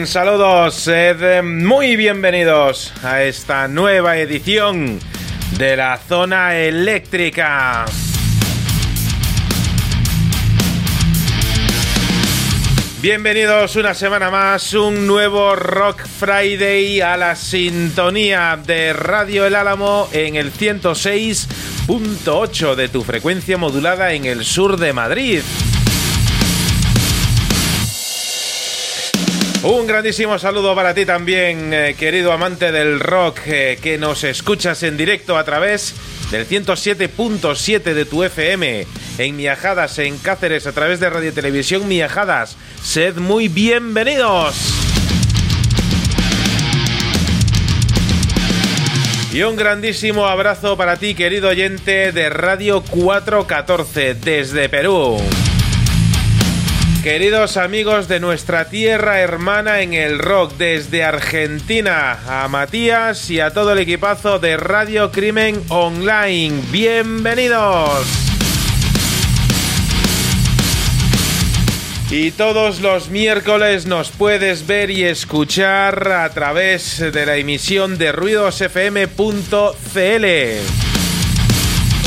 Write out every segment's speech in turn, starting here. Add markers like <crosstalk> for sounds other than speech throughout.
Un saludo, sed muy bienvenidos a esta nueva edición de la zona eléctrica. Bienvenidos una semana más, un nuevo Rock Friday a la sintonía de Radio El Álamo en el 106.8 de tu frecuencia modulada en el sur de Madrid. Un grandísimo saludo para ti también, eh, querido amante del rock, eh, que nos escuchas en directo a través del 107.7 de tu FM, en Miajadas, en Cáceres, a través de Radio Televisión Miajadas. Sed muy bienvenidos. Y un grandísimo abrazo para ti, querido oyente de Radio 414, desde Perú. Queridos amigos de nuestra tierra hermana en el rock, desde Argentina, a Matías y a todo el equipazo de Radio Crimen Online, bienvenidos. Y todos los miércoles nos puedes ver y escuchar a través de la emisión de ruidosfm.cl.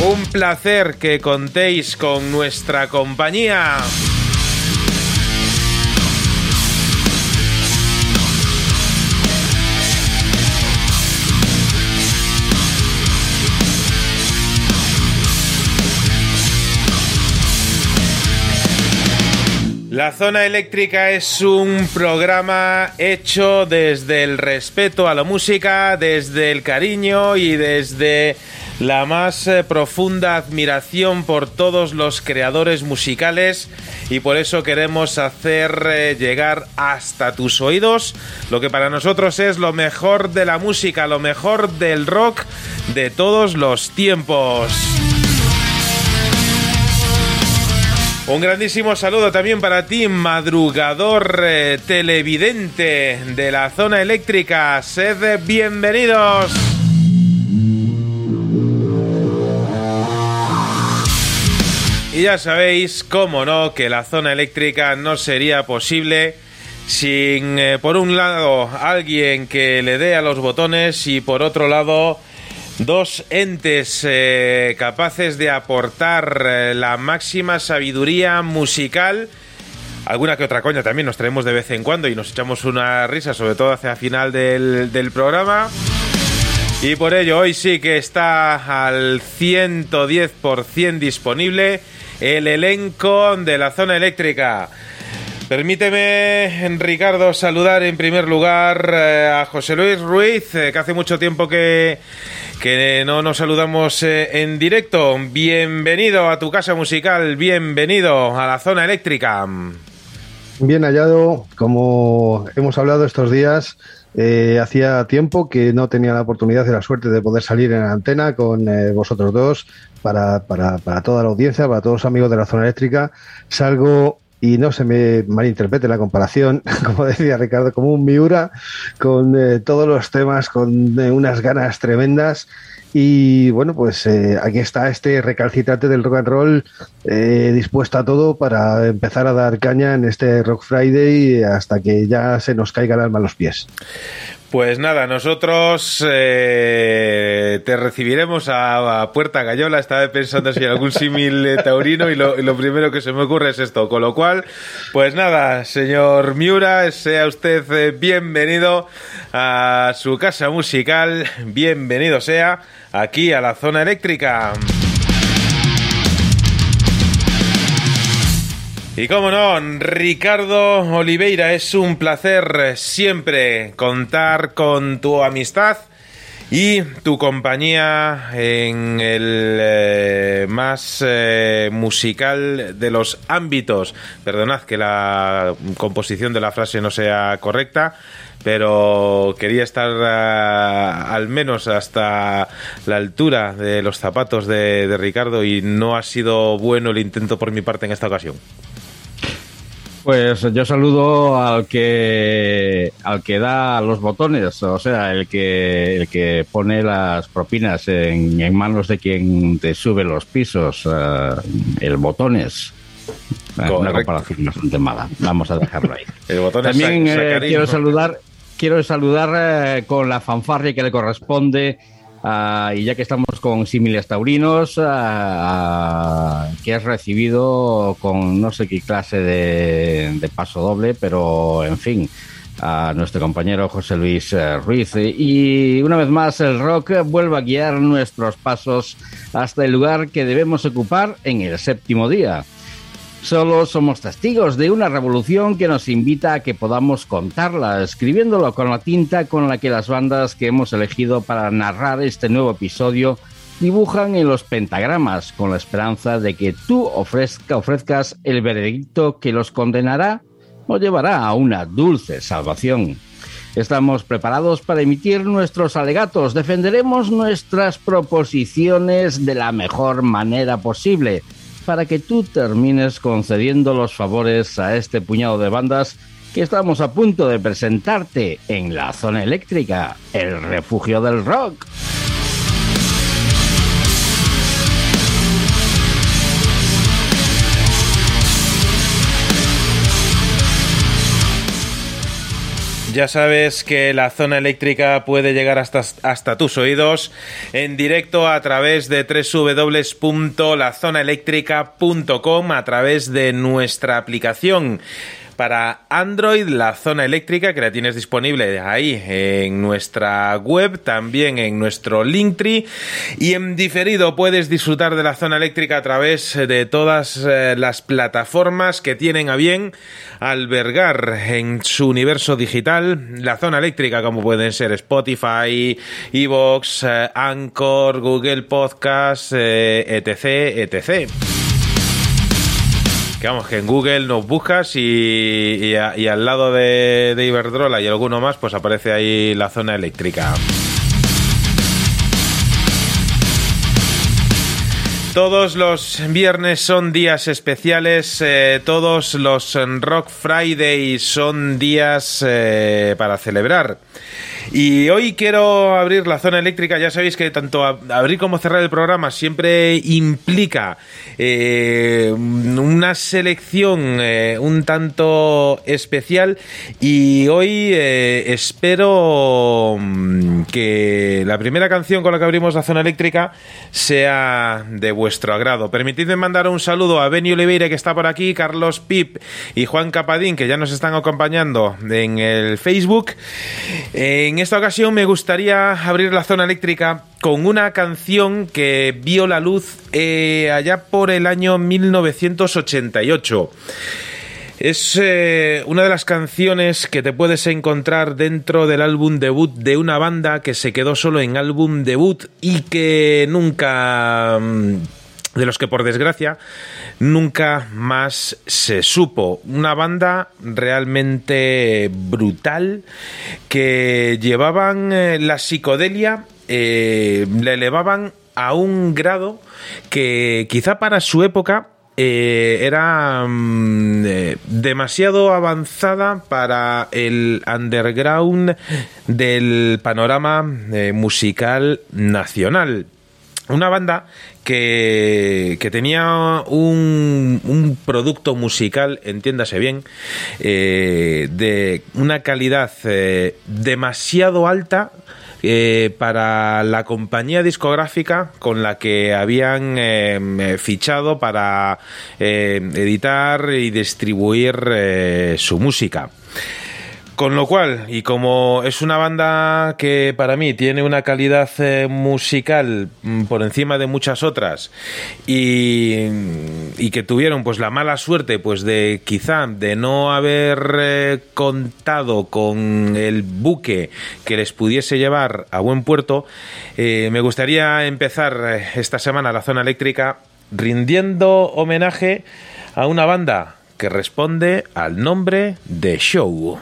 Un placer que contéis con nuestra compañía. La zona eléctrica es un programa hecho desde el respeto a la música, desde el cariño y desde la más eh, profunda admiración por todos los creadores musicales y por eso queremos hacer eh, llegar hasta tus oídos lo que para nosotros es lo mejor de la música, lo mejor del rock de todos los tiempos. Un grandísimo saludo también para ti, madrugador eh, televidente de la zona eléctrica. Sed bienvenidos. Y ya sabéis, cómo no, que la zona eléctrica no sería posible sin, eh, por un lado, alguien que le dé a los botones y por otro lado, Dos entes eh, capaces de aportar eh, la máxima sabiduría musical. Alguna que otra coña también nos traemos de vez en cuando y nos echamos una risa, sobre todo hacia el final del, del programa. Y por ello hoy sí que está al 110% disponible el elenco de la zona eléctrica. Permíteme, Ricardo, saludar en primer lugar eh, a José Luis Ruiz, que hace mucho tiempo que, que no nos saludamos eh, en directo. Bienvenido a tu casa musical, bienvenido a la zona eléctrica. Bien hallado, como hemos hablado estos días, eh, hacía tiempo que no tenía la oportunidad y la suerte de poder salir en la antena con eh, vosotros dos para, para, para, toda la audiencia, para todos los amigos de la zona eléctrica. Salgo y no se me malinterprete la comparación, <laughs> como decía Ricardo, como un Miura con eh, todos los temas, con eh, unas ganas tremendas. Y bueno, pues eh, aquí está este recalcitrante del rock and roll eh, dispuesto a todo para empezar a dar caña en este Rock Friday hasta que ya se nos caiga el alma a los pies. Pues nada, nosotros eh, te recibiremos a, Puerta Gallola. Estaba pensando si algún símil taurino y lo, y lo, primero que se me ocurre es esto. Con lo cual, pues nada, señor Miura, sea usted eh, bienvenido a su casa musical. Bienvenido sea aquí a la zona eléctrica. Y como no, Ricardo Oliveira, es un placer siempre contar con tu amistad y tu compañía en el eh, más eh, musical de los ámbitos. Perdonad que la composición de la frase no sea correcta, pero quería estar uh, al menos hasta la altura de los zapatos de Ricardo y no ha sido bueno el intento por mi parte en esta ocasión. Pues yo saludo al que al que da los botones, o sea, el que el que pone las propinas en, en manos de quien te sube los pisos, uh, el botones. una comparación bastante mala. Vamos a dejarlo ahí. <laughs> El botón También eh, quiero saludar, quiero saludar eh, con la fanfarria que le corresponde. Y ya que estamos con símiles taurinos, que has recibido con no sé qué clase de paso doble, pero en fin, a nuestro compañero José Luis eh, Ruiz. Y una vez más, el rock vuelve a guiar nuestros pasos hasta el lugar que debemos ocupar en el séptimo día. Solo somos testigos de una revolución que nos invita a que podamos contarla, escribiéndolo con la tinta con la que las bandas que hemos elegido para narrar este nuevo episodio dibujan en los pentagramas, con la esperanza de que tú ofrezca, ofrezcas el veredicto que los condenará o llevará a una dulce salvación. Estamos preparados para emitir nuestros alegatos, defenderemos nuestras proposiciones de la mejor manera posible, para que tú termines concediendo los favores a este puñado de bandas que estamos a punto de presentarte en la zona eléctrica, el refugio del rock. Ya sabes que la zona eléctrica puede llegar hasta, hasta tus oídos en directo a través de www.lazonaeléctrica.com, a través de nuestra aplicación para Android, la zona eléctrica, que la tienes disponible ahí en nuestra web, también en nuestro Linktree. Y en diferido puedes disfrutar de la zona eléctrica a través de todas eh, las plataformas que tienen a bien albergar en su universo digital la zona eléctrica, como pueden ser Spotify, Evox, eh, Anchor, Google Podcast, eh, etc, etc que vamos, que en Google nos buscas y, al lado de, de Iberdrola y alguno más, pues aparece ahí la zona eléctrica. Todos los viernes son días especiales, eh, todos los Rock Friday son días eh, para celebrar. Y hoy quiero abrir la zona eléctrica. Ya sabéis que tanto abrir como cerrar el programa siempre implica eh, una selección eh, un tanto especial. Y hoy eh, espero mm, que la primera canción con la que abrimos la zona eléctrica sea de vuestro agrado. Permitidme mandar un saludo a Benny Oliveira que está por aquí, Carlos Pip y Juan Capadín que ya nos están acompañando en el Facebook. Esta ocasión me gustaría abrir la zona eléctrica con una canción que vio la luz eh, allá por el año 1988. Es eh, una de las canciones que te puedes encontrar dentro del álbum debut de una banda que se quedó solo en álbum debut y que nunca... De los que por desgracia nunca más se supo. Una banda realmente brutal que llevaban eh, la psicodelia, eh, le elevaban a un grado que quizá para su época eh, era mm, demasiado avanzada para el underground del panorama musical nacional. Una banda que, tenía un, producto musical, entiéndase bien, eh, de una calidad eh, demasiado alta eh, para la compañía discográfica con la que habían fichado para editar y distribuir su música. Con lo cual, y como es una banda que para mí tiene una calidad eh, musical mm, por encima de muchas otras y, que tuvieron pues la mala suerte pues de quizá de no haber eh, contado con el buque que les pudiese llevar a buen puerto, eh, me gustaría empezar esta semana la zona eléctrica rindiendo homenaje a una banda que responde al nombre de Show.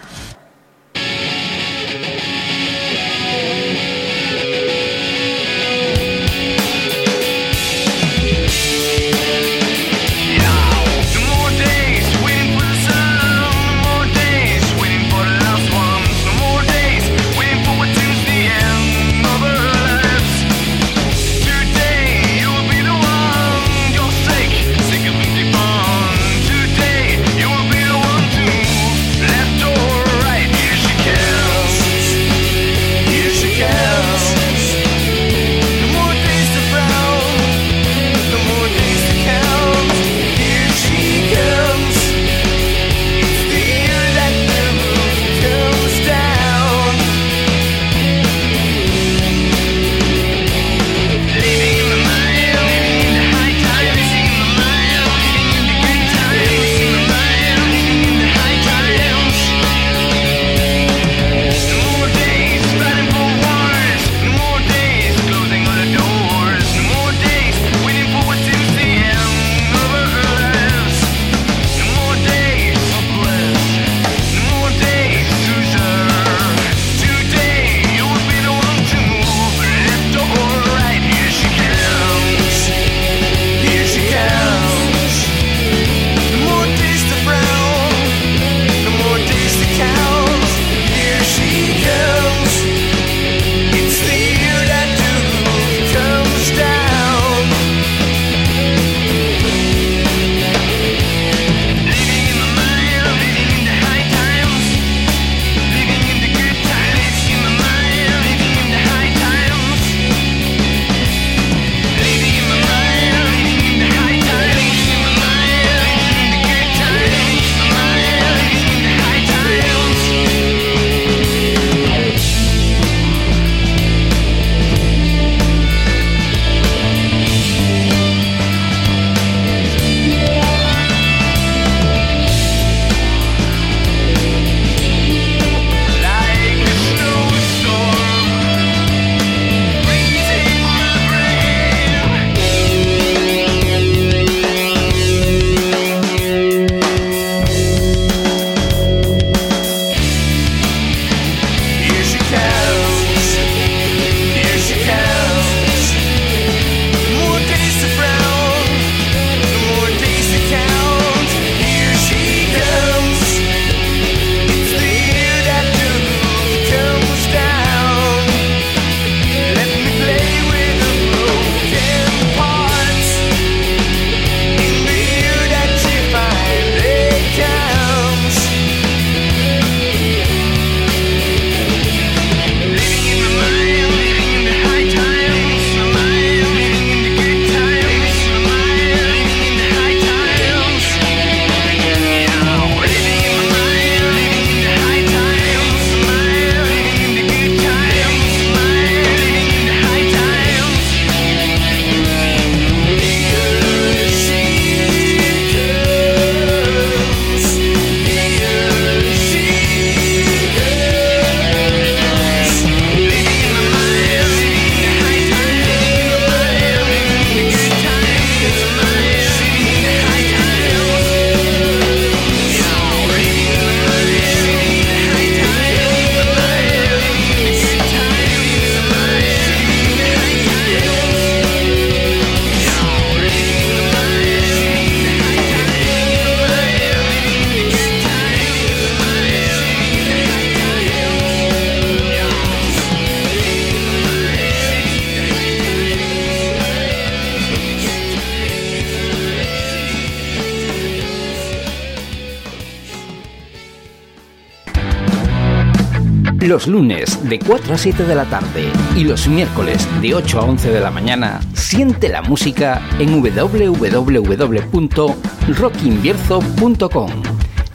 Los lunes de 4 a 7 de la tarde y los miércoles de 8 a 11 de la mañana siente la música en www.rockinvierzo.com.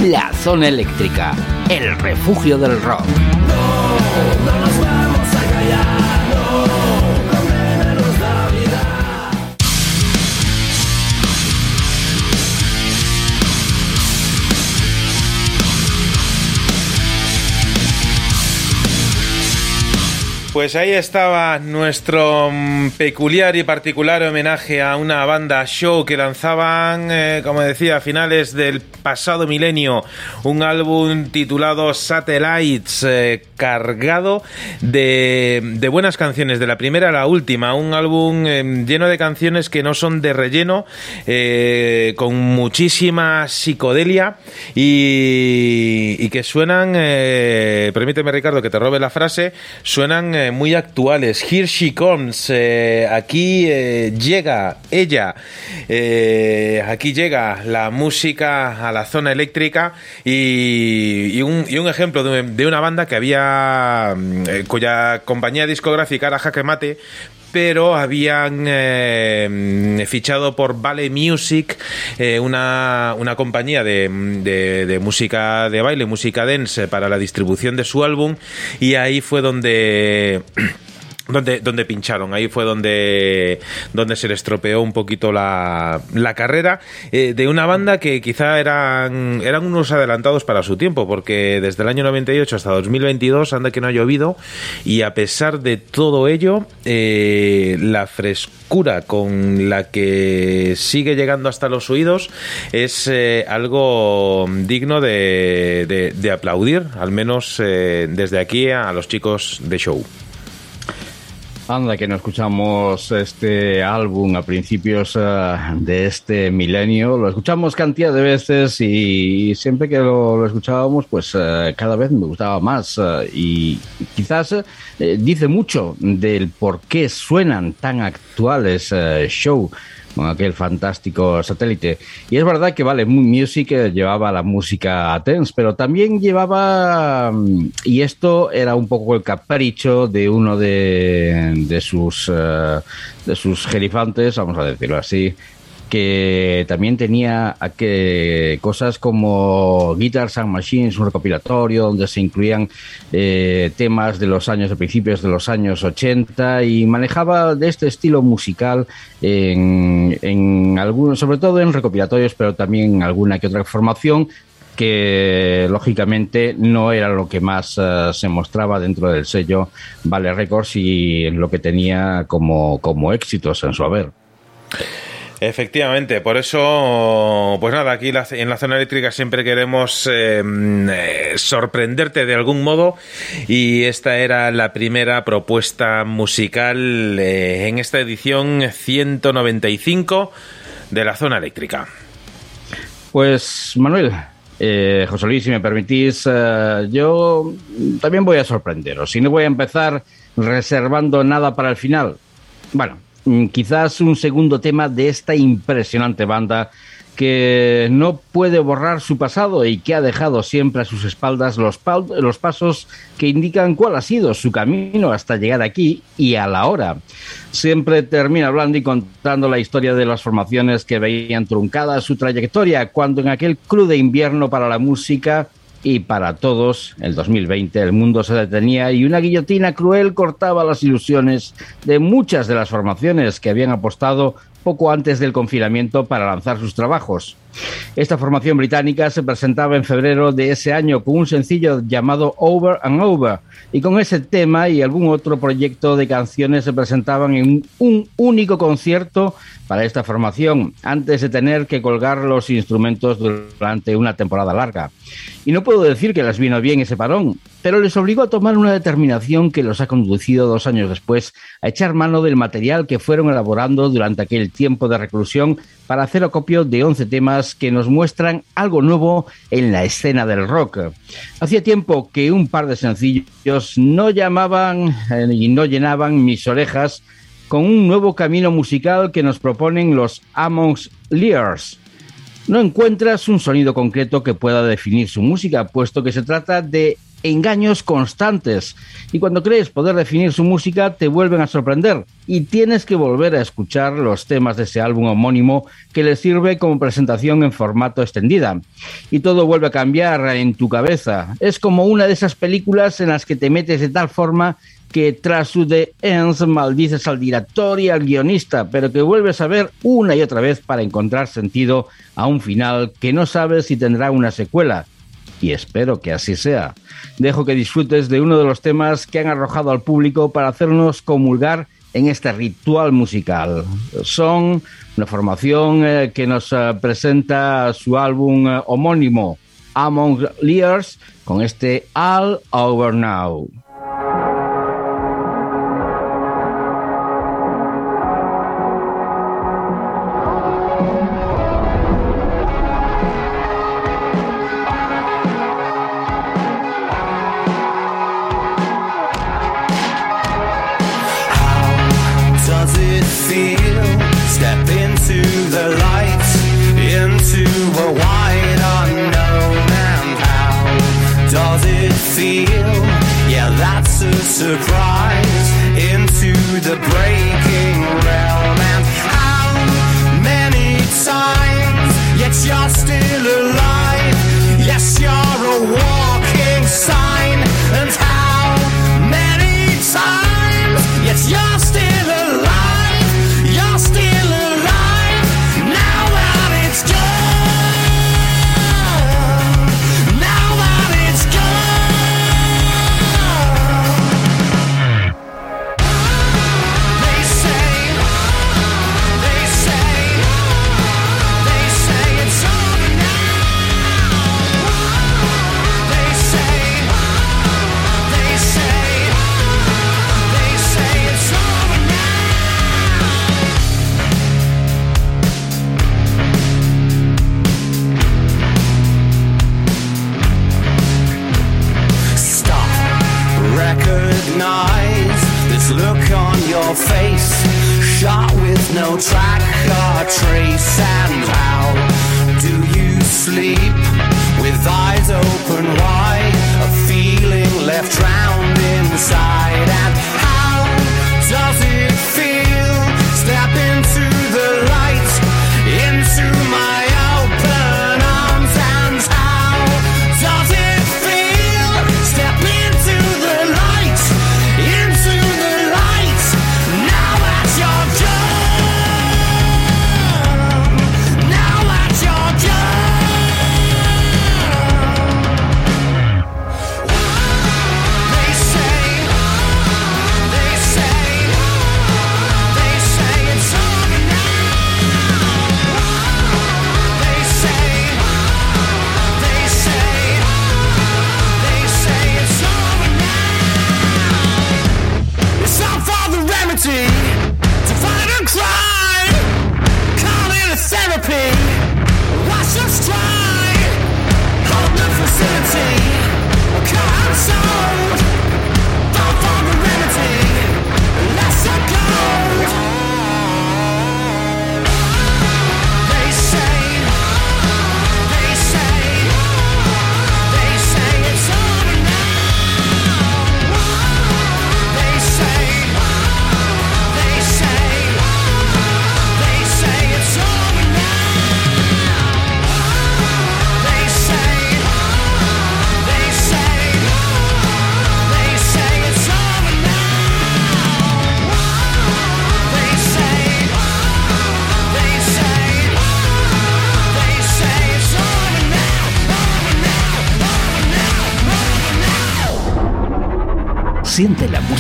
La zona eléctrica, el refugio del rock. Pues ahí estaba nuestro mm, peculiar y particular homenaje a una banda show que lanzaban, eh, como decía, a finales del pasado milenio, un álbum titulado Satellites, eh, cargado de, de, buenas canciones, de la primera a la última, un álbum eh, lleno de canciones que no son de relleno, con muchísima psicodelia y, que suenan, permíteme Ricardo que te robe la frase, suenan muy actuales. Here she comes. Eh, aquí eh, llega ella. Eh, aquí llega la música a la zona eléctrica y, un, y un, ejemplo de, de, una banda que había mm, cuya compañía discográfica era Jaque Mate pero habían eh, fichado por Vale Music, eh, una, una, compañía de, de, música de baile, música dance, para la distribución de su álbum, y ahí fue donde donde, donde pincharon, ahí fue donde, donde se le estropeó un poquito la, la carrera eh, de una banda que quizá eran, eran unos adelantados para su tiempo, porque desde el año 98 hasta 2022 anda que no ha llovido y a pesar de todo ello, eh, la frescura con la que sigue llegando hasta los oídos es eh, algo digno de, de, aplaudir, al menos desde aquí a los chicos de show. Anda, que no escuchamos este álbum a principios uh, de este milenio. Lo escuchamos cantidad de veces y siempre que lo, lo escuchábamos, pues uh, cada vez me gustaba más. Uh, y quizás dice mucho del por qué suenan tan actuales show con aquel fantástico satélite. Y es verdad que, vale, Music llevaba la música a Tense, pero también llevaba, mm, y esto era un poco el capricho de uno de, de sus, uh, de sus gerifantes, vamos a decirlo así, que también tenía que, cosas como Guitars and Machines, un recopilatorio donde se incluían eh, temas de los años, de principios de los años 80 y manejaba de este estilo musical en, en algunos, sobre todo en recopilatorios, pero también en alguna que otra formación que lógicamente no era lo que más uh, se mostraba dentro del sello Vale Records y en lo que tenía como, como éxitos en su haber. Efectivamente, por eso, pues nada, aquí en la zona eléctrica siempre queremos eh, eh, sorprenderte de algún modo y esta era la primera propuesta musical eh, en esta edición 195 de la zona eléctrica. Pues Manuel, eh, José Luis, si me permitís, eh, yo también voy a sorprenderos. Si no voy a empezar reservando nada para el final. Bueno, quizás un segundo tema de esta impresionante banda que no puede borrar su pasado y que ha dejado siempre a sus espaldas los, los, pasos que indican cuál ha sido su camino hasta llegar aquí y a la hora. Siempre termina hablando y contando la historia de las formaciones que veían truncada su trayectoria cuando en aquel crudo invierno para la música y para todos, el 2020, el mundo se detenía y una guillotina cruel cortaba las ilusiones de muchas de las formaciones que habían apostado poco antes del confinamiento para lanzar sus trabajos. Esta formación británica se presentaba en febrero de ese año con un sencillo llamado Over and Over y con ese tema y algún otro proyecto de canciones se presentaban en un único concierto para esta formación antes de tener que colgar los instrumentos durante una temporada larga. Y no puedo decir que les vino bien ese parón, pero les obligó a tomar una determinación que los ha conducido dos años después a echar mano del material que fueron elaborando durante aquel tiempo de reclusión para hacer acopio de 11 temas que nos muestran algo nuevo en la escena del rock. Hacía tiempo que un par de sencillos no llamaban eh, y no llenaban mis orejas con un nuevo camino musical que nos proponen los Amongst Lears no encuentras un sonido concreto que pueda definir su música, puesto que se trata de engaños constantes. Y cuando crees poder definir su música, te vuelven a sorprender. Y tienes que volver a escuchar los temas de ese álbum homónimo que le sirve como presentación en formato extendida. Y todo vuelve a cambiar en tu cabeza. Es como una de esas películas en las que te metes de tal forma que tras su The Ends maldices al director y al guionista, pero que vuelves a ver una y otra vez para encontrar sentido a un final que no sabes si tendrá una secuela. Y espero que así sea. Dejo que disfrutes de uno de los temas que han arrojado al público para hacernos comulgar en este ritual musical. Son una formación eh, que nos eh, presenta su álbum eh, homónimo, Among Lears, con este All Over Now. Surprise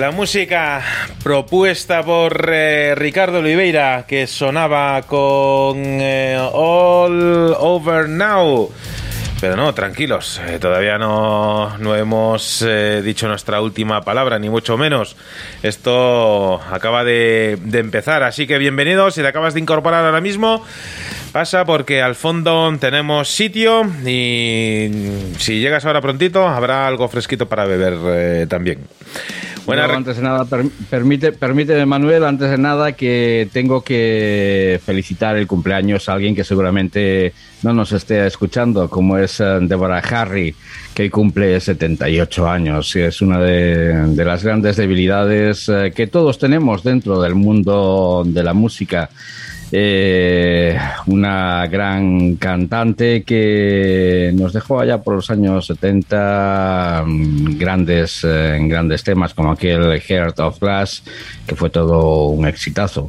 La música propuesta por eh, Ricardo Oliveira, que sonaba con eh, All Over Now. Pero no, tranquilos, eh, todavía no, no hemos dicho nuestra última palabra, ni mucho menos. Esto acaba de, empezar, así que bienvenidos. Si te acabas de incorporar ahora mismo, pasa porque al fondo tenemos sitio y si llegas ahora prontito, habrá algo fresquito para beber también. Bueno, antes de nada, per, permite, permíteme, Manuel, antes de nada que tengo que felicitar el cumpleaños a alguien que seguramente no nos esté escuchando, como es uh, Deborah Harry, que cumple 78 años. Y es una de, de las grandes debilidades uh, que todos tenemos dentro del mundo de la música. Eh, una gran cantante que nos dejó allá por los años 70 um, grandes, eh, grandes temas como aquel Heart of Glass, que fue todo un exitazo.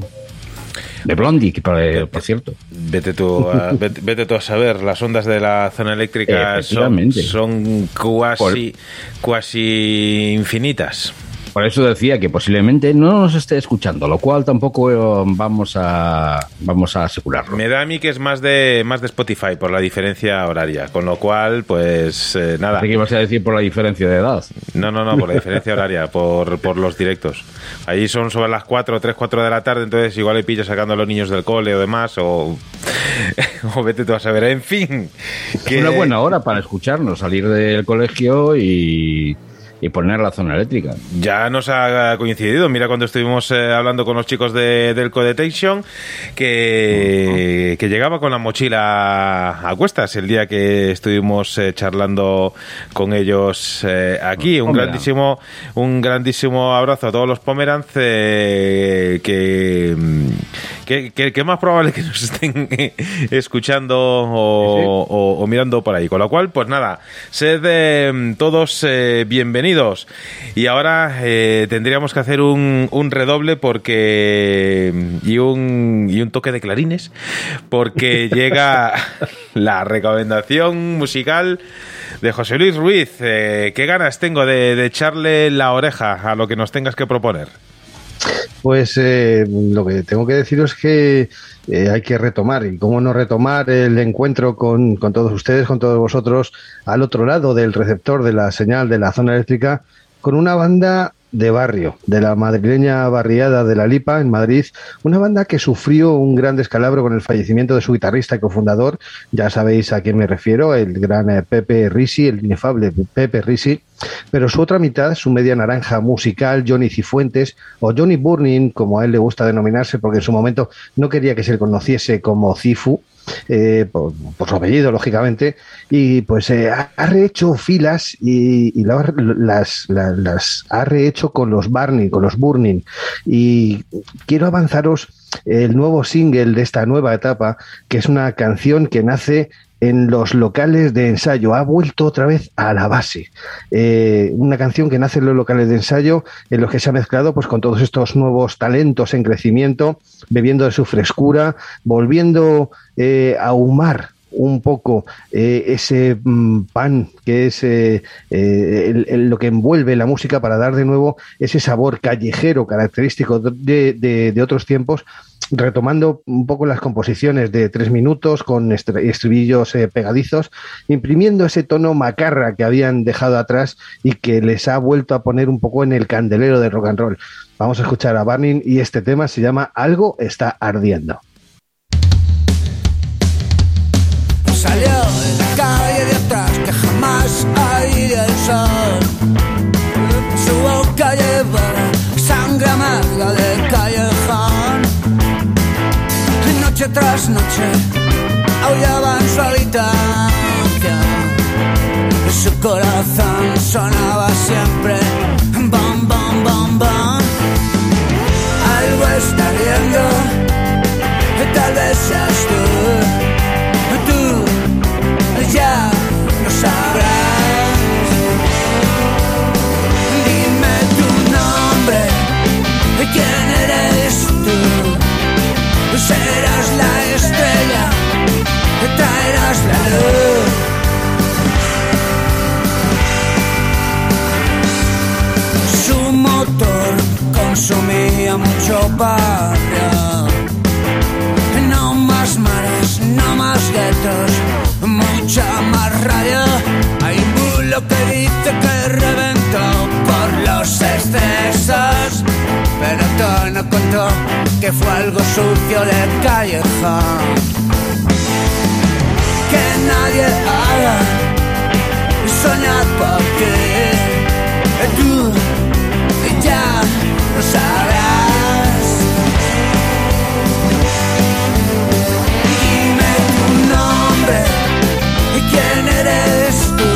De Blondie, que por, eh, por cierto. Vete tú, a, <laughs> vete, vete tú, a, saber, las ondas de la zona eléctrica son, son cuasi, cuasi infinitas. Por eso decía que posiblemente no nos esté escuchando, lo cual tampoco eh, vamos a vamos a asegurarlo. Me da a mí que es más de más de Spotify por la diferencia horaria, con lo cual pues eh, nada. ¿Qué ibas a decir por la diferencia de edad? No, no, no, por la diferencia horaria, <laughs> por, por los directos. Ahí son sobre las 4, 3, 4 de la tarde, entonces igual le pillo sacando a los niños del cole o demás o <laughs> o vete tú a saber, en fin. Que... Es una buena hora para escucharnos, salir del colegio y y poner la zona eléctrica. Ya nos ha coincidido, mira cuando estuvimos eh, hablando con los chicos de, del Codetection, que, uh -huh. que llegaba con la mochila a cuestas el día que estuvimos eh, charlando con ellos eh, aquí. Un grandísimo, un grandísimo abrazo a todos los Pomerans que, que, más probable que nos estén <laughs> escuchando o, ¿Sí? o, o, mirando por ahí. Con lo cual, pues nada, sed todos bienvenidos bienvenidos. Y ahora eh, tendríamos que hacer un, un, redoble porque y un, y un toque de clarines porque <laughs> llega la recomendación musical de José Luis Ruiz. Eh, ¿Qué ganas tengo de, de echarle la oreja a lo que nos tengas que proponer? Pues eh, lo que tengo que deciros es que eh, hay que retomar, y cómo no retomar el encuentro con, con, todos ustedes, con todos vosotros, al otro lado del receptor de la señal de la zona eléctrica, con una banda de barrio, de la madrileña barriada de La Lipa, en Madrid, una banda que sufrió un gran descalabro con el fallecimiento de su guitarrista y cofundador, ya sabéis a quién me refiero, el gran eh, Pepe Risi, el inefable Pepe Risi, pero su otra mitad, su media naranja musical, Johnny Cifuentes, o Johnny Burning, como a él le gusta denominarse, porque en su momento no quería que se le conociese como Cifu, eh, por, su apellido, lógicamente, y pues eh, ha, rehecho filas y, y la, las, las, las, ha rehecho con los Barney, con los Burning. Y quiero avanzaros el nuevo single de esta nueva etapa, que es una canción que nace en los locales de ensayo. Ha vuelto otra vez a la base. Eh, una canción que nace en los locales de ensayo, en los que se ha mezclado pues, con todos estos nuevos talentos en crecimiento, bebiendo de su frescura, volviendo eh, a humar un poco eh, ese mm, pan que es lo que envuelve la música para dar de nuevo ese sabor callejero característico de otros tiempos retomando un poco las composiciones de tres minutos con estribillos eh, pegadizos, imprimiendo ese tono macarra que habían dejado atrás y que les ha vuelto a poner un poco en el candelero del rock and roll. Vamos a escuchar a Barney y este tema se llama Algo está ardiendo. Salió de la calle de atrás que jamás haría el sol. Su boca lleva noche tras noche aullaba en su habitación. Su corazón sonaba siempre bom, bom, bom, bom. Algo está viendo, tal vez seas. Tú serás la estrella, traerás la luz. Su motor consumía mucho barrio. No más mares, no más guetos, mucha más radio. Hay bulo que dice que reventó por los excesos. Pero todo no contó que fue algo sucio de callejón. Que nadie haga soñar porque tú ya lo sabrás. Dime tu nombre y quién eres tú.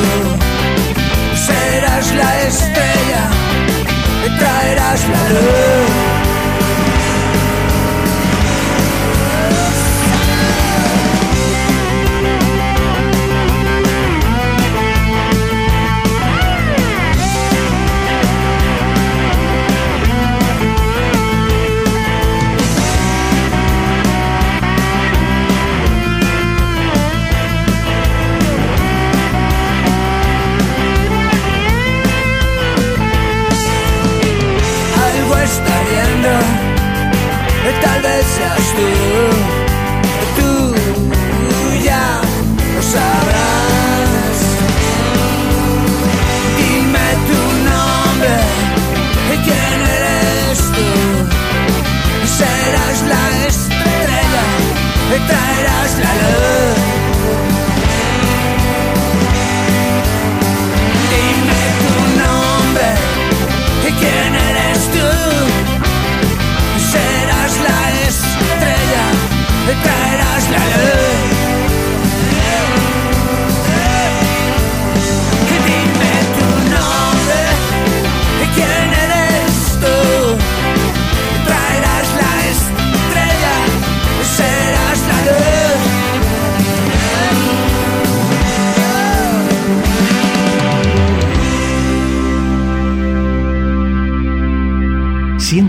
Serás la estrella y traerás la luz. Tú, tú ya lo sabrás. Dime tu nombre, quién eres tú, serás la estrella, traerás la luz.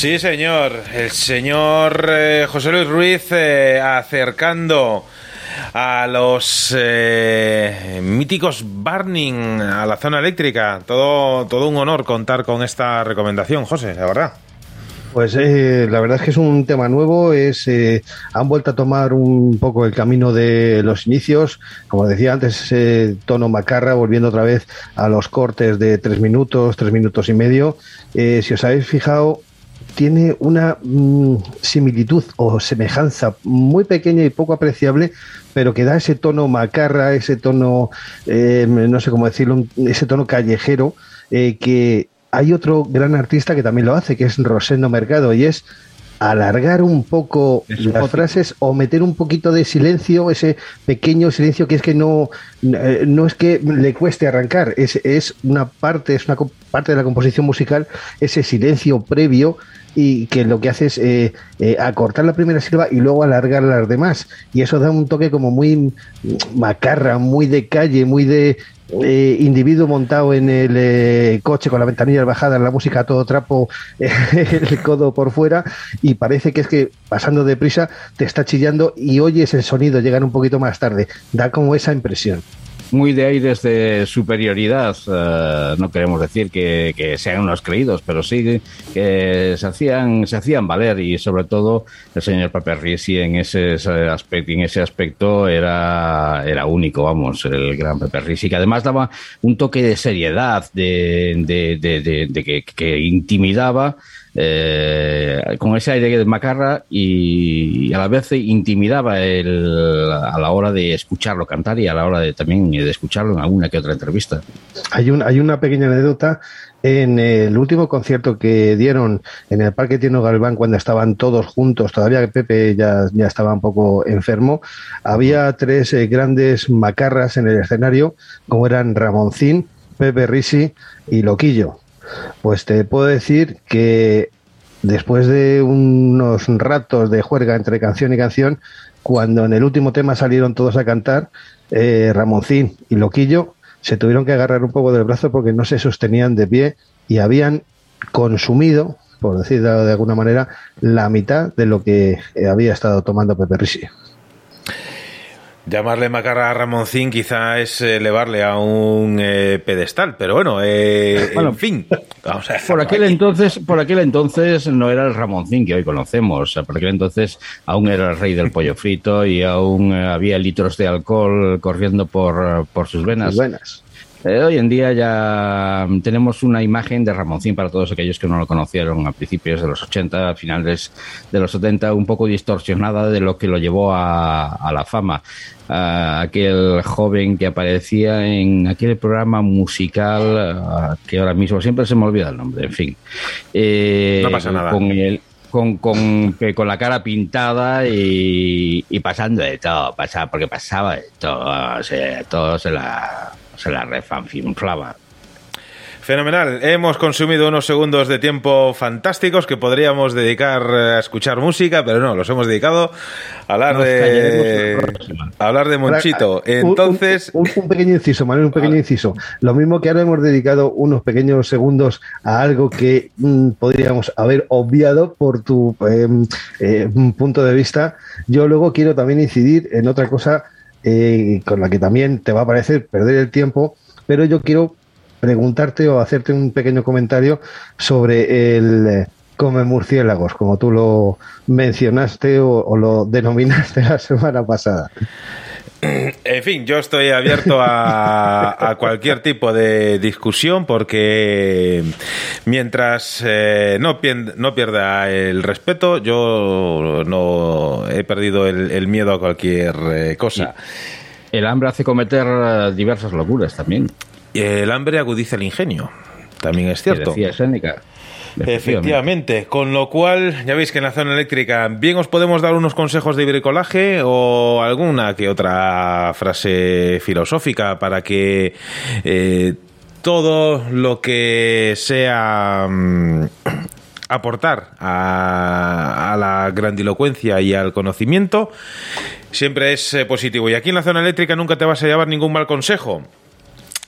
Sí, señor. El señor eh, José Luis Ruiz eh, acercando a los eh, míticos Burning a la zona eléctrica. Todo, todo un honor contar con esta recomendación, José, la verdad. Pues eh, la verdad es que es un tema nuevo, es han vuelto a tomar un poco el camino de los inicios, como decía antes, tono macarra, volviendo otra vez a los cortes de tres minutos, tres minutos y medio. Si os habéis fijado, tiene una mm, similitud o semejanza muy pequeña y poco apreciable, pero que da ese tono macarra, ese tono, eh, no sé cómo decirlo, ese tono callejero eh, que hay otro gran artista que también lo hace, que es Rosendo Mercado, y es alargar un poco Es las frases o meter un poquito de silencio, ese pequeño silencio que es que no, eh, no es que le cueste arrancar, es, es una parte, es una parte de la composición musical, ese silencio previo y que lo que hace es eh, eh, acortar la primera sílaba y luego alargar las demás. Y eso da un toque como muy macarra, muy de calle, muy de eh, individuo montado en el eh, coche con la ventanilla bajada, la música a todo trapo, <laughs> el codo por fuera, y parece que es que pasando deprisa te está chillando y oyes el sonido llegar un poquito más tarde. Da como esa impresión. Muy de aires de superioridad. eh, no queremos decir que, que sean unos creídos, pero sí que se hacían, se hacían valer y sobre todo el señor Pepe Risi en ese aspecto, en ese aspecto era, era único, vamos, el gran Pepe Risi, que además daba un toque de seriedad, de, de, que intimidaba. Eh, con ese aire de macarra y a la vez intimidaba el, a la hora de escucharlo cantar y a la hora de también de escucharlo en alguna que otra entrevista. Hay, un, hay una pequeña anécdota en el último concierto que dieron en el Parque Tino Galván cuando estaban todos juntos, todavía que Pepe ya, ya estaba un poco enfermo, había tres eh, grandes macarras en el escenario, como eran Ramoncín, Pepe Risi y Loquillo. Pues te puedo decir que después de unos ratos de juerga entre canción y canción, cuando en el último tema salieron todos a cantar, eh, Ramoncín y Loquillo se tuvieron que agarrar un poco del brazo porque no se sostenían de pie y habían consumido, por decirlo de alguna manera, la mitad de lo que había estado tomando Pepe. Llamarle macarra a Ramoncín quizá es elevarle a un eh, pedestal, pero bueno, eh, Bueno, en fin. Vamos a Por aquel aquí. entonces, por aquel entonces no era el Ramoncín que hoy conocemos. Por aquel entonces aún era el rey del pollo frito y aún eh, había litros de alcohol corriendo por, por sus venas. Eh, hoy en día ya mm, tenemos una imagen de Ramoncín para todos aquellos que no lo conocieron a principios de los 80, a finales de los 70, un poco distorsionada de lo que lo llevó a, a la fama. Ah, aquel joven que aparecía en aquel programa musical que ahora mismo siempre se me olvida el nombre, en fin. Eh, No pasa nada. Con el, con, con, con la cara pintada y, y pasando de todo, pasaba, porque pasaba de todo, o sea, todo se la, se la refanfinflaba. Fenomenal. Hemos consumido unos segundos de tiempo fantásticos que podríamos dedicar eh, a escuchar música, pero no, los hemos dedicado a hablar Nos de a hablar de Monchito. Un- Entonces, Un, un pequeño inciso, Manuel, un pequeño inciso. Lo mismo que ahora hemos dedicado unos pequeños segundos a algo que mm, podríamos haber obviado por tu em, eh, punto de vista, yo luego quiero también incidir en otra cosa eh, con la que también te va a parecer perder el tiempo, pero yo quiero preguntarte o hacerte un pequeño comentario sobre el eh, come murciélagos, como tú lo mencionaste o, o lo denominaste <laughs> la semana pasada. <clears throat> en fin, yo estoy abierto a, a cualquier tipo de discusión porque mientras eh, no, pierda el respeto, yo no he perdido el, el miedo a cualquier eh, cosa. El hambre hace cometer eh, diversas locuras también. El hambre agudiza el ingenio, también es cierto. Decía Séneca. Efectivamente, con lo cual ya veis que en la zona eléctrica bien os podemos dar unos consejos de bricolaje o alguna que otra frase filosófica para que eh, todo lo que sea mm, aportar a, a la grandilocuencia y al conocimiento siempre es eh, positivo. Y aquí en la zona eléctrica nunca te vas a llevar ningún mal consejo.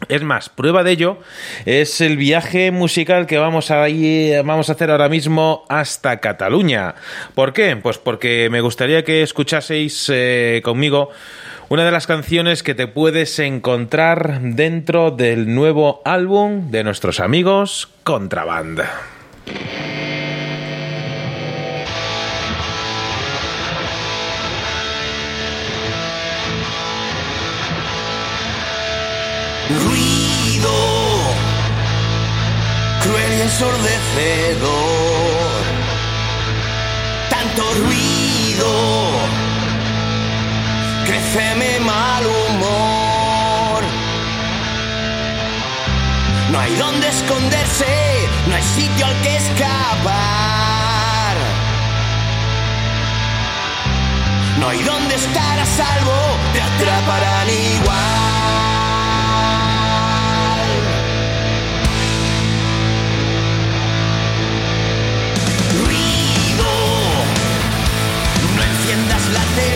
Es más, prueba de ello es el viaje musical que vamos a, ir- vamos a hacer ahora mismo hasta Cataluña. ¿Por qué? Pues porque me gustaría que escuchaseis eh, conmigo una de las canciones que te puedes encontrar dentro del nuevo álbum de nuestros amigos Contraband. Ensordecedor. Tanto ruido, crece mi mal humor. No hay donde esconderse, no hay sitio al que escapar. No hay donde estar a salvo, te atraparán igual. La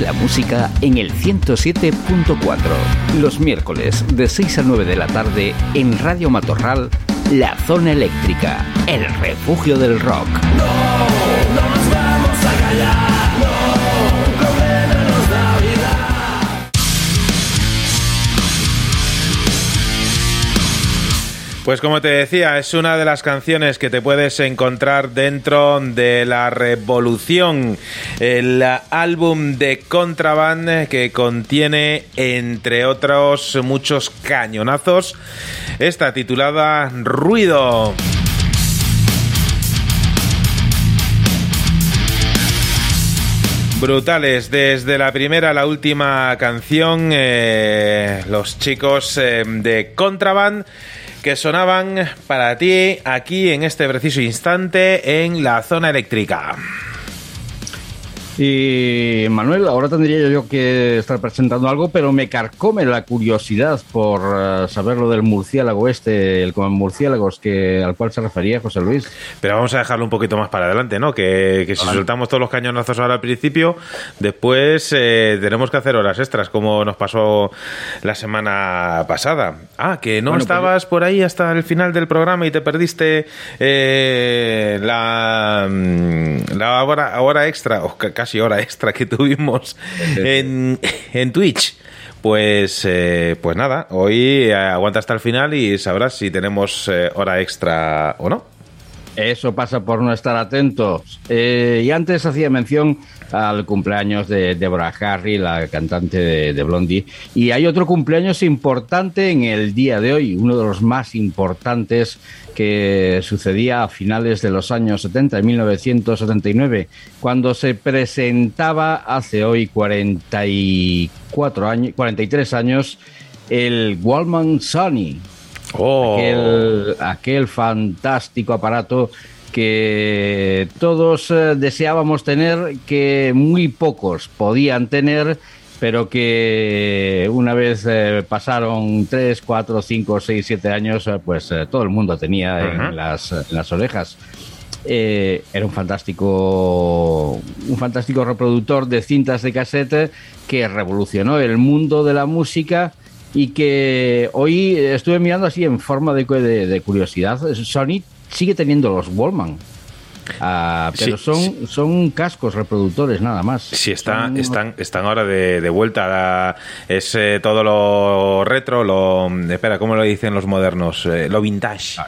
La música en el 107.4. Los miércoles de 6 a 9 de la tarde en Radio Matorral, La Zona Eléctrica, el refugio del rock. Pues como te decía, es una de las canciones que te puedes encontrar dentro de La Revolución, el álbum de Contraband que contiene, entre otros, muchos cañonazos. Esta titulada Ruido. brutales. Desde la primera a la última canción, eh, los chicos eh, de Contraband que sonaban para ti aquí en este preciso instante en la zona eléctrica. Y Manuel, ahora tendría yo que estar presentando algo, pero me carcome la curiosidad por eh, saber lo del murciélago este, el con murciélagos que, al cual se refería José Luis. Pero vamos a dejarlo un poquito más para adelante, ¿no? Que, si soltamos todos los cañonazos ahora al principio, después eh, tenemos que hacer horas extras, como nos pasó la semana pasada. Ah, que no pues estabas por ahí hasta el final del programa y te perdiste eh, la, mm, la hora, hora extra, o casi hora extra que tuvimos en, en Twitch. Pues, eh, pues nada, hoy aguanta hasta el final y sabrás si tenemos eh, hora extra o no. Eso pasa por no estar atentos. Eh, y antes hacía mención al cumpleaños de Deborah Harry, la cantante de, Blondie. Y hay otro cumpleaños importante en el día de hoy, uno de los más importantes que sucedía a finales de los años 70, en 1979, cuando se presentaba hace hoy 44 años, 43 años el Wallman Sony. Oh. Aquel, aquel fantástico aparato que todos eh, deseábamos tener, que muy pocos podían tener, pero que una vez eh, pasaron 3, 4, 5, 6, 7 años, eh, pues todo el mundo tenía en, las, en, las, orejas. era un fantástico, un fantástico reproductor de cintas de cassette que revolucionó el mundo de la música y que hoy estuve mirando así en forma de, curiosidad. Sony sigue teniendo los Wallman. Ah, pero son, son cascos reproductores nada más. Sí, está, están, están ahora de, vuelta. es eh, todo lo retro, lo. Espera, ¿cómo lo dicen los modernos? Eh, lo vintage.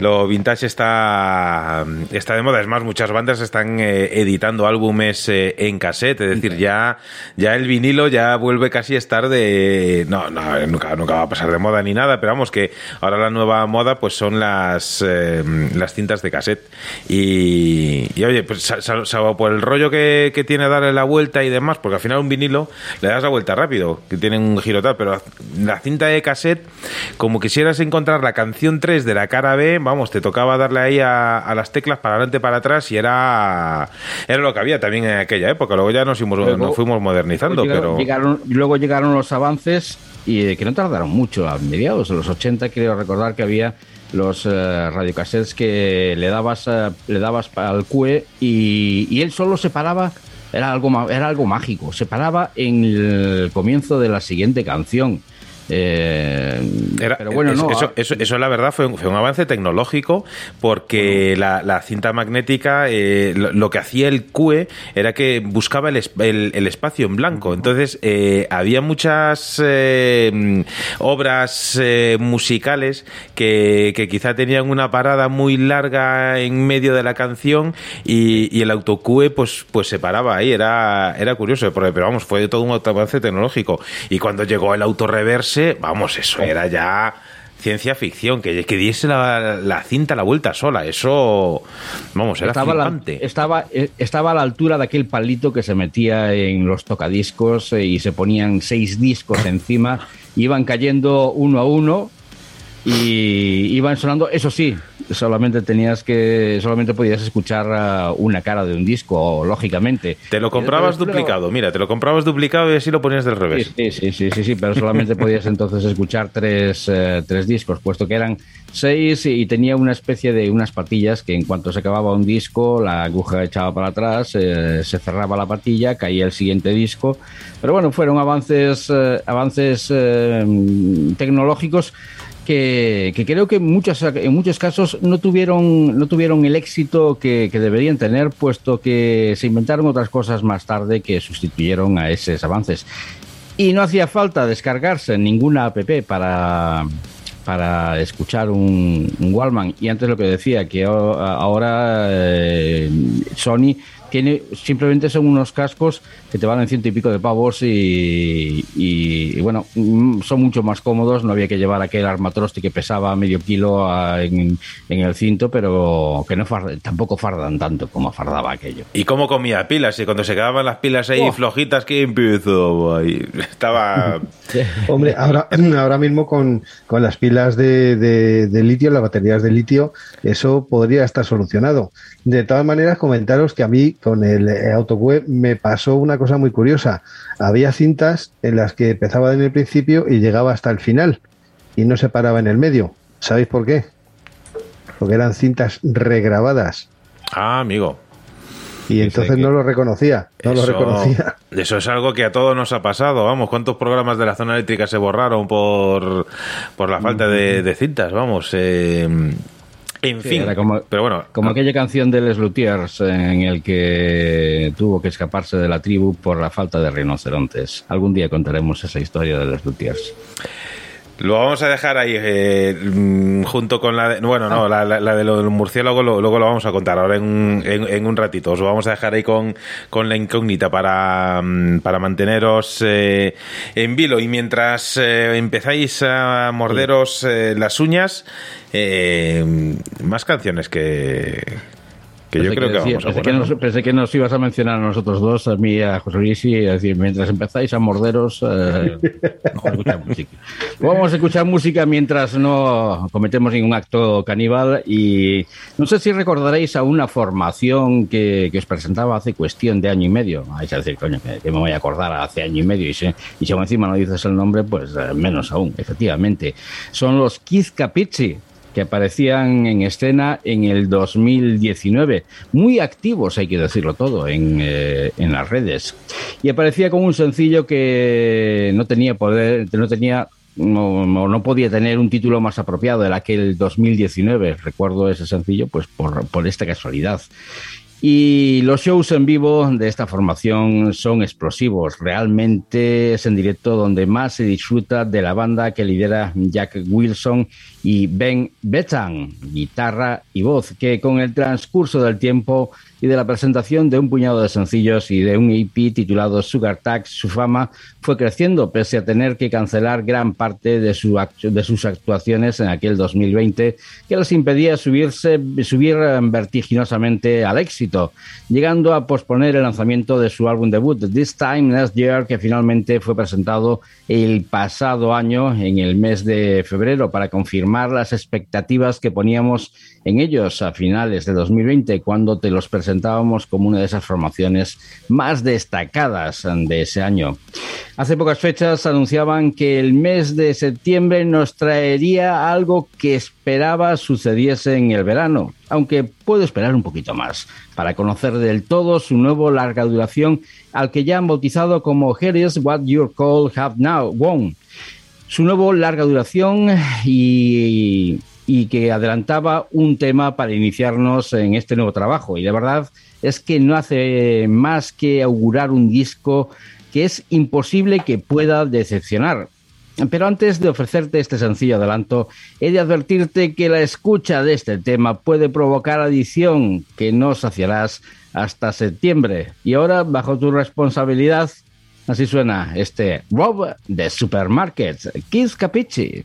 Lo vintage está, está de moda. Es más, muchas bandas están eh, editando álbumes en cassette. Es decir, ya, ya el vinilo ya vuelve casi a estar de. No, no, nunca, nunca va a pasar de moda ni nada, pero vamos, que ahora la nueva moda pues son las, las cintas de cassette. Y Y, y, oye, pues salvo por el rollo que, que, tiene darle la vuelta y demás, porque al final un vinilo le das la vuelta rápido, que tiene un giro tal, pero la cinta de cassette, como quisieras encontrar la canción 3 de la cara B, vamos, te tocaba darle ahí a, a las teclas para adelante, para atrás y era, era lo que había también en aquella época. Luego ya nos fuimos, luego, nos fuimos modernizando, luego pero... Llegaron, luego llegaron los avances y que no tardaron mucho, a mediados de los 80 creo recordar que había los eh, radiocassettes que le dabas eh, le dabas al QE y, y, él solo se paraba era algo era algo mágico se paraba en el comienzo de la siguiente canción eh, Era, pero bueno, no, eso, eso, eso, la verdad fue un, fue un avance tecnológico porque la, la, cinta magnética eh, lo, lo, que hacía el QE era que buscaba el, el, el espacio en blanco. Entonces eh, había muchas eh, obras eh, musicales que, que, quizá tenían una parada muy larga en medio de la canción y, y el autocue pues, pues se paraba ahí. Era, era curioso, pero vamos, fue todo un avance tecnológico. Y cuando llegó el autorreverse, vamos, eso era ya ciencia ficción, que, que diese la, la, cinta la vuelta sola, eso, vamos, era estaba, flipante. La, estaba, estaba a la altura de aquel palito que se metía en los tocadiscos y se ponían seis discos encima, iban cayendo uno a uno y iban sonando, eso sí, solamente tenías que solamente podías escuchar uh, una cara de un disco lógicamente. Te lo comprabas pero, duplicado mira te lo comprabas duplicado y así lo ponías del revés. Sí sí sí sí, sí pero solamente podías entonces escuchar tres, eh, tres discos puesto que eran seis y tenía una especie de unas patillas que en cuanto se acababa un disco la aguja echaba para atrás eh, se cerraba la patilla caía el siguiente disco. Pero bueno fueron avances eh, avances tecnológicos que, que, creo que en muchos, en muchos casos no tuvieron, no tuvieron el éxito que, que, deberían tener, puesto que se inventaron otras cosas más tarde que sustituyeron a esos avances. Y no hacía falta descargarse ninguna app para, para escuchar un, un Wallman. Y antes lo que decía, que ahora eh, Sony tiene, simplemente son unos cascos que te valen ciento y pico de pavos y, y, y, bueno, son mucho más cómodos, no había que llevar aquel armatroste que pesaba medio kilo a, en, en, el cinto, pero que no tampoco fardan tanto como fardaba aquello. ¿Y cómo comía pilas? Y cuando se quedaban las pilas ahí oh. flojitas, ¿qué empezó? Ahí <laughs> estaba... Hombre, ahora, <clears throat> ahora mismo con, con las pilas de, de, de litio, las baterías de litio, eso podría estar solucionado. De todas maneras, comentaros que a mí con el AutoWeb me pasó una cosa muy curiosa. Había cintas en las que empezaba en el principio y llegaba hasta el final y no se paraba en el medio. ¿Sabéis por qué? Porque eran cintas regrabadas. Ah, amigo. Y entonces no lo reconocía, no eso, lo reconocía. <laughs> Eso es algo que a todos nos ha pasado, vamos, ¿cuántos programas de la zona eléctrica se borraron por, por la falta de, de cintas? Vamos, eh, en sí, fin, como, pero bueno. Como aquella canción de Les Luthiers en el que tuvo que escaparse de la tribu por la falta de rinocerontes. Algún día contaremos esa historia de Les Luthiers. Lo vamos a dejar ahí eh, junto con la de, bueno no la, la, la de los murciélagos lo, luego lo vamos a contar ahora en, en, en, un ratito. Os lo vamos a dejar ahí con, con la incógnita para, para manteneros eh, en vilo. Y mientras eh, empezáis a morderos eh, las uñas eh, más canciones que que yo creo que, decía, vamos a pensé, que nos, pensé que nos ibas a mencionar a nosotros dos, a mí y a José Luis, y decir, mientras empezáis a morderos, eh, <laughs> escuchar música. Vamos a escuchar música mientras no cometemos ningún acto caníbal y no sé si recordaréis a una formación que, que os presentaba hace cuestión de año y medio. Vais a decir, coño, que, que me voy a acordar hace año y medio y, si, y si encima no dices el nombre, pues eh, menos aún, efectivamente. Son los Keith Capici que aparecían en escena en el 2019, muy activos, hay que decirlo todo, en, eh, en las redes. Y aparecía con un sencillo que no tenía poder, no tenía no, no, podía tener un título más apropiado del aquel 2019. Recuerdo ese sencillo, pues por, por esta casualidad. Y los shows en vivo de esta formación son explosivos. Realmente es en directo donde más se disfruta de la banda que lidera Jack Wilson y Ben Bethan, guitarra y voz, que con el transcurso del tiempo y de la presentación de un puñado de sencillos y de un EP titulado Sugar Tax, su fama fue creciendo pese a tener que cancelar gran parte de, su de sus actuaciones en aquel 2020 que les impedía subirse, subir vertiginosamente al éxito, llegando a posponer el lanzamiento de su álbum debut This Time Last Year, que finalmente fue presentado el pasado año en el mes de febrero para confirmar las expectativas que poníamos en ellos a finales de 2020 cuando te los presentábamos como una de esas formaciones más destacadas de ese año. Hace pocas fechas anunciaban que el mes de septiembre nos traería algo que esperaba sucediese en el verano, aunque puedo esperar un poquito más, para conocer del todo su nuevo larga duración al que ya han bautizado como Here is What Your Call Have Now Won. Su nuevo larga duración y y que adelantaba un tema para iniciarnos en este nuevo trabajo. Y la verdad es que no hace más que augurar un disco que es imposible que pueda decepcionar. Pero antes de ofrecerte este sencillo adelanto, he de advertirte que la escucha de este tema puede provocar adicción que no saciarás hasta septiembre. Y ahora, bajo tu responsabilidad, así suena este Rob de Supermarkets, Kiss Capici.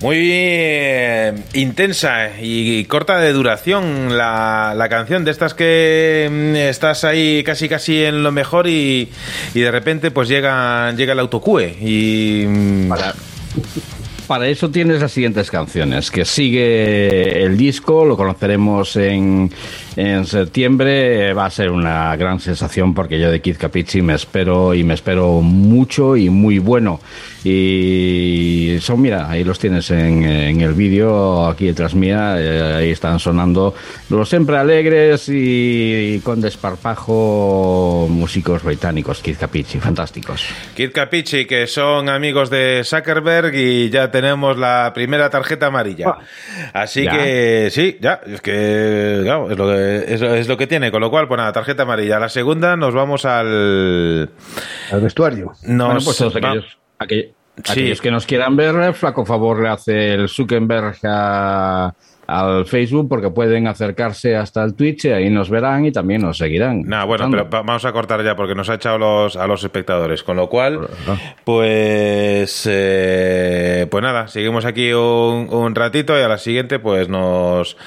Muy eh, intensa y corta de duración la, la, canción, de estas que mm, estás ahí casi casi en lo mejor y, y de repente pues llega, llega el autocue y... Mm, para eso tienes las siguientes canciones, que sigue el disco, lo conoceremos en, en septiembre, va a ser una gran sensación porque yo de Kid Capici me espero y me espero mucho y muy bueno. Y son, mira, ahí los tienes en, en el vídeo, aquí detrás mía, eh, ahí están sonando los siempre alegres y, con desparpajo músicos británicos, Kid Capici, fantásticos. Kid Capici, que son amigos de Zuckerberg y ya tenemos la primera tarjeta amarilla. Ah. Así Ya. que sí, ya, es que claro, es, lo que es, es lo que tiene, con lo cual, pues nada, tarjeta amarilla. La segunda nos vamos al... Al vestuario. Nos, bueno, pues aquellos, aquellos, Sí. aquellos que nos quieran ver, flaco favor le hace el Zuckerberg a- al Facebook porque pueden acercarse hasta el Twitch y ahí nos verán y también nos seguirán. Nada, bueno, pero va- vamos a cortar ya porque nos ha echado los, a los espectadores. Con lo cual, pues, eh, pues nada, seguimos aquí un, un ratito y a la siguiente, pues nos,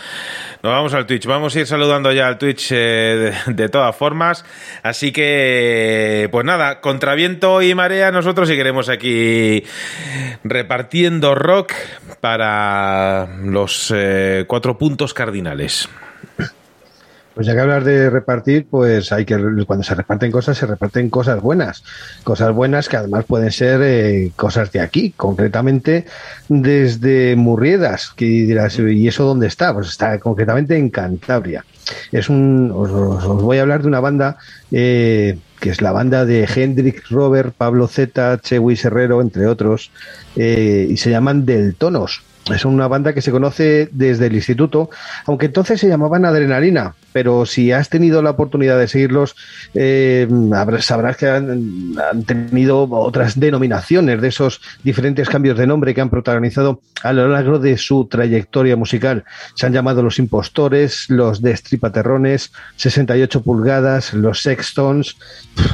nos vamos al Twitch. Vamos a ir saludando ya al Twitch eh, de, todas formas. Así que, pues nada, contra viento y marea, nosotros seguiremos aquí repartiendo rock para los eh, cuatro puntos cardinales. Pues ya que hablar de repartir, pues hay que cuando se reparten cosas, se reparten cosas buenas. Cosas buenas que además pueden ser eh, cosas de aquí, concretamente desde Murriedas, que dirás, ¿y eso dónde está? Pues está concretamente en Cantabria. Es un, os, voy a hablar de una banda eh, que es la banda de Hendrik Robert, Pablo Z, Chewis Herrero, entre otros, eh, y se llaman Deltonos. Es una banda que se conoce desde el instituto, aunque entonces se llamaban Adrenalina, pero si has tenido la oportunidad de seguirlos, eh, sabrás que han, han tenido otras denominaciones de esos diferentes cambios de nombre que han protagonizado a lo largo de su trayectoria musical. Se han llamado Los Impostores, Los Destripaterrones, 68 pulgadas, Los Sextons,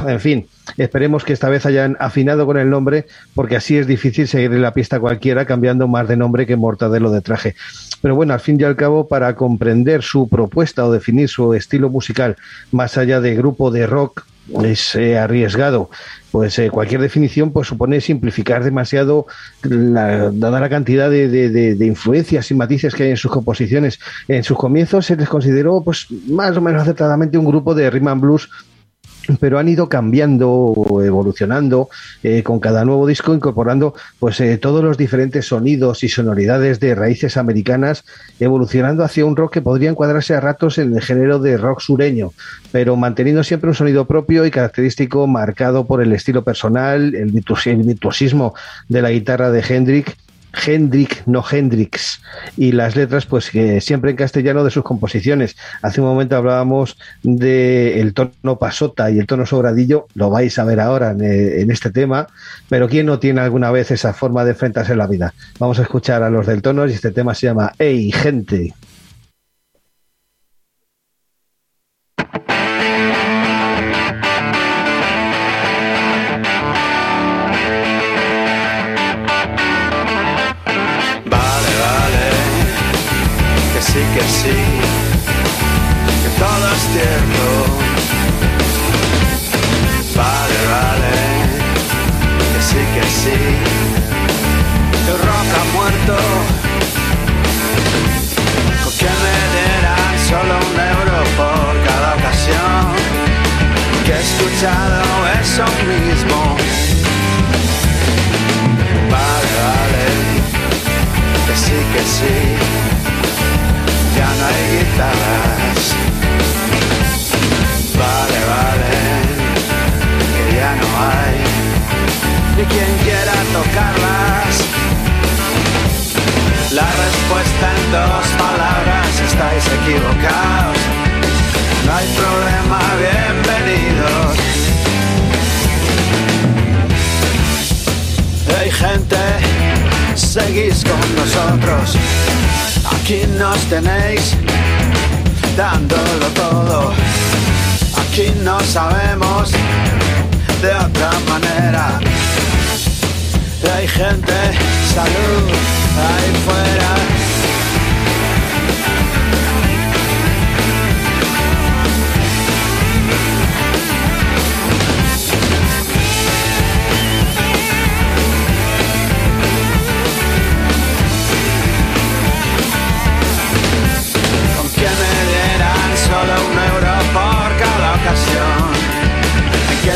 en fin. Esperemos que esta vez hayan afinado con el nombre, porque así es difícil seguir la pista cualquiera cambiando más de nombre que mortadelo de traje. Pero bueno, al fin y al cabo, para comprender su propuesta o definir su estilo musical más allá de grupo de rock, es eh, arriesgado. Pues eh, cualquier definición pues, supone simplificar demasiado, dada la cantidad de- de influencias y matices que hay en sus composiciones. En sus comienzos se les consideró pues, más o menos acertadamente un grupo de rhythm and blues pero han ido cambiando o evolucionando eh, con cada nuevo disco incorporando pues eh, todos los diferentes sonidos y sonoridades de raíces americanas evolucionando hacia un rock que podría encuadrarse a ratos en el género de rock sureño pero manteniendo siempre un sonido propio y característico marcado por el estilo personal el, virtuos- el virtuosismo de la guitarra de Hendrik Hendrik, no Hendrix, y las letras, pues que siempre en castellano de sus composiciones. Hace un momento hablábamos de tono pasota y el tono sobradillo, lo vais a ver ahora en, eh, en este tema, pero ¿quién no tiene alguna vez esa forma de enfrentarse a la vida? Vamos a escuchar a los del tono y este tema se llama Hey, gente. Eso mismo. Vale, vale que sí, que sí, ya no hay guitarras. Vale, vale, que ya no hay ni quien quiera tocarlas. La respuesta en dos palabras, estáis equivocados. No hay problema, bienvenidos. Hey gente, seguís con nosotros. Aquí nos tenéis dándolo todo. Aquí no sabemos de otra manera. Hay gente, salud, ahí fuera.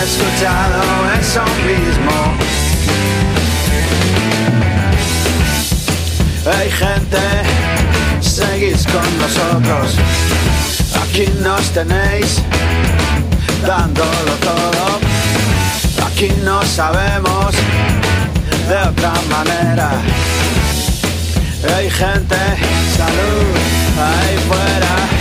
Escuchado eso mismo. Hay gente, seguís con nosotros. Aquí nos tenéis dándolo todo. Aquí no sabemos de otra manera. Hay gente, salud, ahí fuera.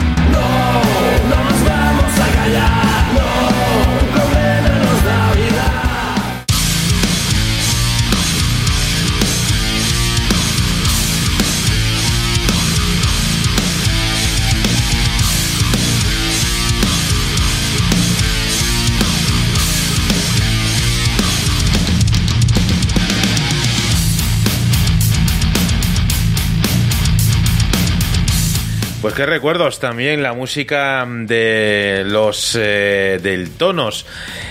Pues qué recuerdos también la música de los eh, del Tonos.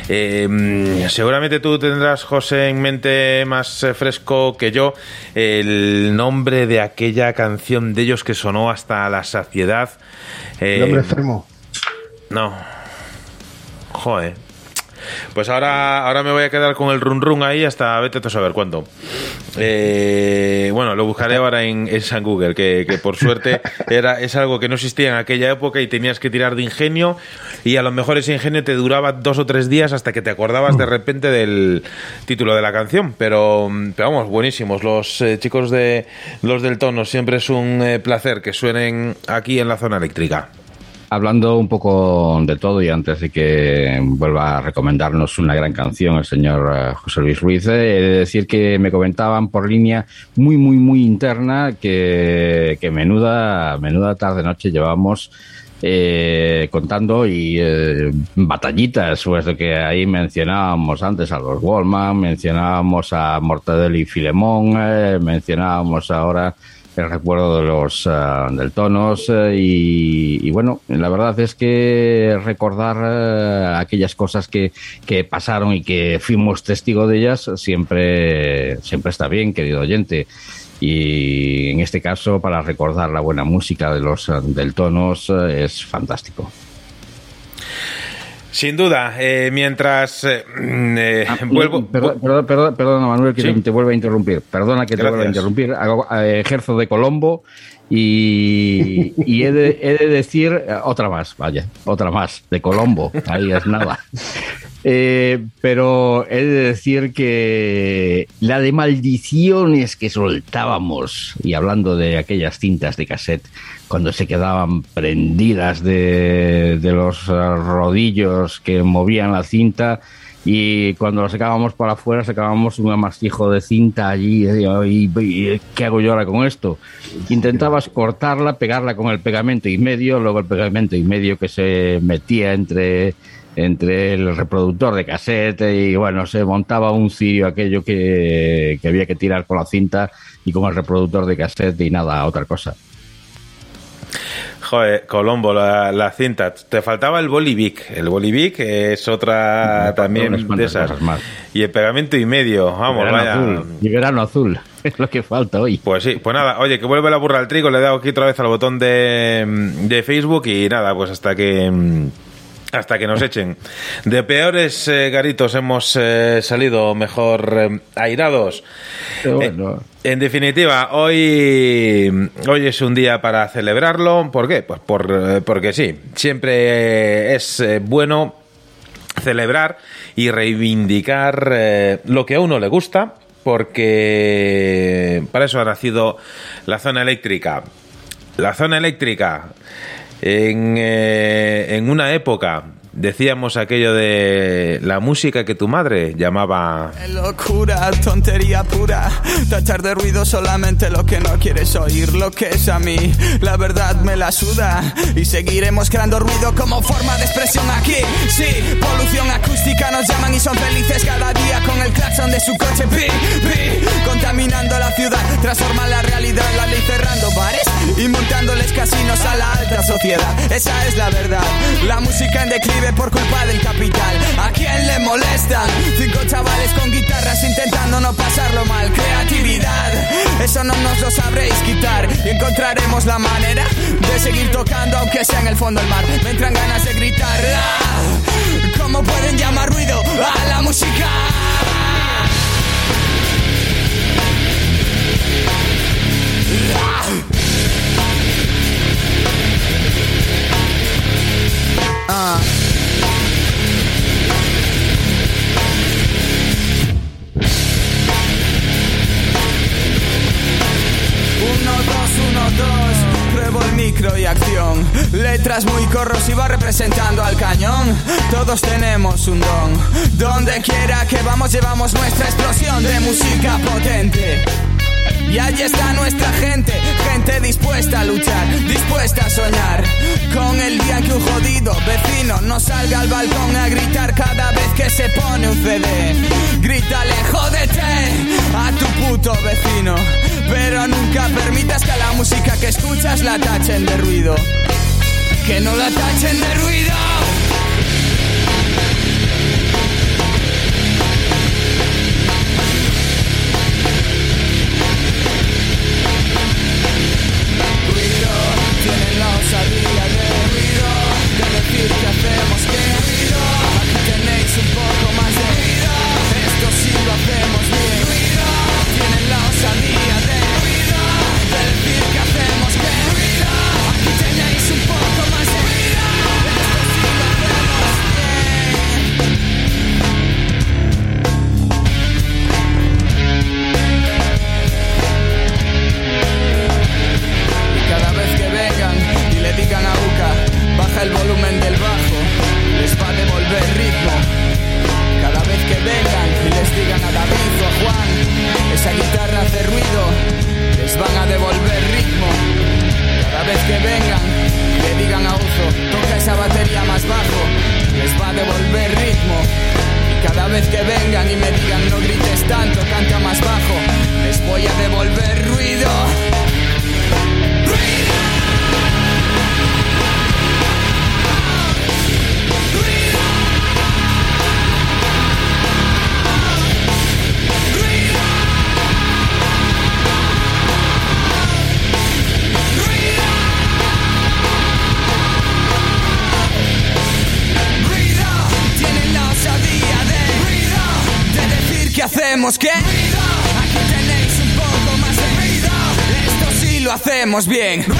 Eh, seguramente tú tendrás, José, en mente más eh, fresco que yo el nombre de aquella canción de ellos que sonó hasta la saciedad. El hombre enfermo. No. Joder. Pues ahora, ahora me voy a quedar con el run run ahí hasta vete a saber cuándo. Eh, bueno, lo buscaré ahora en, en San Google, que, que, por suerte era, es algo que no existía en aquella época y tenías que tirar de ingenio y a lo mejor ese ingenio te duraba dos o tres días hasta que te acordabas de repente del título de la canción. Pero, pero vamos, buenísimos. Los eh, chicos de los del tono, siempre es un eh, placer que suenen aquí en la zona eléctrica. Hablando un poco de todo y antes de que vuelva a recomendarnos una gran canción el señor eh, José Luis Ruiz, eh, he de decir que me comentaban por línea muy, muy, muy interna que, que menuda, menuda tarde-noche llevamos eh, contando y eh, batallitas, pues que ahí mencionábamos antes a los Wallman, mencionábamos a Mortadelo y Filemón, eh, mencionábamos ahora recuerdo de los uh, del tonos uh, y, bueno la verdad es que recordar uh, aquellas cosas que, que, pasaron y que fuimos testigo de ellas siempre siempre está bien querido oyente. Y en este caso para recordar la buena música de los del tonos es fantástico sin duda, eh, mientras eh, eh, ah, vuelvo. Perdón, perdón, perdón, perdona, Manuel, que ¿Sí? te vuelva a interrumpir. Perdona que te Gracias. vuelva a interrumpir. Hago, eh, ejerzo de Colombo y, y he, de, decir otra más, vaya, otra más, de Colombo. Ahí es nada. Eh, pero he de decir que la de maldiciones que soltábamos, y hablando de aquellas cintas de cassette, cuando se quedaban prendidas de, de los rodillos que movían la cinta, y cuando lo sacábamos para afuera sacábamos un amastijo de cinta allí y, y, ¿qué hago yo ahora con esto? Intentabas cortarla, pegarla con el pegamento y medio, luego el pegamento y medio que se metía entre entre el reproductor de cassette y bueno, se montaba un cirio aquello que, que había que tirar con la cinta y con el reproductor de cassette y nada, otra cosa. Joder, Colombo, la, la, cinta. Te faltaba el Bolivic. El Bolivic es otra no, también de esas. Más. Y el pegamento y medio. Vamos, vaya. Azul. Y verano azul. <laughs> Es lo que falta hoy. Pues sí, pues nada. Oye, que vuelve la burra al trigo. Le he dado aquí otra vez al botón de, de Facebook y nada, pues hasta que hasta que nos <laughs> echen. De peores eh, garitos hemos eh, salido mejor eh, airados. Bueno. En definitiva, hoy, hoy es un día para celebrarlo. ¿Por qué? Pues por, porque sí. Siempre es bueno celebrar y reivindicar lo que a uno le gusta, porque para eso ha nacido la zona eléctrica. La zona eléctrica en, eh, en una época decíamos aquello de la música que tu madre llamaba locura, tontería pura, tachar de ruido solamente lo que no quieres oír, lo que es a mí, la verdad me la suda. Y seguiremos creando ruido como forma de expresión aquí, sí, polución acústica nos llaman y son felices cada día con el claxon de su coche, pi, pi, contaminando la ciudad, transforma la realidad, la ley cerrando bares y montándoles casinos a la alta sociedad. Esa es la verdad. La música en declive por culpa del capital. ¿A quién le molestan? Cinco chavales con guitarras intentando no pasarlo mal. Creatividad, eso no nos lo sabréis quitar. Y encontraremos la manera de seguir tocando, aunque sea en el fondo del mar. Me entran ganas de gritar. ¡Ah! ¿Cómo pueden llamar ruido a la música? Ah. Micro y acción. Letras muy corrosiva representando al cañón. Todos tenemos un don. Donde quiera que vamos, llevamos nuestra explosión de música potente. Y allí está nuestra gente, gente dispuesta a luchar, dispuesta a soñar. Con el día que un jodido vecino no salga al balcón a gritar cada vez que se pone un CD. Grítale, jódete a tu puto vecino. Pero nunca permitas que a la música que escuchas la tachen de ruido. Que no la tachen de ruido. Hacemos bien.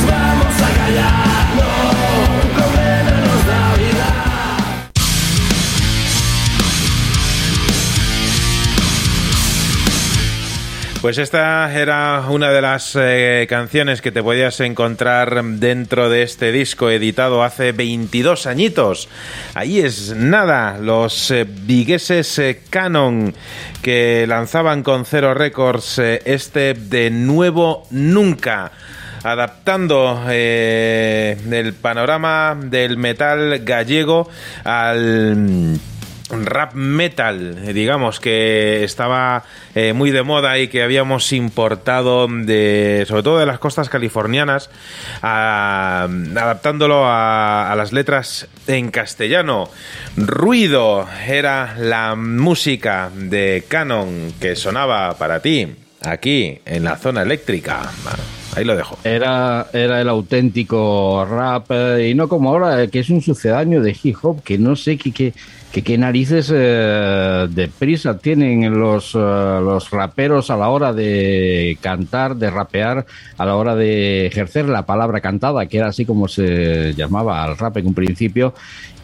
Pues esta era una de las eh, canciones que te podías encontrar dentro de este disco editado hace 22 añitos. Ahí es nada, los eh, vigueses eh, Canon que lanzaban con Cero Records eh, este de nuevo nunca adaptando el panorama del metal gallego al rap metal, digamos, que estaba eh, muy de moda y que habíamos importado de, sobre todo de las costas californianas, adaptándolo a, a las letras en castellano. Ruido era la música de Canon que sonaba para ti aquí en la zona eléctrica. Ahí lo dejo. Era, era el auténtico rap, eh, y no como ahora, eh, que es un sucedáneo de hip hop, que no sé qué, qué, que qué narices eh, de prisa tienen los, eh, los raperos a la hora de cantar, de rapear, a la hora de ejercer la palabra cantada, que era así como se llamaba al rap en un principio.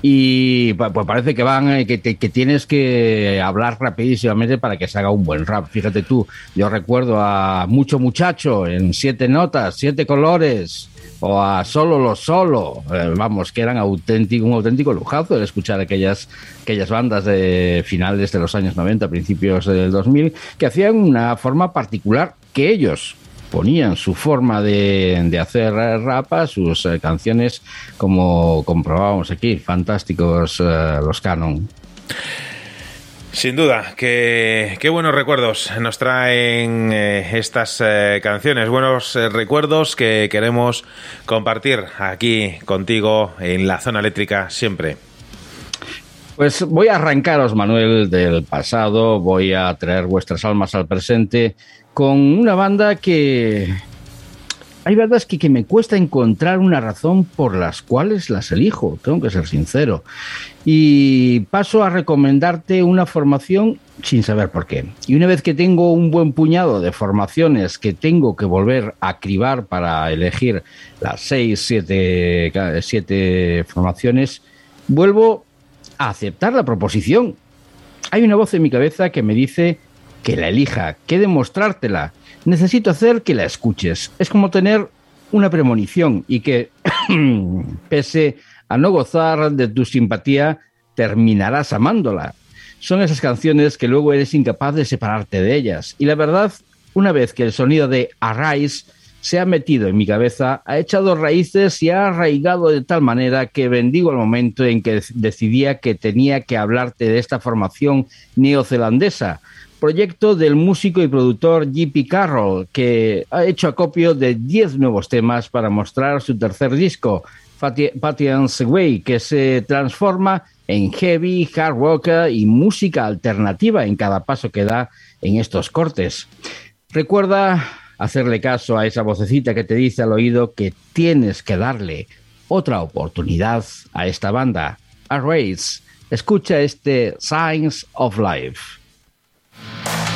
Y pues parece que van, eh, que, que, tienes que hablar rapidísimamente para que se haga un buen rap. Fíjate tú, yo recuerdo a Mucho Muchacho en siete notas, siete colores, o a Solo lo Solo, eh, vamos, que eran auténtico, un auténtico lujazo el escuchar aquellas, aquellas bandas de finales de los años 90, principios del 2000, que hacían una forma particular que ellos ponían su forma de, de hacer rapa, sus eh, canciones, como comprobábamos aquí, fantásticos eh, los canon. Sin duda, qué, qué buenos recuerdos nos traen eh, estas eh, canciones, buenos eh, recuerdos que queremos compartir aquí contigo en la zona eléctrica siempre. Pues voy a arrancaros, Manuel, del pasado, voy a traer vuestras almas al presente con una banda que, hay verdades que, que me cuesta encontrar una razón por las cuales las elijo, tengo que ser sincero. Y paso a recomendarte una formación sin saber por qué. Y una vez que tengo un buen puñado de formaciones que tengo que volver a cribar para elegir las seis, siete, siete formaciones, vuelvo a aceptar la proposición. Hay una voz en mi cabeza que me dice que la elija, que demostrártela necesito hacer que la escuches. Es como tener una premonición y que, <coughs> pese a no gozar de tu simpatía, terminarás amándola. Son esas canciones que luego eres incapaz de separarte de ellas. Y la verdad, una vez que el sonido de Arise se ha metido en mi cabeza, ha echado raíces y ha arraigado de tal manera que bendigo el momento en que decidía que tenía que hablarte de esta formación neozelandesa, proyecto del músico y productor J.P. Carroll, que ha hecho acopio de 10 nuevos temas para mostrar su tercer disco, Patience Way, que se transforma en heavy, hard rock y música alternativa en cada paso que da en estos cortes. Recuerda hacerle caso a esa vocecita que te dice al oído que tienes que darle otra oportunidad a esta banda. A Race, escucha este Signs of Life. Signs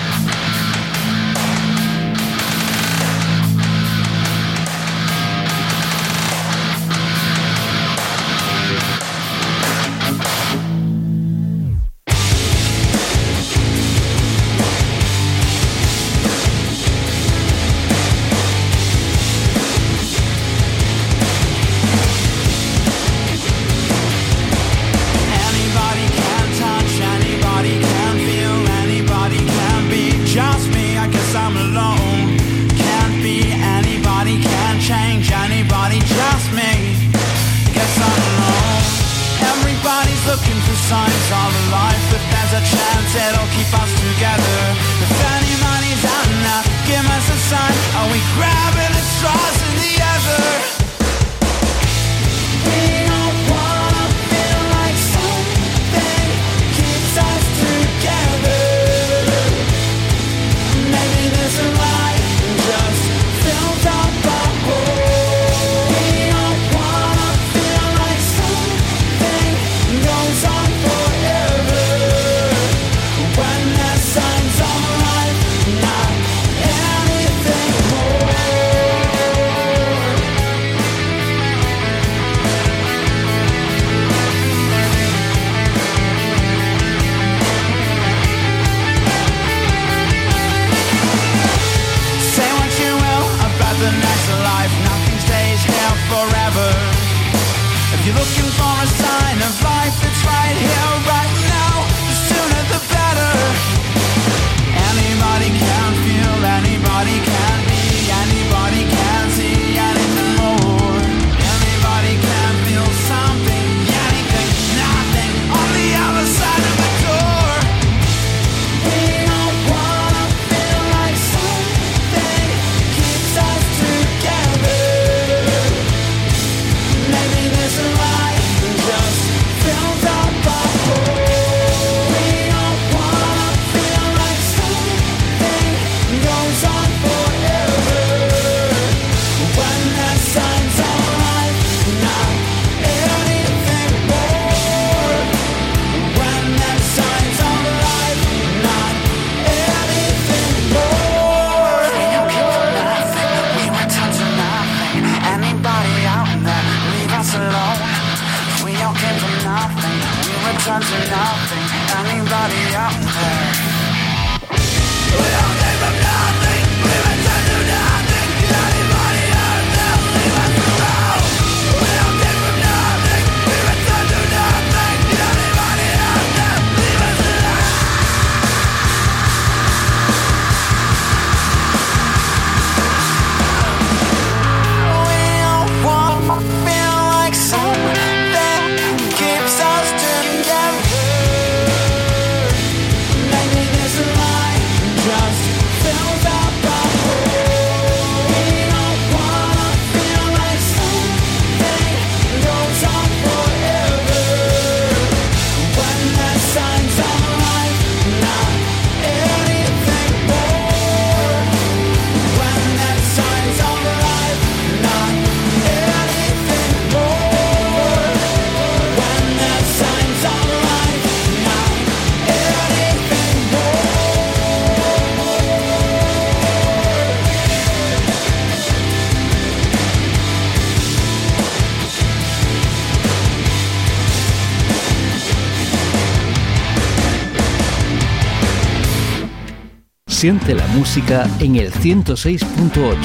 Siente la música en el 106.8,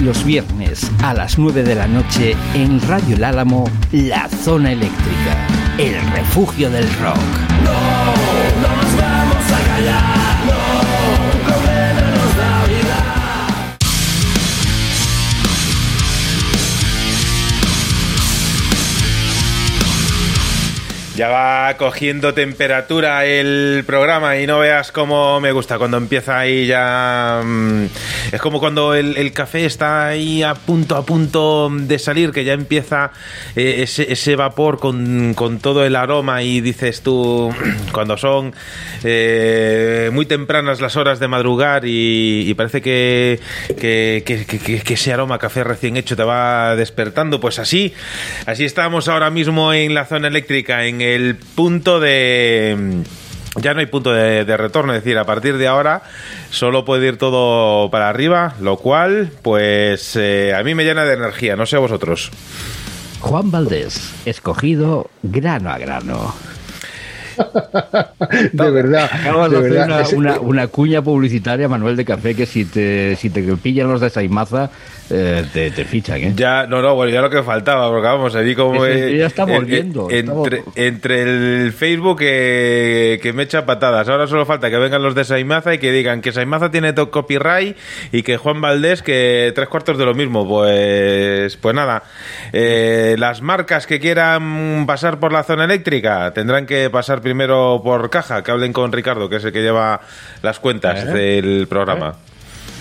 los viernes a las 9 de la noche en Radio El Álamo, La Zona Eléctrica, el refugio del rock. Ya va cogiendo temperatura el programa y no veas cómo me gusta. Cuando empieza ahí ya... mm, Es como cuando el, el café está ahí a punto, a punto de salir, que ya empieza eh, ese, ese vapor con, con todo el aroma y dices tú, <clears throat> cuando son eh, muy tempranas las horas de madrugar y, parece que, que, ese aroma café recién hecho te va despertando, pues así, así estamos ahora mismo en la zona eléctrica, en el punto de... Ya no hay punto de, de retorno, es decir, a partir de ahora solo puede ir todo para arriba, lo cual, pues eh, a mí me llena de energía, no sé a vosotros. Juan Valdés, escogido grano a grano. <laughs> De verdad. Acabas de, hacer verdad. una, una- una cuña publicitaria, Manuel de Café, que si te, si te pillan los de Saimaza, eh, te, te fichan, ¿eh? Ya, no, no, bueno, ya lo que faltaba, porque vamos, allí como... Eh, ya en- estamos- entre, el Facebook que, que me echa patadas, ahora solo falta que vengan los de Saimaza y que digan que Saimaza tiene copyright y que Juan Valdés que tres cuartos de lo mismo. Pues, pues nada, eh, las marcas que quieran pasar por la zona eléctrica tendrán que pasar primero por caja, que hablen con Ricardo, que es el que lleva las cuentas ¿Eh? del programa.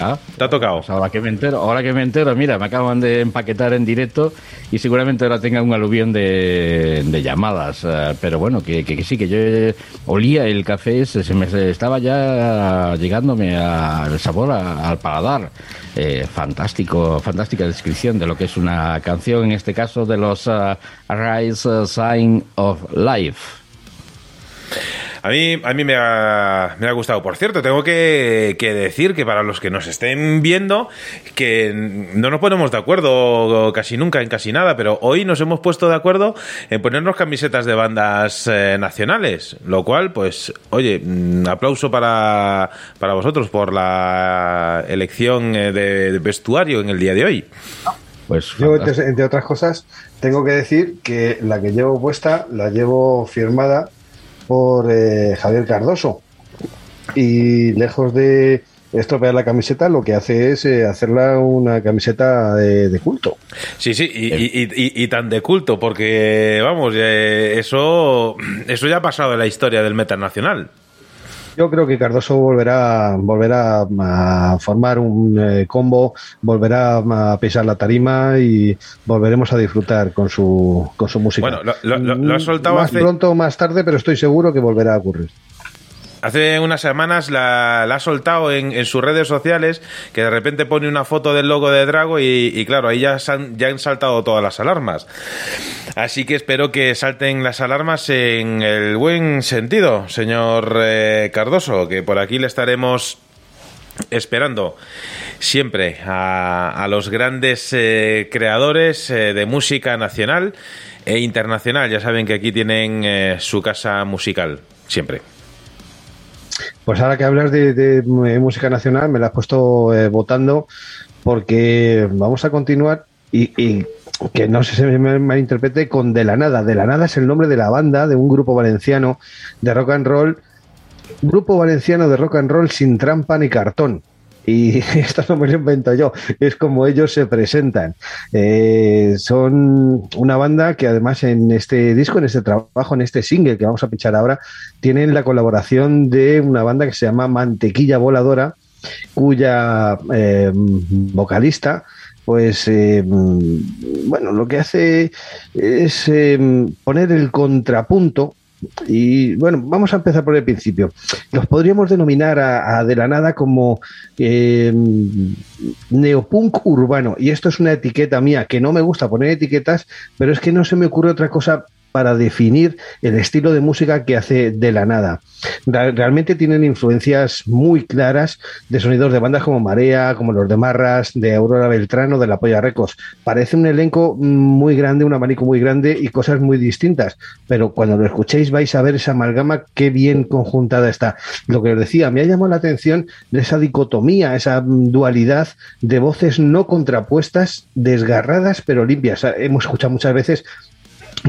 Ah, Te ha tocado. pues ahora que me entero, ahora que me entero, mira, me acaban de empaquetar en directo y seguramente ahora tenga un aluvión de, llamadas. eh, pero bueno, que, sí, que yo eh, olía el café, se, me estaba ya llegándome al sabor, al paladar. Eh, fantástico, fantástica descripción de lo que es una canción, en este caso de los ah, Rise ah, Sign of Life. A mí, a mí me, ha, me ha gustado. Por cierto, tengo que, que decir que para los que nos estén viendo, que no nos ponemos de acuerdo casi nunca en casi nada, pero hoy nos hemos puesto de acuerdo en ponernos camisetas de bandas eh, nacionales, lo cual, pues, oye, mm, aplauso para, para vosotros por la elección eh, de, de vestuario en el día de hoy. Pues Yo, entre otras cosas, tengo que decir que la que llevo puesta la llevo firmada por eh, Javier Cardoso. Y lejos de estropear la camiseta, lo que hace es eh, hacerla una camiseta de, de culto. Sí, sí, y, y- y- y tan de culto, porque, vamos, eh, eso, <clears throat> eso ya ha pasado en la historia del metal nacional. Yo creo que Cardoso volverá, volverá a formar un eh, combo, volverá a pisar la tarima y volveremos a disfrutar con su, con su música. Bueno, lo- lo- lo- lo ha soltado más hace- pronto o más tarde, pero estoy seguro que volverá a ocurrir. Hace unas semanas la, ha soltado en, sus redes sociales, que de repente pone una foto del logo de Drago y, claro, ahí ya, han, ya han saltado todas las alarmas. Así que espero que salten las alarmas en el buen sentido, señor eh, Cardoso, que por aquí le estaremos esperando siempre a, a los grandes eh, creadores eh, de música nacional e internacional. Ya saben que aquí tienen eh, su casa musical, siempre. Pues ahora que hablas de, eh, música nacional, me la has puesto eh, votando porque vamos a continuar y, y que no se me malinterprete con De la Nada. De la Nada es el nombre de la banda de un grupo valenciano de rock and roll. Grupo valenciano de rock and roll sin trampa ni cartón. Y <laughs> esto no me lo invento yo, es como ellos se presentan. Eh, son una banda que además en este disco, en este trabajo, en este single que vamos a pinchar ahora, tienen la colaboración de una banda que se llama Mantequilla Voladora, cuya eh, vocalista pues eh, bueno, lo que hace es poner el contrapunto y bueno, vamos a empezar por el principio. Los podríamos denominar a, de la nada como eh, neopunk urbano. Y esto es una etiqueta mía, que no me gusta poner etiquetas, pero es que no se me ocurre otra cosa para definir el estilo de música que hace de la nada. Realmente tienen influencias muy claras de sonidos de bandas como Marea, como los de Marras, de Aurora Beltrano, de La Polla Records. Parece un elenco muy grande, un abanico muy grande y cosas muy distintas, pero cuando lo escuchéis vais a ver esa amalgama qué bien conjuntada está. Lo que os decía, me ha llamado la atención esa dicotomía, esa dualidad de voces no contrapuestas, desgarradas pero limpias. Hemos escuchado muchas veces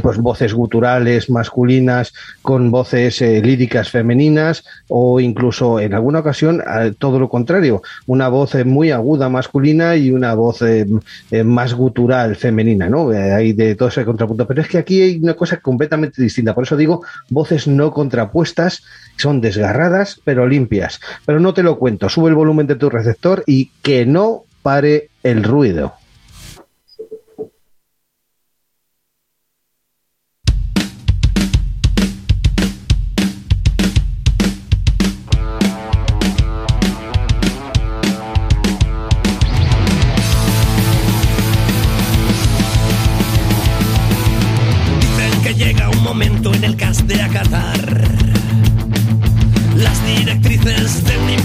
pues voces guturales masculinas con voces eh, líricas femeninas o incluso en alguna ocasión todo lo contrario, una voz eh, muy aguda masculina y una voz eh, más gutural femenina, ¿no? Hay de todo ese contrapunto, pero es que aquí hay una cosa completamente distinta, por eso digo voces no contrapuestas, son desgarradas pero limpias, pero no te lo cuento, sube el volumen de tu receptor y que no pare el ruido.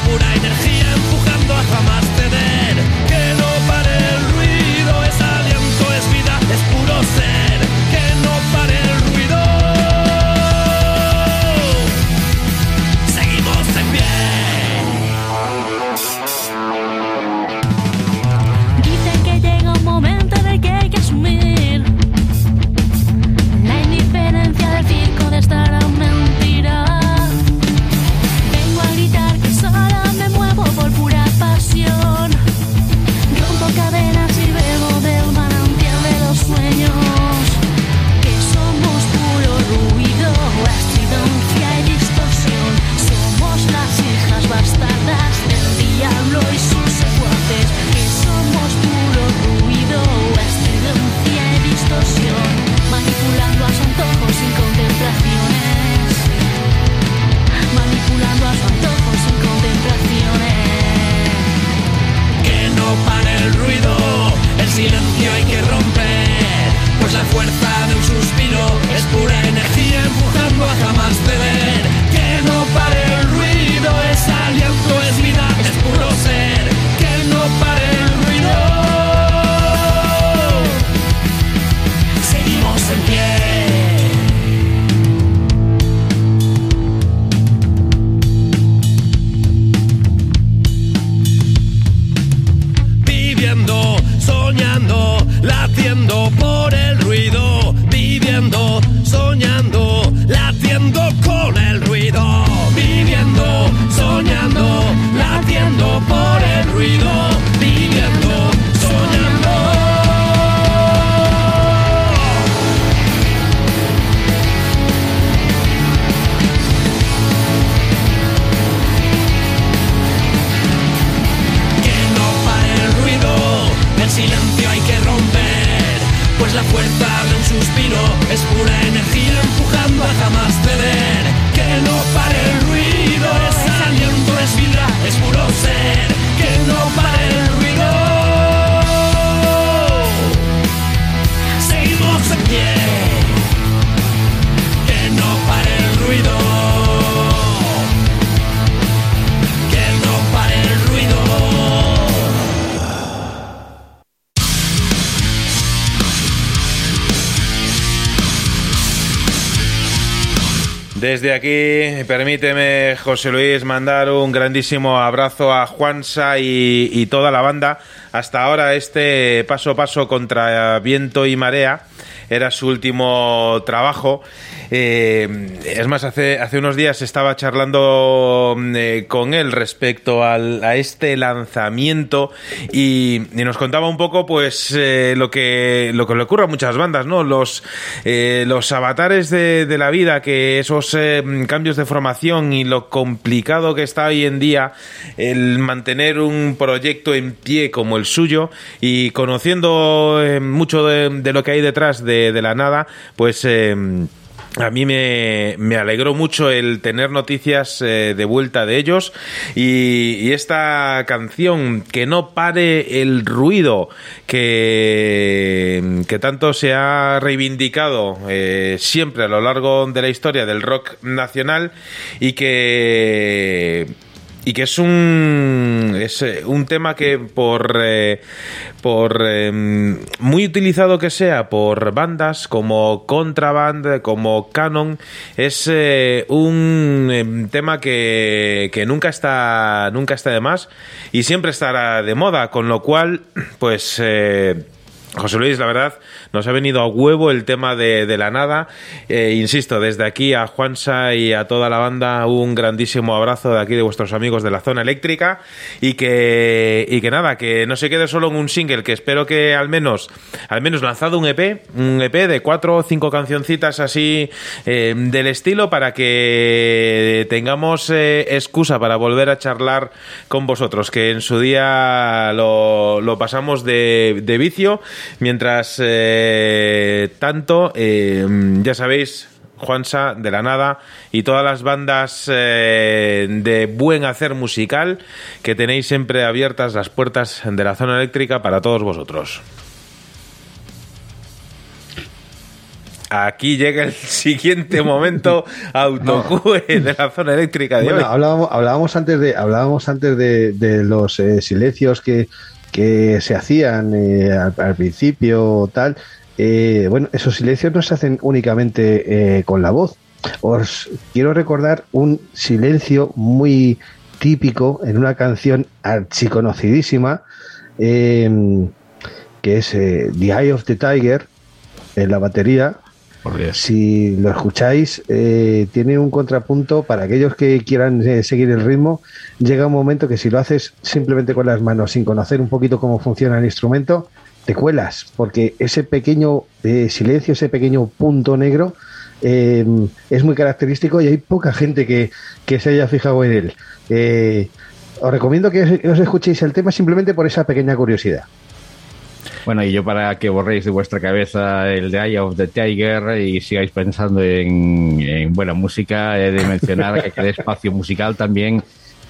pura energía empujando a jamás el ruido, el silencio hay que romper. Pues la fuerza de un suspiro es pura energía empujando a jamás ceder. Que no pare el ruido, es aliento, es vida, olvidó. Desde aquí, permíteme, José Luis, mandar un grandísimo abrazo a Juansa y, y toda la banda. Hasta ahora este paso a paso contra viento y marea era su último trabajo. Eh, es más, hace, unos días estaba charlando eh, con él respecto a este lanzamiento y, nos contaba un poco pues eh, lo que lo que le ocurre a muchas bandas, ¿no? Los, los avatares de, la vida, que esos cambios de formación y lo complicado que está hoy en día el mantener un proyecto en pie como el suyo y conociendo mucho de, de lo que hay detrás de, de la nada, pues... a mí me, me alegró mucho el tener noticias eh, de vuelta de ellos y, y esta canción que no pare el ruido que, que tanto se ha reivindicado eh, siempre a lo largo de la historia del rock nacional y que y que es un es eh, un tema que por eh, por eh, muy utilizado que sea por bandas como Contraband como Canon es eh, un eh, tema que, que nunca está nunca está de más y siempre estará de moda con lo cual pues José Luis, la verdad, nos ha venido a huevo el tema de, de la nada. Eh, insisto, desde aquí a Juansa y a toda la banda, un grandísimo abrazo de aquí de vuestros amigos de la zona eléctrica. Y que, y que nada, que no se quede solo en un single, que espero que al menos, al menos lanzado un EP, un EP de cuatro o cinco cancioncitas así eh, del estilo para que tengamos eh, excusa para volver a charlar con vosotros, que en su día lo, lo pasamos de, de vicio, mientras tanto, eh, ya sabéis, Juansa de la Nada y todas las bandas eh, de buen hacer musical que tenéis siempre abiertas las puertas de la zona eléctrica para todos vosotros. Aquí llega el <laughs> siguiente momento <laughs> autocue de la zona eléctrica de Bueno, hoy. hablábamos, hablábamos antes de, hablábamos antes de, de los eh, silencios que, que se hacían eh, al, al principio, tal. Eh, bueno, esos silencios no se hacen únicamente eh, con la voz. Os quiero recordar un silencio muy típico en una canción archiconocidísima, que es The Eye of the Tiger, en la batería, Si lo escucháis, eh, tiene un contrapunto para aquellos que quieran eh, seguir el ritmo. Llega un momento que si lo haces simplemente con las manos, sin conocer un poquito cómo funciona el instrumento, te cuelas, porque ese pequeño eh, silencio, ese pequeño punto negro, eh, es muy característico y hay poca gente que, que se haya fijado en él. Eh, os recomiendo que os, os escuchéis el tema simplemente por esa pequeña curiosidad. Bueno, y yo para que borréis de vuestra cabeza el de Eye of the Tiger y sigáis pensando en, en buena música, he de mencionar que aquel espacio musical también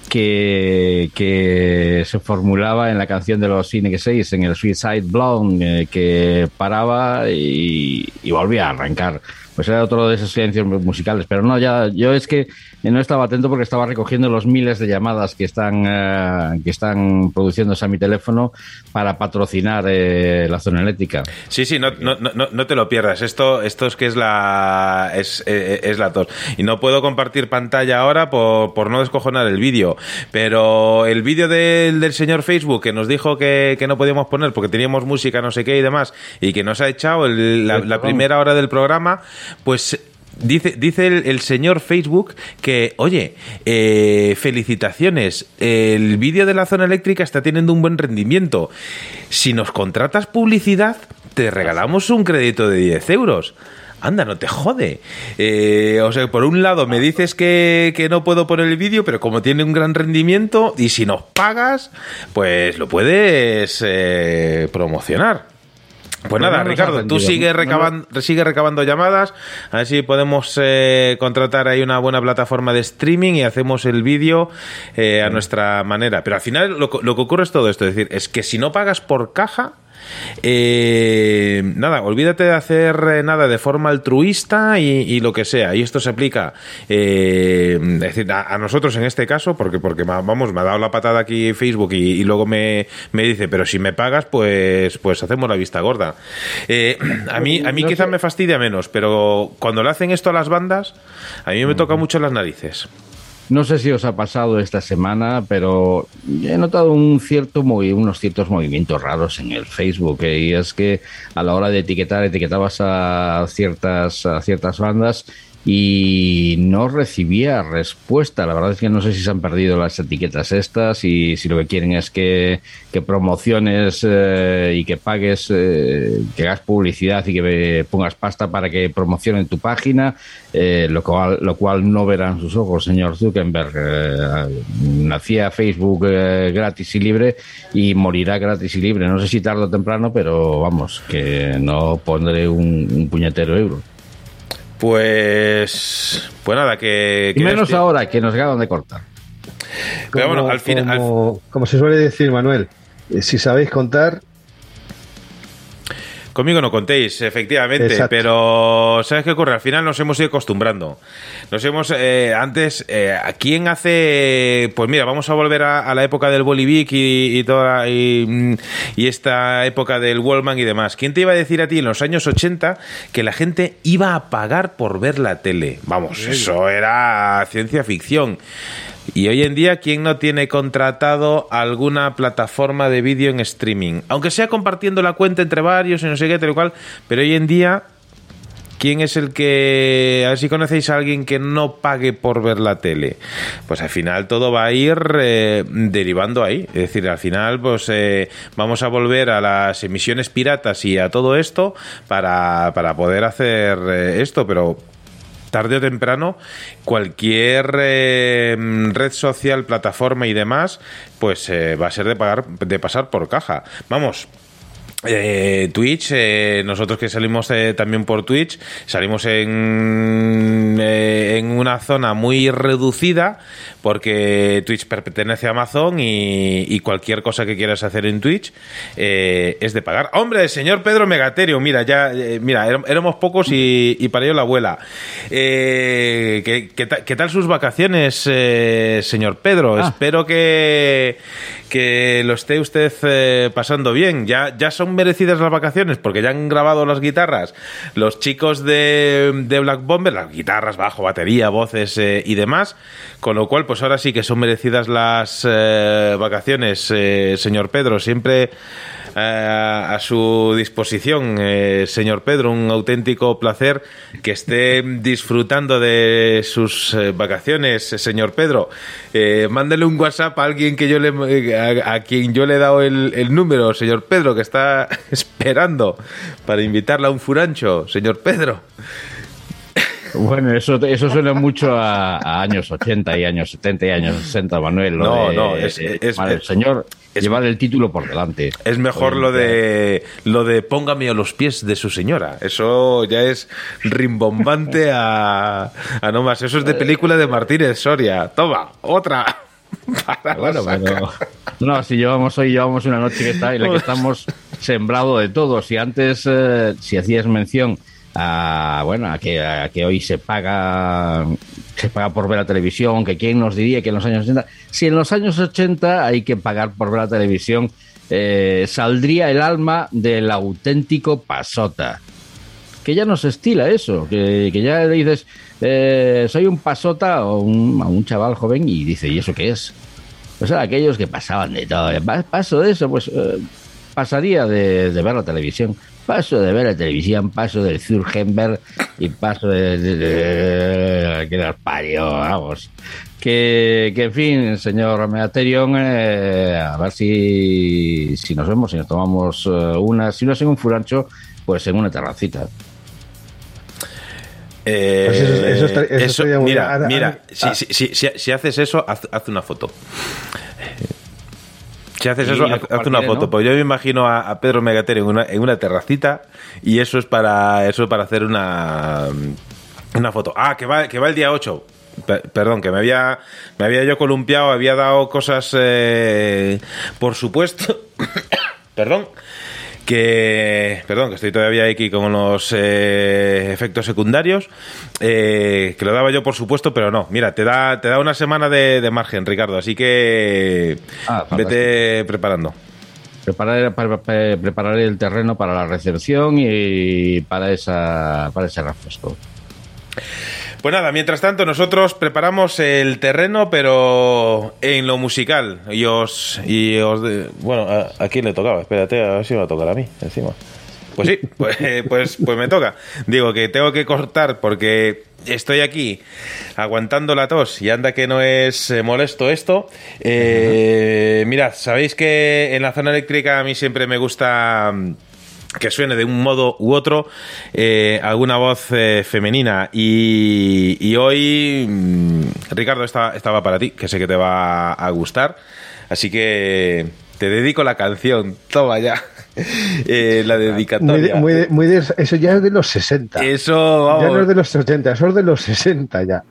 que, se formulaba en la canción de los Cynic 6, en el Suicide Blonde, eh, que paraba y volvía a arrancar. Pues era otro de esos silencios musicales. Pero no, ya yo es que no estaba atento porque estaba recogiendo los miles de llamadas que están, eh, que están produciéndose a mi teléfono para patrocinar eh, la zona eléctrica. Sí, sí, no, no, no, no te lo pierdas. Esto, esto es que es la es, eh, es la tos. Y no puedo compartir pantalla ahora por, por no descojonar el vídeo. Pero el vídeo del, del señor Facebook que nos dijo que, que no podíamos poner porque teníamos música, no sé qué y demás, y que nos ha echado el- la, la primera hora del programa, pues Dice, dice el, señor Facebook que, oye, eh, felicitaciones, el vídeo de la zona eléctrica está teniendo un buen rendimiento. Si nos contratas publicidad, te regalamos un crédito de 10 euros. Anda, no te jode. Eh, o sea, por un lado me dices que, que no puedo poner el vídeo, pero como tiene un gran rendimiento, y si nos pagas, pues lo puedes eh, promocionar. Pues nada, Ricardo, tú sigue recabando, sigue recabando llamadas, a ver si podemos eh, contratar ahí una buena plataforma de streaming y hacemos el vídeo eh, a nuestra manera. Pero al final lo, lo que ocurre es todo esto, es decir, es que si no pagas por caja, eh, nada, olvídate de hacer eh, nada de forma altruista y, y lo que sea. Y esto se aplica, eh, es decir, a, a nosotros en este caso, porque, porque vamos, me ha dado la patada aquí Facebook y, y luego me, me dice, pero si me pagas, pues, pues hacemos la vista gorda. Eh, <clears throat> a mí, a mí No quizás me fastidia menos, pero cuando le hacen esto a las bandas, a mí me toca mucho las narices. No sé si os ha pasado esta semana, pero he notado un cierto movi- unos ciertos movimientos raros en el Facebook. eh, y es que a la hora de etiquetar, etiquetabas a ciertas, a ciertas bandas y no recibía respuesta. La verdad es que no sé si se han perdido las etiquetas estas y si lo que quieren es que, promociones eh, y que pagues, eh, que hagas publicidad y que pongas pasta para que promocionen tu página, eh, lo, cual, lo cual no verán sus ojos, señor Zuckerberg. Eh, nacía Facebook eh, gratis y libre y morirá gratis y libre. No sé si tarde o temprano, pero vamos, que no pondré un, un puñetero euro. Pues, pues nada, que... Y menos ahora que nos acaban de cortar. Pero bueno, al fin- al- como, como se suele decir, Manuel, eh, si sabéis contar, Conmigo no contéis, efectivamente, Exacto. pero ¿sabes qué ocurre? Al final nos hemos ido acostumbrando. Nos hemos, eh, antes, eh, ¿a quién hace? Pues mira, vamos a volver a, a la época del Bolivic y, y toda y, mm, y esta época del Wallman y demás. ¿Quién te iba a decir a ti en los años 80 que la gente iba a pagar por ver la tele? Vamos, eso era ciencia ficción. Y hoy en día, ¿quién no tiene contratado alguna plataforma de vídeo en streaming? Aunque sea compartiendo la cuenta entre varios y no sé qué, tal cual, pero hoy en día, ¿quién es el que... A ver si conocéis a alguien que no pague por ver la tele. Pues al final todo va a ir eh, derivando ahí. Es decir, al final pues eh, vamos a volver a las emisiones piratas y a todo esto para, para poder hacer eh, esto, pero tarde o temprano cualquier eh, red social, plataforma y demás, pues eh, va a ser de pagar, de pasar por caja. Vamos. Eh, Twitch, eh, nosotros que salimos eh, también por Twitch, salimos en, en una zona muy reducida porque Twitch pertenece a Amazon y, y cualquier cosa que quieras hacer en Twitch es de pagar. Hombre, señor Pedro Megaterio, mira, ya, mira, éram- éramos pocos y, y para ello la abuela. ¿qué, qué ta- qué tal sus vacaciones, señor Pedro? Ah. Espero que, que lo esté usted pasando bien. Ya, ya son merecidas las vacaciones porque ya han grabado las guitarras los chicos de, de Black Bomber, las guitarras, bajo, batería, voces eh, y demás. Con lo cual, pues ahora sí que son merecidas las eh, vacaciones, eh, señor Pedro. Siempre a su disposición, eh, señor Pedro. Un auténtico placer que esté <laughs> disfrutando de sus eh, vacaciones, señor Pedro. Eh, mándele un WhatsApp a alguien que yo le, a, quien yo le he dado el, el número, señor Pedro, que está <laughs> esperando para invitarle a un furancho, señor Pedro. Bueno, eso, eso suena mucho a, a años 80 y años 70 y años 60, Manuel. No, de- no, es- eh, es- para el señor es- llevar el título por delante. Es mejor Oye, lo de lo de póngame a los pies de su señora. Eso ya es rimbombante a, a no más. Eso es de película de Martínez Soria. Toma, otra. <laughs> Para Bueno, pero no, si llevamos hoy llevamos una noche que está en la que <laughs> estamos sembrado de todo. Si antes eh, si hacías mención a bueno a que a que hoy se paga se paga por ver la televisión, que quién nos diría que en los años 80, si en los años 80 hay que pagar por ver la televisión, eh, saldría el alma del auténtico pasota que ya no se estila eso, que, ya dices, eh, soy un pasota o un, chaval joven y dice, ¿y eso qué es? Pues eran aquellos que pasaban de todo. Pa- Paso de eso, pues eh, pasaría de ver la televisión. Paso de ver la televisión, paso del Zurgenberg y paso de... de, de- que nos parió, vamos. Que, que en fin, señor Meaterion, eh, a ver si, si nos vemos, si nos tomamos eh, una, si no es en un furancho, pues en una terracita. Eh, Pues eso- eso estaría- eso eso- estaría muy mira, mira, si, si- si- si- si haces eso, haz, haz una foto. Si haces eso, haz haz una foto. ¿no? Pues yo me imagino a, a Pedro Megater en una, en una terracita y eso es para eso es para hacer una una foto. Ah, que va, que va el día 8. Pe- perdón, que me había me había yo columpiado, había dado cosas eh, por supuesto. <coughs> perdón. Que, perdón, que estoy todavía aquí con los eh, efectos secundarios, eh, que lo daba yo por supuesto, pero no. Mira, te da, te da una semana de, de margen, Ricardo, así que Ah, vete preparando. Preparar, para- para- preparar el terreno para la recepción y para, esa, para ese refresco. Pues nada, mientras tanto nosotros preparamos el terreno, pero en lo musical. Y os... Y os de- bueno, ¿a, a quién le tocaba? Espérate, a ver si me va a tocar a mí, encima. Pues sí, <laughs> pues, pues, pues me toca. Digo que tengo que cortar porque estoy aquí aguantando la tos y anda que no es eh, molesto esto. Eh, mirad, sabéis que en la zona eléctrica a mí siempre me gusta... que suene de un modo u otro eh, alguna voz eh, femenina y, y hoy mm, Ricardo esta, esta va para ti que sé que te va a gustar así que te dedico la canción toma ya <laughs> Eh, la Muy de- dedicatoria muy de- muy de- eso ya es de los 60. eso Ya no es vamos de los 80, eso es de los 60 ya.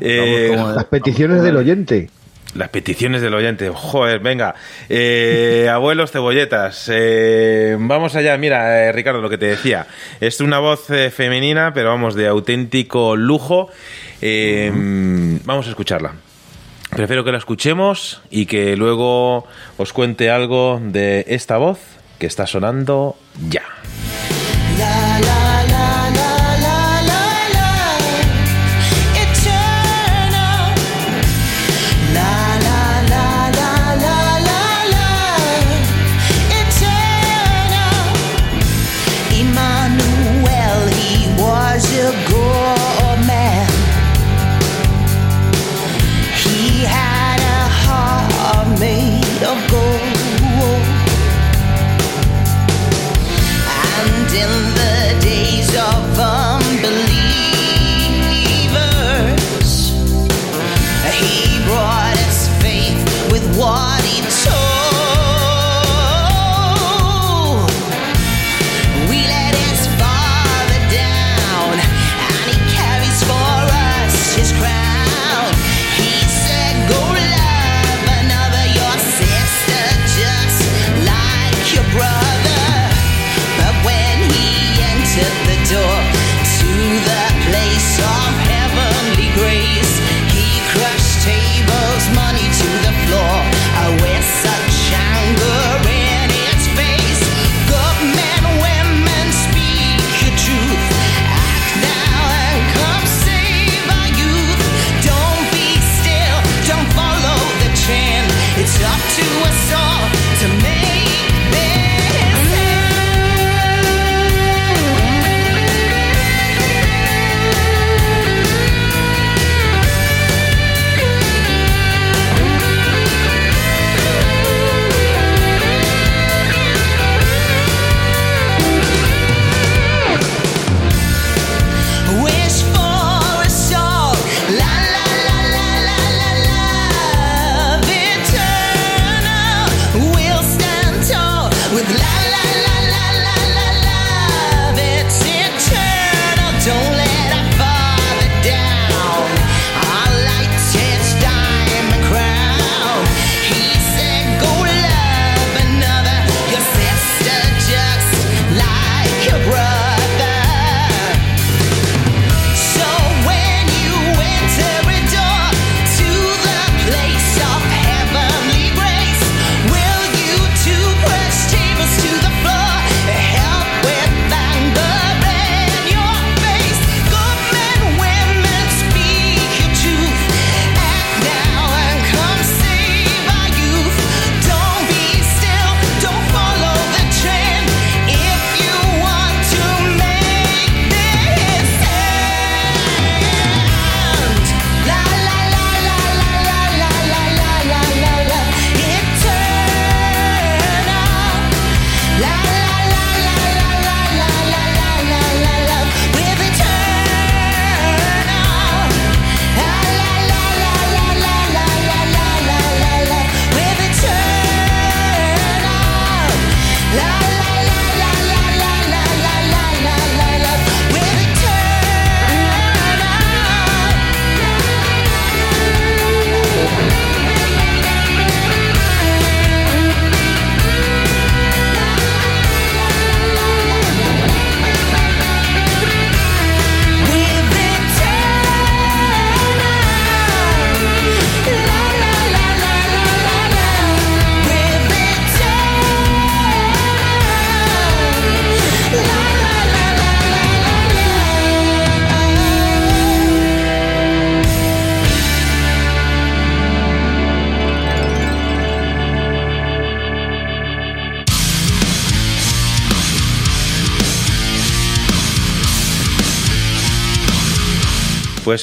eh, Vamos como- Las peticiones del oyente. Las peticiones del oyente. Joder, venga. Eh, <laughs> abuelos cebolletas. Eh, vamos allá. Mira, eh, Ricardo, lo que te decía. Es una voz eh, femenina, pero vamos, de auténtico lujo. Eh, Vamos a escucharla. Prefiero que la escuchemos y que luego os cuente algo de esta voz que está sonando ya. La la la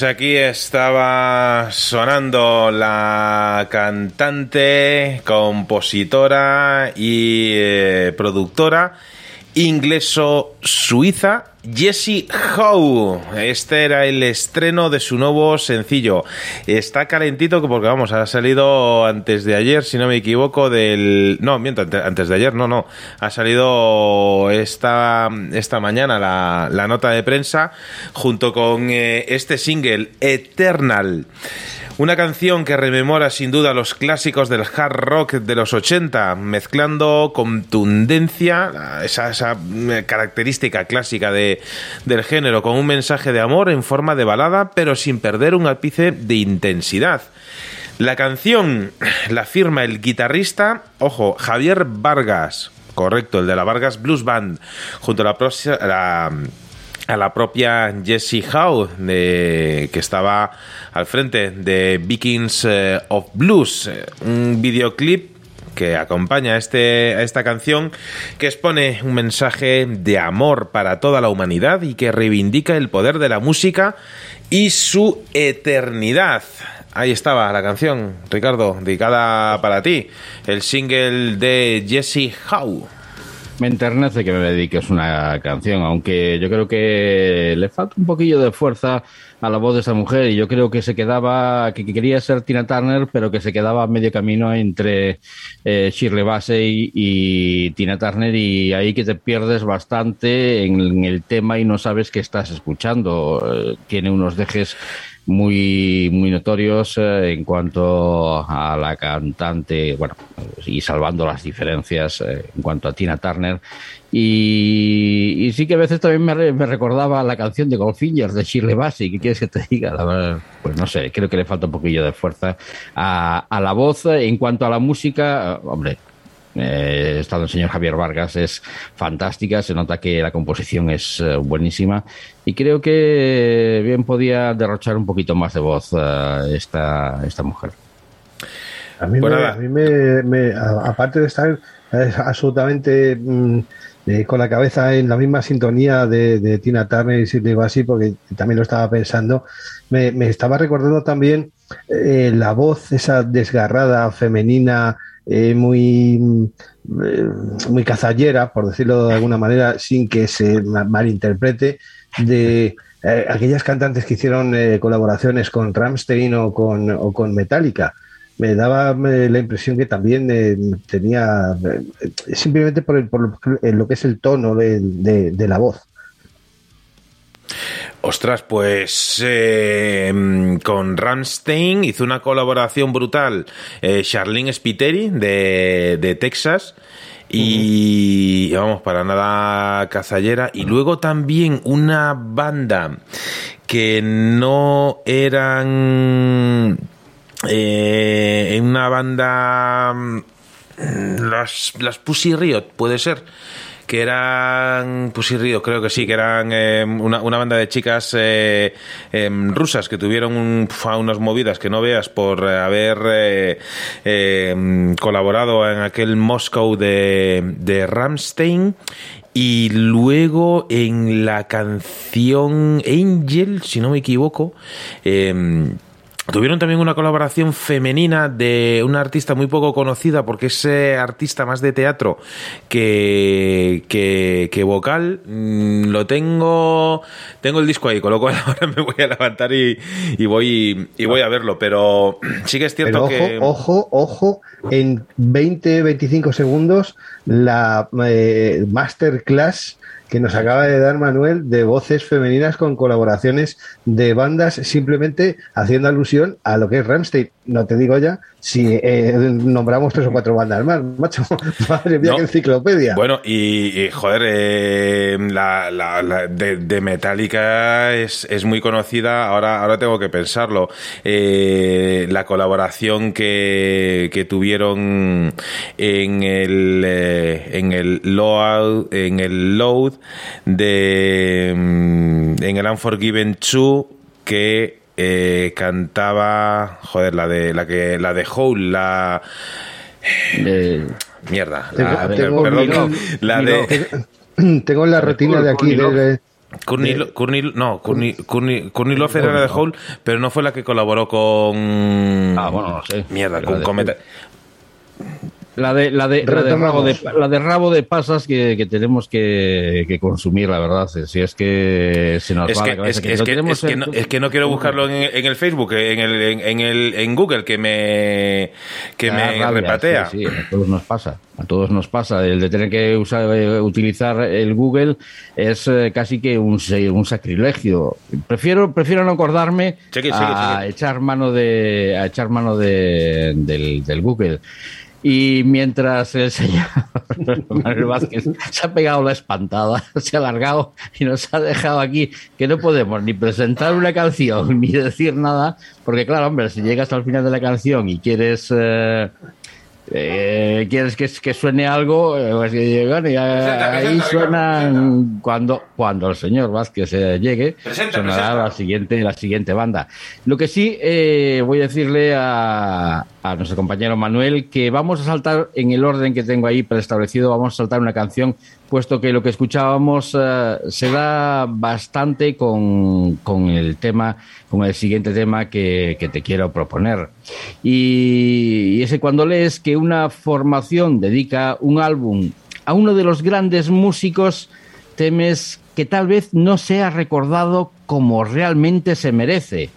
Pues aquí estaba sonando la cantante, compositora y eh, productora ingleso-suiza Jessie Howe. Este era el estreno de su nuevo sencillo. Está calentito porque, vamos, ha salido antes de ayer, si no me equivoco, del... No, miento, ante- antes de ayer, no, no. Ha salido esta, esta mañana la, la nota de prensa junto con eh, este single, Eternal. Una canción que rememora sin duda los clásicos del hard rock de los 80, mezclando contundencia, esa, esa eh, característica clásica de, del género, con un mensaje de amor en forma de balada, pero sin perder un ápice de intensidad. La canción la firma el guitarrista, ojo, Javier Vargas, correcto, el de la Vargas Blues Band, junto a la, la- a la propia Jessie Howe, de- que estaba al frente de Vikings eh, of Blues, eh, un videoclip que acompaña a, este, a esta canción que expone un mensaje de amor para toda la humanidad y que reivindica el poder de la música y su eternidad. Ahí estaba la canción, Ricardo, dedicada para ti, el single de Jessie Howe. Me enternece que me dediques una canción, aunque yo creo que le falta un poquillo de fuerza a la voz de esa mujer y yo creo que se quedaba, que que quería ser Tina Turner, pero que se quedaba a medio camino entre eh, Shirley Bassey y Tina Turner y ahí que te pierdes bastante en, en el tema y no sabes qué estás escuchando. Eh, tiene unos dejes muy muy notorios eh, en cuanto a la cantante, bueno, y salvando las diferencias eh, en cuanto a Tina Turner. Y, sí que a veces también me, me recordaba la canción de Goldfinger de Shirley Bassey, ¿qué quieres que te diga? La verdad, pues no sé, creo que le falta un poquillo de fuerza a, a la voz. En cuanto a la música, hombre, eh, estado el señor Javier Vargas es fantástica, se nota que la composición es eh, buenísima y creo que bien podía derrochar un poquito más de voz eh, esta, esta mujer. A mí, Pues me, nada. a mí me- me- a- aparte de estar absolutamente mm, eh, con la cabeza en la misma sintonía de, de Tina Turner y Sidney Bassey, porque también lo estaba pensando, me, me estaba recordando también eh, la voz, esa desgarrada femenina, eh, muy, mm, eh, muy cazallera, por decirlo de alguna manera, sin que se ma- malinterprete, de eh, aquellas cantantes que hicieron colaboraciones con Ramstein o con, o con Metallica me daba la impresión que también tenía simplemente por, el- por lo, que es el tono de- de la voz. Ostras, pues eh, con Ramstein hizo una colaboración brutal eh, Charlene Spiteri de, de Texas y vamos, para nada cazallera. Y luego también una banda que no eran eh, una banda mm, las, las Pussy Riot, puede ser que eran Pussy Riot, creo que sí, que eran eh, una, banda de chicas eh, em, rusas que tuvieron unas movidas que no veas por eh, haber eh, em, colaborado en aquel Moscow de, de Ramstein y luego en la canción Angel, si no me equivoco, em, Tuvieron también una colaboración femenina de una artista muy poco conocida porque es artista más de teatro que, que, que vocal. Mm, lo tengo, tengo el disco ahí, con lo cual <laughs> ahora me voy a levantar y, y voy, y voy a verlo. Pero <clears throat> sí que es cierto Pero ojo, que... ojo, ojo, en 20-25 segundos la eh, masterclass que nos acaba de dar Manuel de voces femeninas con colaboraciones de bandas simplemente haciendo alusión a lo que es Ramstein. No te digo ya si eh, nombramos tres o cuatro bandas más, macho. <laughs> Madre mía, No. enciclopedia. Bueno, y, y, joder, eh, la, la- la de, de Metallica es, es muy conocida, ahora, ahora tengo que pensarlo. Eh, la colaboración que, que tuvieron en el, en el Load, en el Load de, mm, en el Unforgiven 2 que eh, cantaba, joder, la de, la que, la de Hole, la, Eh, mierda, Tengo- la, tengo perdón, mi- la mi- de, <clears throat> Tengo en la retina de aquí de, Courtney- no, Love era de Hole, pero no fue la que colaboró con. Ah, bueno, no sé. Mierda, La con de Cometa. La de, la de, la de, rabo, de, la de rabo de pasas que, que tenemos que, que consumir, la verdad. Si es que se nos Es va es, que, es, lo que, tenemos es, que en- no, es que no quiero buscarlo en, en el Facebook, en el, en, en el en Google, que me que me rabia, repatea. sí, sí, a todos nos pasa. A todos nos pasa. El de tener que usar, eh, utilizar el Google es eh, casi que un, se- un sacrilegio. Prefiero, prefiero no acordarme Cheque, cheque, a cheque. echar mano de a echar mano de, del, del Google. Y mientras el señor <laughs> Manuel Vázquez se ha pegado la espantada, <laughs> se ha alargado y nos ha dejado aquí que no podemos ni presentar una canción <laughs> ni decir nada, porque claro, hombre, si llegas al final de la canción y quieres eh, eh, quieres que, que suene algo, eh, pues, que, bueno, Presenta, ahí presenta, suenan cuando cuando el señor Vázquez eh, llegue, sonará la siguiente la siguiente banda. Lo que sí eh, voy a decirle a, a nuestro compañero Manuel que vamos a saltar en el orden que tengo ahí preestablecido, vamos a saltar una canción, puesto que lo que escuchábamos eh, se da bastante con, con el tema, con el siguiente tema que, te quiero proponer. Y, y ese cuando lees que una formación dedica un álbum a uno de los grandes músicos, temes que tal vez no sea recordado como realmente se merece.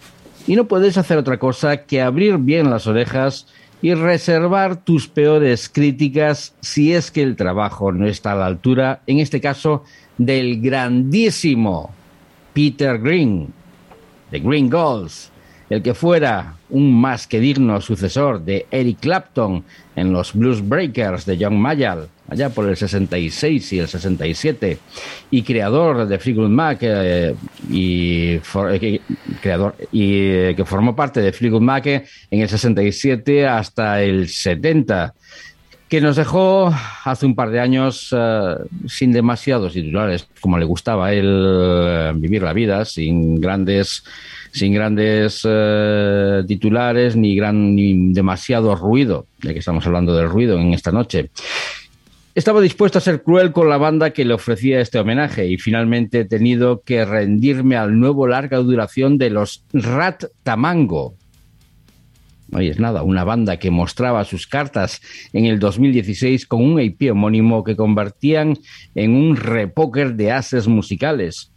Y no puedes hacer otra cosa que abrir bien las orejas y reservar tus peores críticas si es que el trabajo no está a la altura, en este caso, del grandísimo Peter Green, de Green Goals, el que fuera un más que digno sucesor de Eric Clapton en los Blues Breakers de John Mayall, allá por el 66 y el 67, y creador de Fleetwood Mac, eh, y, eh, creador, y eh, que formó parte de Fleetwood Mac en el 67 hasta el 70 que nos dejó hace un par de años sin demasiados titulares, como le gustaba a él vivir la vida, sin grandes, sin grandes eh, titulares ni gran ni demasiado ruido, ya que estamos hablando del ruido en esta noche. Estaba dispuesto a ser cruel con la banda que le ofrecía este homenaje y finalmente he tenido que rendirme al nuevo larga duración de los Rat Tamango, no es nada, una banda que mostraba sus cartas en el 2016 con un EP homónimo que convertían en un repóker de ases musicales.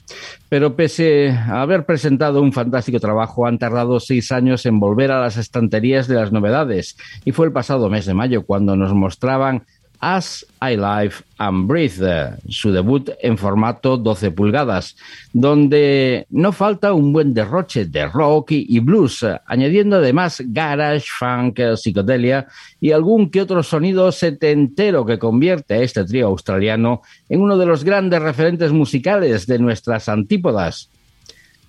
Pero pese a haber presentado un fantástico trabajo, han tardado seis años en volver a las estanterías de las novedades. Y fue el pasado mes de mayo cuando nos mostraban As I Live and Breathe, su debut en formato 12 pulgadas, donde no falta un buen derroche de rock y blues, añadiendo además garage, funk, psicodelia y algún que otro sonido setentero que convierte a este trío australiano en uno de los grandes referentes musicales de nuestras antípodas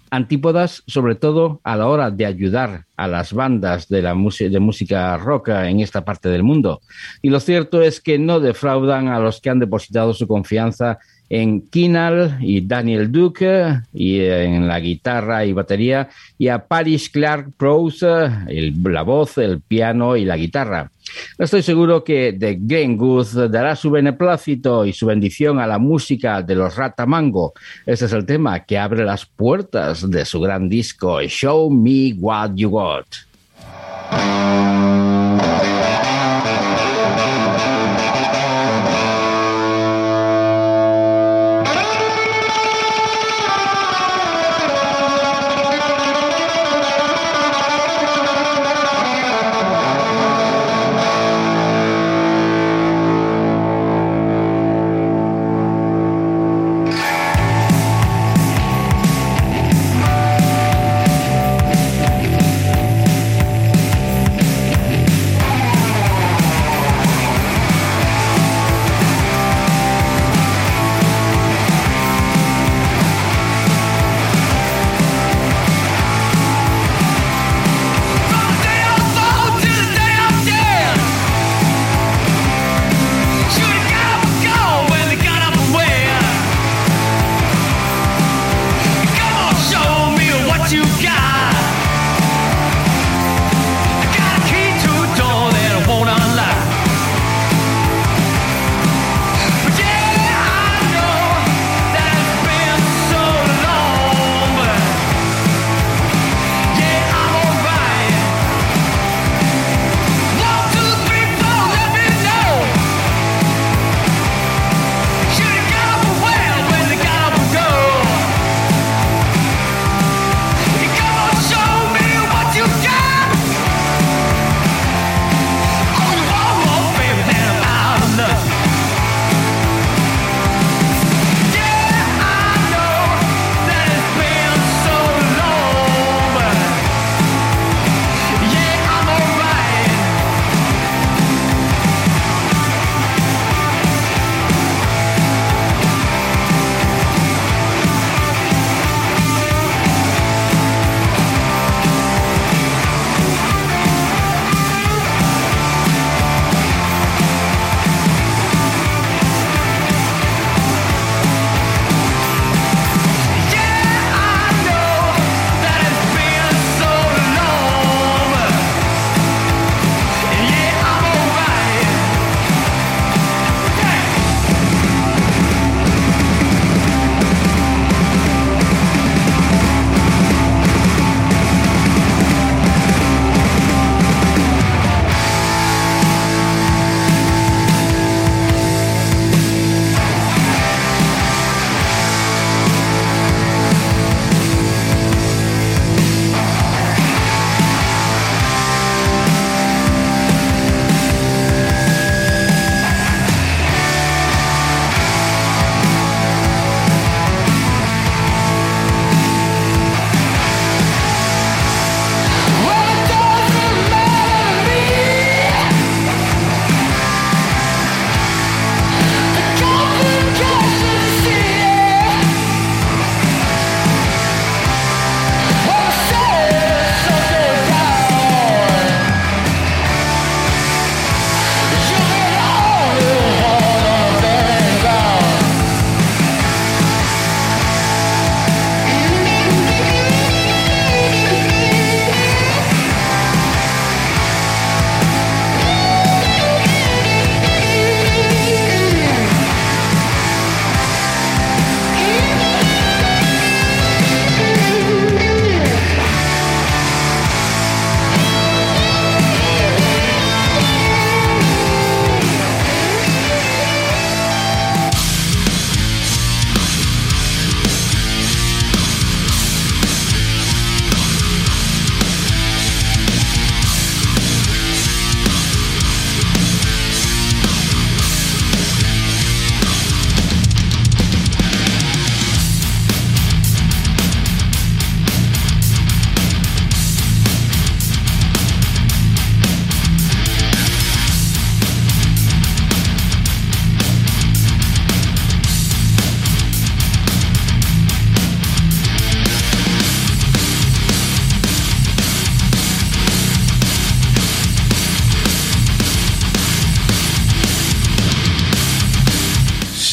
antípodas, sobre todo a la hora de ayudar a las bandas de la de música rock en esta parte del mundo. Y lo cierto es que no defraudan a los que han depositado su confianza en Kinal y Daniel Duke y en la guitarra y batería y a Paris Clark Prose, la voz, el piano y la guitarra. Estoy seguro que The Game Good dará su beneplácito y su bendición a la música de los Ratamango. Este es el tema que abre las puertas de su gran disco Show Me What You Got.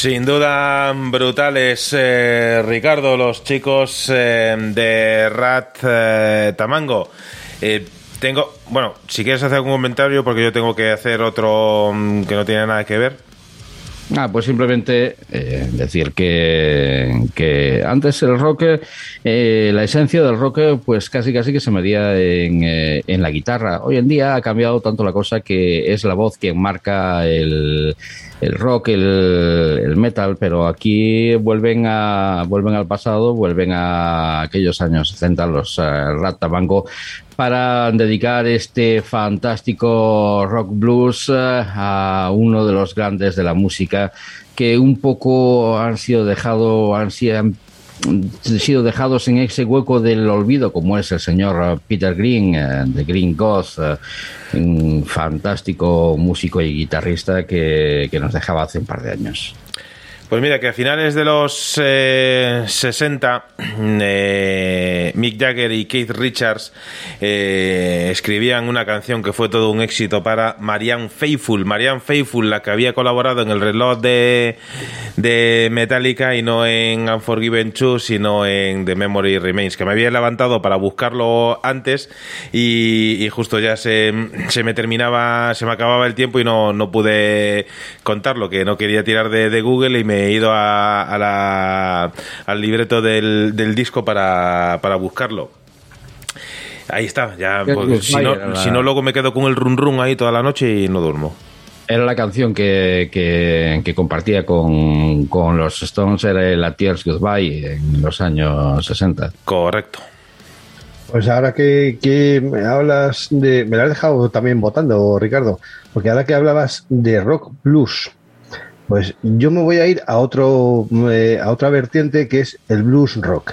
Sin duda brutales, eh, Ricardo, los chicos eh, de Rat eh, Tamango. Eh, tengo, bueno, si quieres hacer algún comentario, porque yo tengo que hacer otro mm, que no tiene nada que ver. Ah, pues simplemente eh, decir que, que antes el rock, eh, la esencia del rock, pues casi casi que se medía en, en la guitarra. Hoy en día ha cambiado tanto la cosa que es la voz quien marca el, el rock, el, metal, pero aquí vuelven a vuelven al pasado, vuelven a aquellos años 60, los eh, Rat para dedicar este fantástico rock blues eh, a uno de los grandes de la música que un poco han sido dejado, han sido, sido dejados en ese hueco del olvido, como es el señor eh, Peter Green, eh, de Green Ghost, eh, un fantástico músico y guitarrista que, que nos dejaba hace un par de años. Pues mira, que a finales de los eh, 60, eh, Mick Jagger y Keith Richards eh, escribían una canción que fue todo un éxito para Marianne Faithfull. Marianne Faithfull, la que había colaborado en el reloj de, de Metallica y no en Unforgiven 2, sino en The Memory Remains, que me había levantado para buscarlo antes y, justo ya se, se, me terminaba, se me acababa el tiempo y no, no pude contarlo, que no quería tirar de Google y me he ido a, a la, al libreto del, del disco para, para buscarlo. Ahí está, ya, pues, si, no, Fire, la- si no luego me quedo con el run run ahí toda la noche y no duermo. Era la canción que, que, que compartía con, con los Stones, era la Tears Goodbye en los años 60. Correcto. Pues ahora que, que me hablas de. Me lo has dejado también votando, Ricardo, porque ahora que hablabas de rock blues, pues yo me voy a ir a otro eh, a otra vertiente que es el blues rock.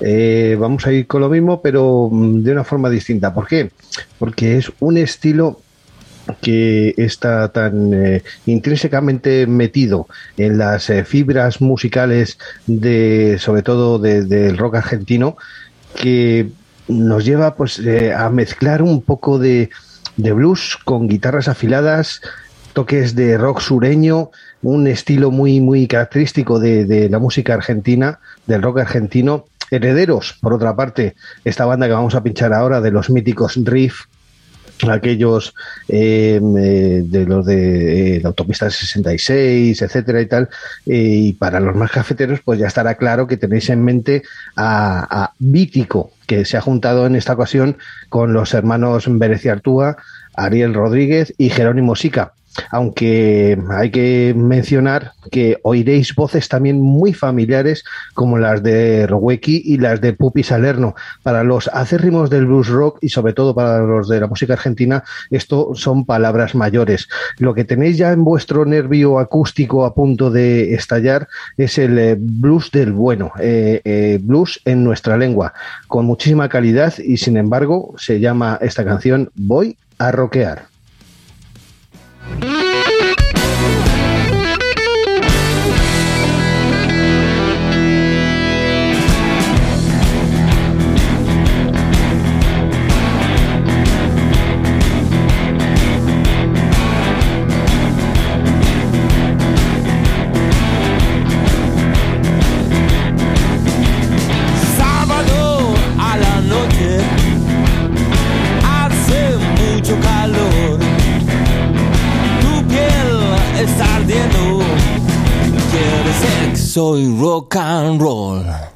Eh, vamos a ir con lo mismo, pero mm, de una forma distinta. ¿Por qué? Porque es un estilo que está tan eh, intrínsecamente metido en las fibras musicales de sobre todo de- del rock argentino que nos lleva pues a mezclar un poco de, de blues con guitarras afiladas toques de rock sureño un estilo muy muy característico de, de la música argentina del rock argentino herederos por otra parte esta banda que vamos a pinchar ahora de los míticos riff aquellos eh, eh, de los de eh, la autopista 66, etcétera y tal. eh, y para los más cafeteros, pues ya estará claro que tenéis en mente a, a Vítico, que se ha juntado en esta ocasión con los hermanos Venecia Artúa, Ariel Rodríguez y Jerónimo Sica. Aunque hay que mencionar que oiréis voces también muy familiares como las de Rowecki y las de Pupi Salerno. Para los acérrimos del blues rock y sobre todo para los de la música argentina, esto son palabras mayores. Lo que tenéis ya en vuestro nervio acústico a punto de estallar es el eh, blues del bueno, eh, eh, blues en nuestra lengua, con muchísima calidad y sin embargo se llama esta canción Voy a rockear. Mm-hmm. Sexo y rock and roll.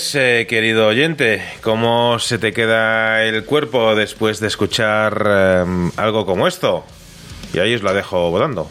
Ves, eh, querido oyente, cómo se te queda el cuerpo después de escuchar eh, algo como esto. Y ahí os la dejo volando.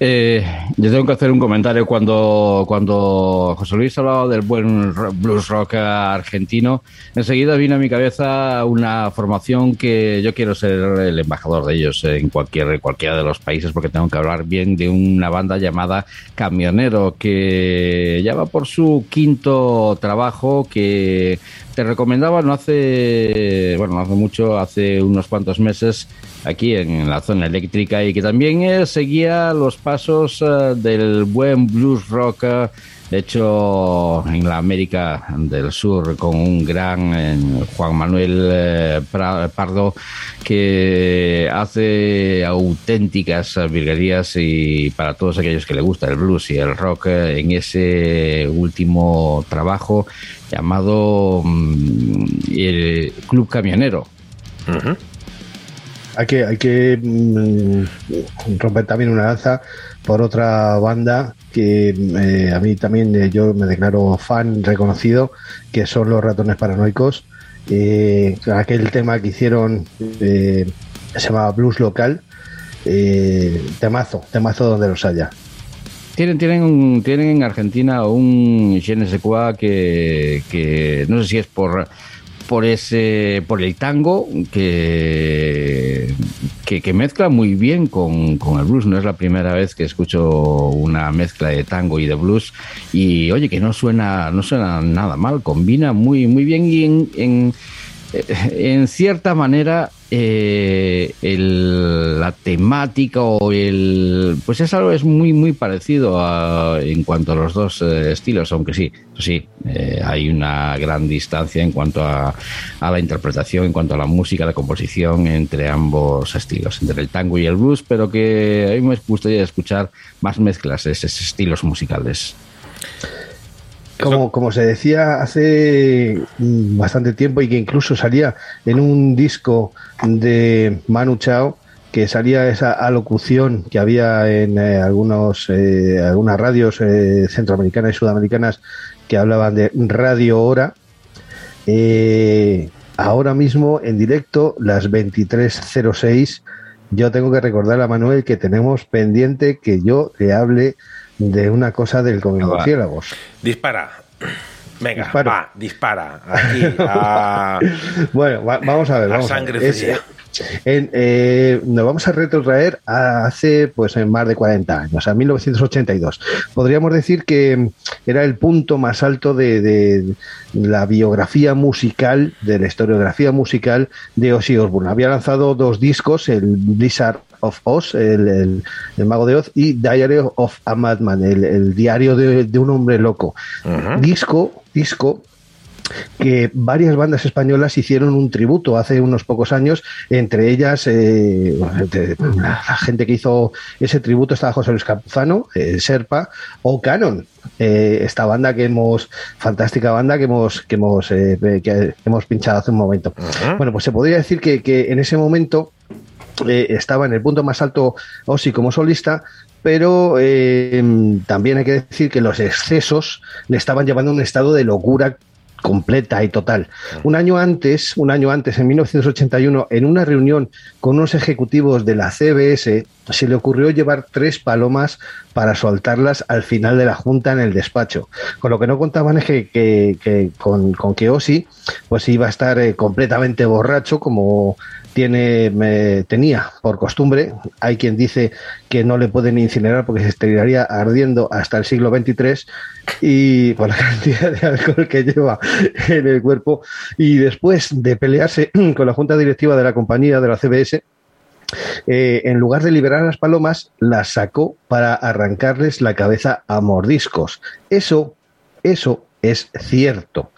Eh, yo tengo que hacer un comentario. Cuando, cuando José Luis hablaba del buen blues rock argentino, enseguida vino a mi cabeza una formación que yo quiero ser el embajador de ellos en cualquier, cualquiera de los países, porque tengo que hablar bien de una banda llamada Camionero, que ya va por su quinto trabajo, que te recomendaba no hace, bueno, no hace mucho, hace unos cuantos meses, aquí en la zona eléctrica y que también eh, seguía los pasos eh, del buen blues rock eh, hecho en la América del Sur con un gran eh, Juan Manuel eh, Pardo que hace auténticas virguerías y para todos aquellos que le gusta el blues y el rock eh, en ese último trabajo llamado mm, el Club Camionero. Hay que, hay que mm, romper también una lanza por otra banda que eh, a mí también eh, yo me declaro fan reconocido, que son los ratones paranoicos. Eh, aquel tema que hicieron eh, se llamaba Blues Local. Temazo, temazo donde los haya. Tienen, tienen, un- tienen en Argentina un je ne sais quoi que, que no sé si es por por ese por el tango que, que, que mezcla muy bien con, con el blues. No es la primera vez que escucho una mezcla de tango y de blues. Y oye que no suena no suena nada mal, combina muy muy bien. Y en, en, en cierta manera eh, el- la temática o el pues es algo es muy muy parecido a- en cuanto a los dos eh, estilos aunque sí eso sí eh, hay una gran distancia en cuanto a, a la interpretación en cuanto a la música la composición entre ambos estilos entre el tango y el blues pero que a mí me gustaría escuchar más mezclas de esos estilos musicales Como, como se decía hace mm, bastante tiempo y que incluso salía en un disco de Manu Chao, que salía esa alocución que había en eh, algunos, eh, algunas radios eh, centroamericanas y sudamericanas que hablaban de Radio Hora. Eh, ahora mismo en directo, las 23.06, yo tengo que recordar a Manuel que tenemos pendiente que yo le hable de una cosa del Come Ah. Dispara. Venga, Disparo. va, dispara. Aquí, a, <laughs> Bueno, va- vamos a ver. a Vamos a sangre ver. Es, fría. En, eh, nos vamos a retrotraer a hace pues en más de 40 años, a 1982. Podríamos decir que era el punto más alto de, de la biografía musical, de la historiografía musical de Ozzy Osbourne. Había lanzado dos discos, el Blizzard of Oz, el, el- el Mago de Oz, y Diary of a Madman, el, el diario de, de un hombre loco. Disco, disco que varias bandas españolas hicieron un tributo hace unos pocos años, entre ellas eh, de- la, la gente que hizo ese tributo estaba José Luis Campuzano, eh, Serpa o Canon, eh, esta banda que hemos, fantástica banda que hemos, que hemos, eh, que hemos pinchado hace un momento. Bueno, pues se podría decir que, que en ese momento estaba en el punto más alto Ozzy como solista, pero eh, también hay que decir que los excesos le estaban llevando a un estado de locura completa y total. Un año antes, un año antes, en 1981, en una reunión con unos ejecutivos de la CBS, se le ocurrió llevar tres palomas para soltarlas al final de la junta en el despacho. Con lo que no contaban es que, que- que con, con que Ozzy pues iba a estar eh, completamente borracho como tiene me- tenía por costumbre. Hay quien dice que no le pueden incinerar porque se estaría ardiendo hasta el siglo XXIII y por la <laughs> cantidad de alcohol que lleva en el cuerpo. Y después de pelearse <clears throat> con la junta directiva de la compañía de la CBS, eh, en lugar de liberar a las palomas, las sacó para arrancarles la cabeza a mordiscos. Eso, eso es cierto.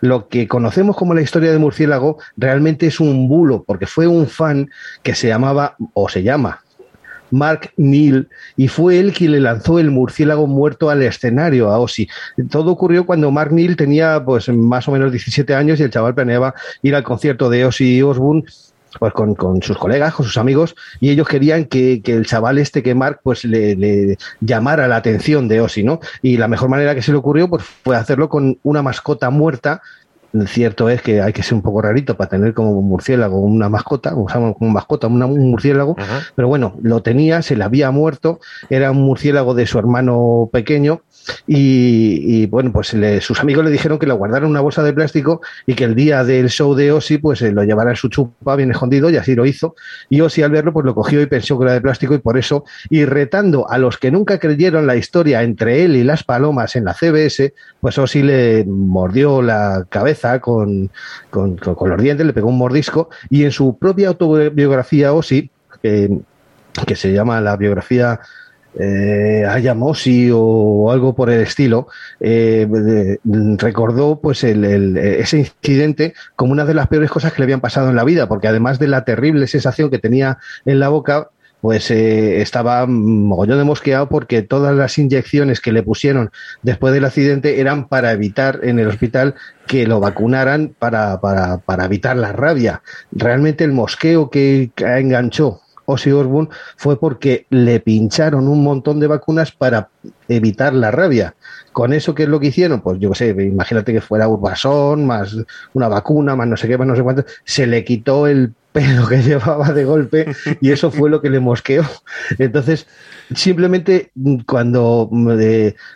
Lo que conocemos como la historia de murciélago realmente es un bulo, porque fue un fan que se llamaba, o se llama, Mark Neal, y fue él quien le lanzó el murciélago muerto al escenario a Ozzy. Todo ocurrió cuando Mark Neal tenía pues más o menos 17 años y el chaval planeaba ir al concierto de Ozzy Osbourne pues con, con sus colegas, con sus amigos, y ellos querían que, que el chaval este, que Mark, pues le, le llamara la atención de Ozzy, ¿no? Y la mejor manera que se le ocurrió pues, fue hacerlo con una mascota muerta. Cierto es que hay que ser un poco rarito para tener como un murciélago una mascota, usamos como mascota una- un murciélago, pero bueno, lo tenía, se le había muerto, era un murciélago de su hermano pequeño y, bueno, pues le- sus amigos le dijeron que lo guardara en una bolsa de plástico y que el día del show de Ozzy pues eh, lo llevara en su chupa bien escondido y así lo hizo. Y Ozzy al verlo pues lo cogió y pensó que era de plástico y por eso, y retando a los que nunca creyeron la historia entre él y las palomas en la CBS, pues Ozzy le mordió la cabeza con, con, con- con los dientes, le pegó un mordisco y en su propia autobiografía Ozzy, eh, que se llama la biografía eh, Ayamosi o algo por el estilo, eh, recordó pues el- ese incidente como una de las peores cosas que le habían pasado en la vida, porque además de la terrible sensación que tenía en la boca, pues eh, estaba mogollón de mosqueado porque todas las inyecciones que le pusieron después del accidente eran para evitar en el hospital que lo vacunaran para, evitar la rabia. Realmente el mosqueo que que enganchó Ozzy Osbourne fue porque le pincharon un montón de vacunas para evitar la rabia. Con eso, ¿qué es lo que hicieron? Pues yo qué sé, imagínate que fuera Urbasón, más una vacuna, más no sé qué, más no sé cuánto. Se le quitó el pelo que <laughs> llevaba de golpe y eso fue lo que le mosqueó. Entonces, simplemente mm, cuando, mm,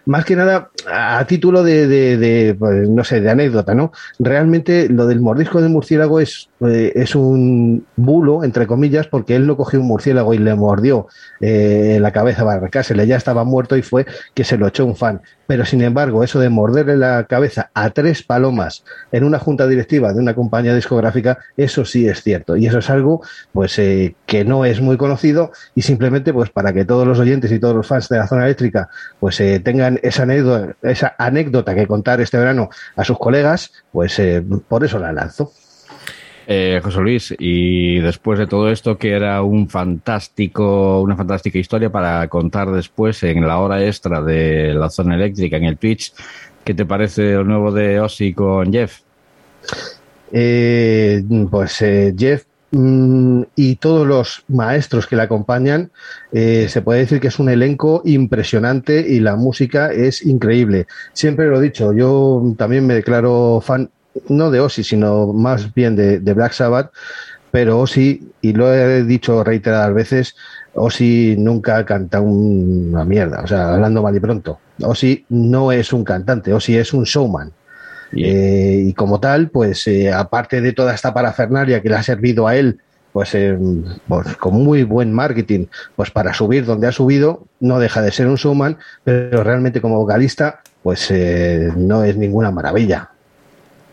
más que nada, a título de, pues, no sé, de anécdota, ¿no? Realmente lo del mordisco de murciélago es, eh, es un bulo, entre comillas, porque él no cogió un murciélago y le mordió eh, la cabeza arrancársele, ya estaba muerto y fue que se lo echó un fan. Pero sin embargo, eso de morderle la cabeza a tres palomas en una junta directiva de una compañía discográfica, eso sí es cierto. Y eso es algo pues eh, que no es muy conocido y simplemente pues para que todos los oyentes y todos los fans de la zona eléctrica pues eh, tengan esa anécdota, esa anécdota que contar este verano a sus colegas, pues eh, por eso la lanzo. Eh, José Luis, y después de todo esto, que era un fantástico, una fantástica historia para contar después en la hora extra de la zona eléctrica en el Twitch, ¿qué te parece lo nuevo de Ozzy con Jeff? Eh, pues eh, Jeff y todos los maestros que le acompañan, eh, se puede decir que es un elenco impresionante y la música es increíble. Siempre lo he dicho, yo también me declaro fan, no de Ozzy, sino más bien de, de Black Sabbath, pero Ozzy, y lo he dicho reiteradas veces, Ozzy nunca canta una mierda, o sea, hablando mal y pronto. Ozzy no es un cantante, Ozzy es un showman. Eh, y como tal, pues eh, aparte de toda esta parafernalia que le ha servido a él, pues, eh, pues, con muy buen marketing, pues para subir donde ha subido, no deja de ser un showman, pero realmente como vocalista, pues eh, no es ninguna maravilla.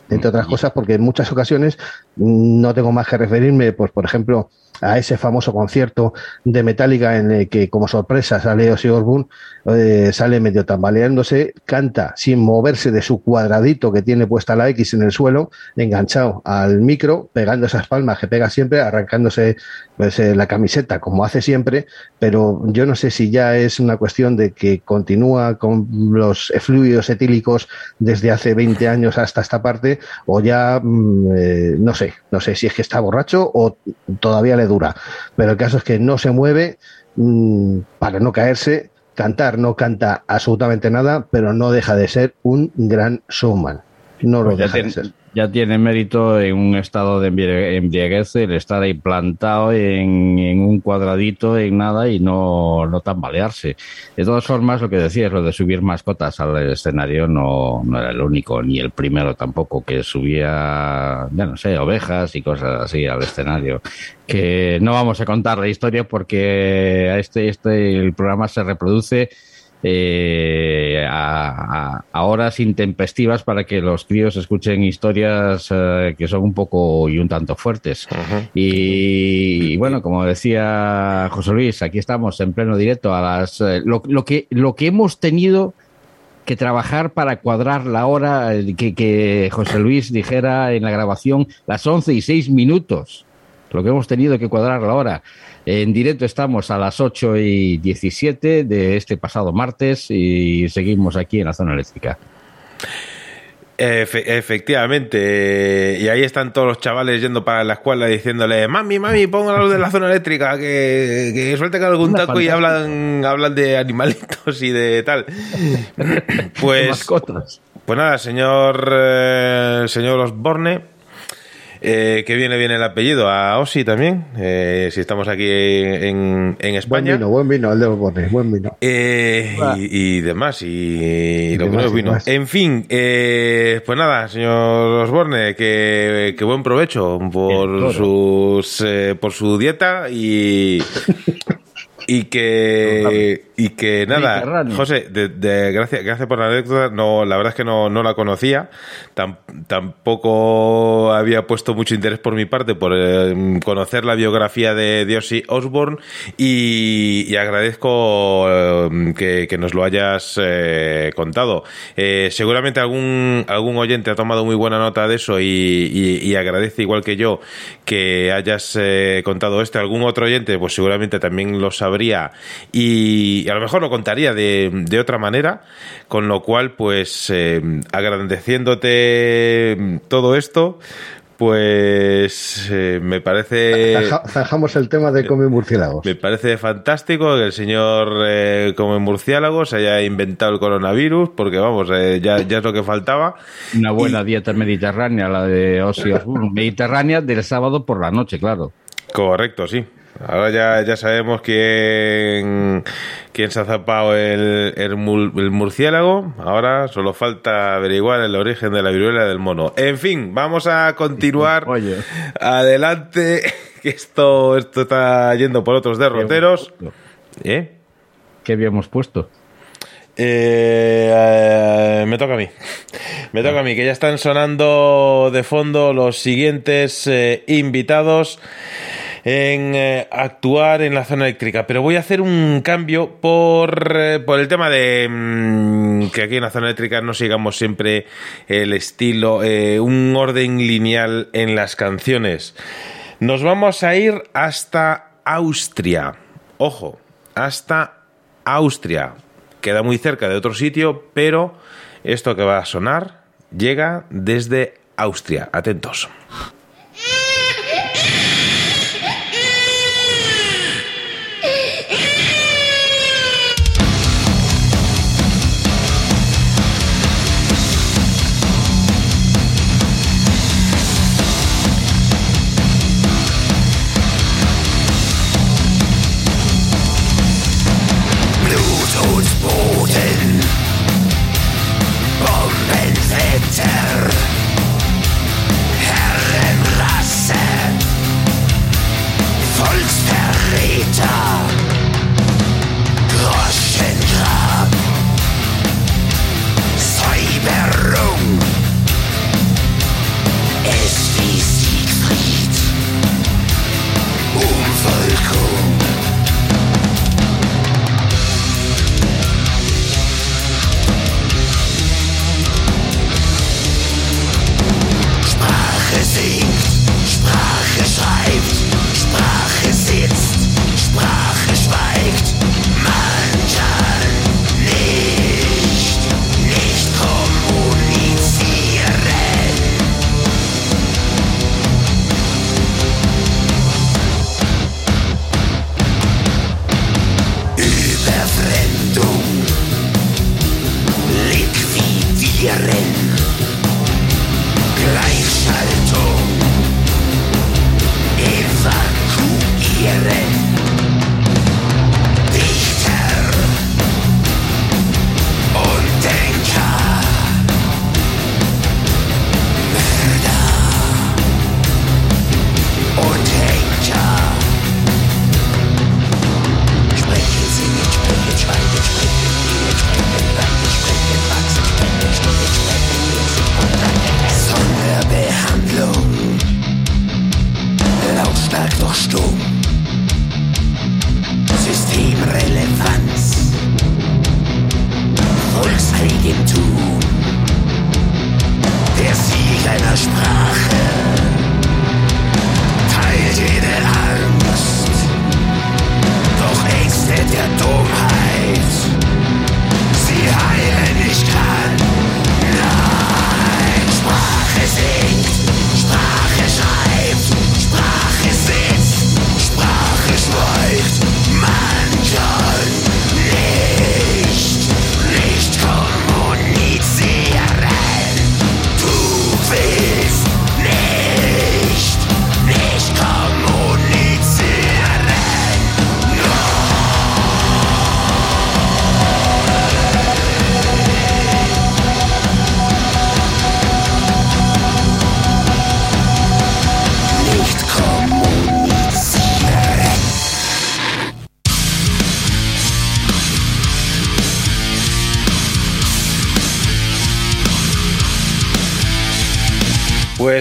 Entre otras cosas, porque en muchas ocasiones no tengo más que referirme, pues por ejemplo, a ese famoso concierto de Metallica en el que como sorpresa sale Ozzy Osbourne, eh, sale medio tambaleándose, canta sin moverse de su cuadradito que tiene puesta la X en el suelo, enganchado al micro, pegando esas palmas que pega siempre, arrancándose pues, eh, la camiseta como hace siempre, pero yo no sé si ya es una cuestión de que continúa con los fluidos etílicos desde hace 20 años hasta esta parte, o ya mm, eh, no sé, no sé si es que está borracho o todavía le dura. Pero el caso es que no se mueve mm, para no caerse. Cantar no canta absolutamente nada, pero no deja de ser un gran showman. No lo Pues deja de ser. Ya tiene mérito en un estado de embriaguez el estar ahí plantado en, un cuadradito, en nada y no, no tambalearse. De todas formas, lo que decías, lo de subir mascotas al escenario no, no era el único, ni el primero tampoco, que subía, ya no sé, ovejas y cosas así al escenario. Que no vamos a contar la historia porque este, este el programa se reproduce eh, a, a- horas intempestivas para que los críos escuchen historias eh, que son un poco y un tanto fuertes. y, y bueno, como decía José Luis, aquí estamos en pleno directo a las eh, lo, lo que lo que hemos tenido que trabajar para cuadrar la hora eh, que, que José Luis dijera en la grabación las 11 y 6 minutos. Lo que hemos tenido que cuadrar la hora. En directo estamos a las 8 y 17 de este pasado martes y seguimos aquí en la zona eléctrica. Efe- efectivamente, eh, y ahí están todos los chavales yendo para la escuela diciéndole, mami, mami, pongo la luz de la zona eléctrica, que, que suelten algún Una taco y hablan, hablan de animalitos y de tal. <laughs> Pues, Mascotas. pues nada, señor, eh, señor Osborne, eh, que viene bien el apellido, a Osi también, eh, si estamos aquí en, en Buen España. vino, buen vino, el de los Bornes, buen vino. Eh, Ah. y, y demás, y, y lo que demás, y vino. demás. En fin, eh, pues nada, señor Osborne, que, que buen provecho por sus eh, por su dieta y <laughs> y que y que nada. José, de, de- gracias, gracias por la anécdota. No, la verdad es que no, no la conocía. Tam- tampoco había puesto mucho interés por mi parte por eh, conocer la biografía de Diosy Osborne y, y agradezco eh, que, que nos lo hayas eh, contado. Eh, seguramente algún algún oyente ha tomado muy buena nota de eso y, y- y agradece igual que yo que hayas contado esto. Algún otro oyente, pues seguramente también lo sabría y, y a lo mejor lo contaría de, de otra manera, con lo cual, pues eh, agradeciéndote todo esto, pues eh, me parece... Zaja- Zajamos el tema de comer murciélagos. Me parece fantástico que el señor eh, como murciélago se haya inventado el coronavirus, porque vamos, eh, ya, ya es lo que faltaba. Una buena dieta mediterránea, la de Ozzy. Mediterránea del sábado por la noche, claro. Correcto, sí. Ahora ya, ya sabemos quién, quién se ha zapado el, el, mul- el murciélago. Ahora solo falta averiguar el origen de la viruela del mono. En fin, vamos a continuar <laughs> Oye. adelante. <laughs> Que esto, esto está yendo por otros derroteros. ¿Eh? ¿Qué habíamos puesto? Eh, eh, me toca a mí. Me toca a mí, que ya están sonando de fondo los siguientes eh, invitados en eh, actuar en la zona eléctrica. Pero voy a hacer un cambio por, eh, por el tema de mm, que aquí en la zona eléctrica no sigamos siempre el estilo, eh, un orden lineal en las canciones. Nos vamos a ir hasta Austria. Ojo, hasta Austria. Queda muy cerca de otro sitio, pero esto que va a sonar llega desde Austria. Atentos.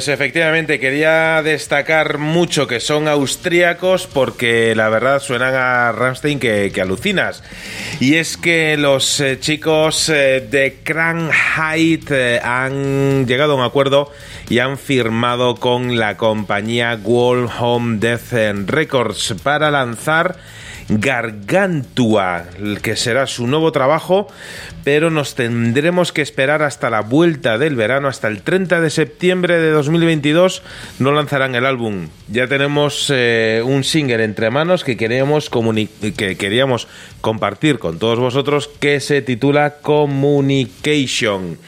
Pues efectivamente quería destacar mucho que son austríacos porque la verdad suenan a Rammstein que, alucinas. Y es que los eh, chicos eh, de Cranheit eh, han llegado a un acuerdo y han firmado con la compañía World Home Death Records para lanzar Gargantua, que será su nuevo trabajo, pero nos tendremos que esperar hasta la vuelta del verano, hasta el 30 de septiembre de 2022, no lanzarán el álbum. Ya tenemos eh, un single entre manos que queríamos, que queríamos compartir con todos vosotros que se titula Communication.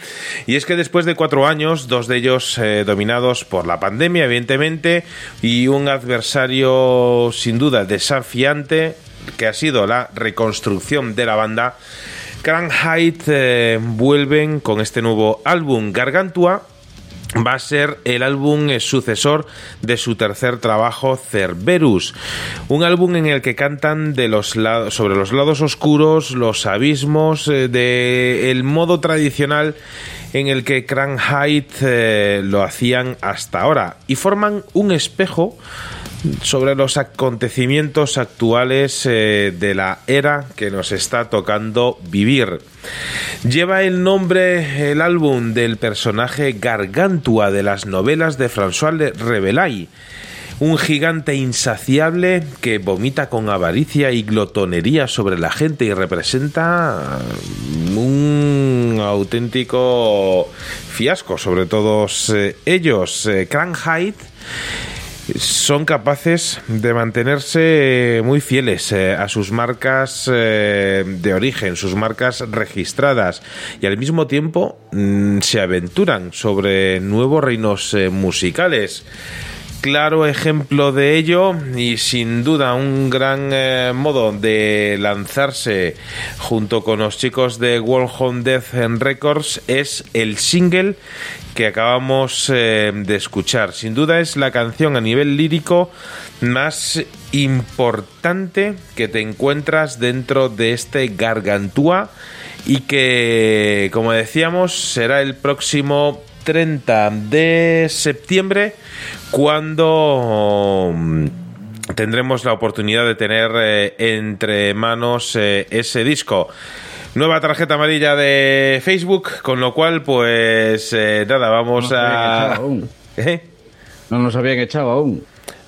Y es que después de cuatro años, dos de ellos eh, dominados por la pandemia, evidentemente, y un adversario sin duda desafiante, que ha sido la reconstrucción de la banda, Cranheit eh, vuelven con este nuevo álbum, Gargantua, va a ser el álbum eh, sucesor de su tercer trabajo Cerberus, un álbum en el que cantan de los sobre los lados oscuros, los abismos eh, de modo tradicional en el que Cranheit lo hacían hasta ahora. Y forman un espejo sobre los acontecimientos actuales eh, de la era que nos está tocando vivir. Lleva el nombre el álbum del personaje Gargantua de las novelas de François Rabelais, un gigante insaciable que vomita con avaricia y glotonería sobre la gente y representa un auténtico fiasco sobre todos eh, ellos. Eh, Cranheit son capaces de mantenerse muy fieles eh, a sus marcas eh, de origen, sus marcas registradas y al mismo tiempo mm, se aventuran sobre nuevos reinos eh, musicales. Claro ejemplo de ello y sin duda un gran eh, modo de lanzarse junto con los chicos de World Home Death Records es el single que acabamos eh, de escuchar. Sin duda es la canción a nivel lírico más importante que te encuentras dentro de este Gargantúa y que, como decíamos, será el próximo 30 de septiembre cuando mm, tendremos la oportunidad de tener eh, entre manos eh, ese disco. Nueva tarjeta amarilla de Facebook, con lo cual, pues eh, nada, vamos No a. ¿Eh? No nos habían echado aún.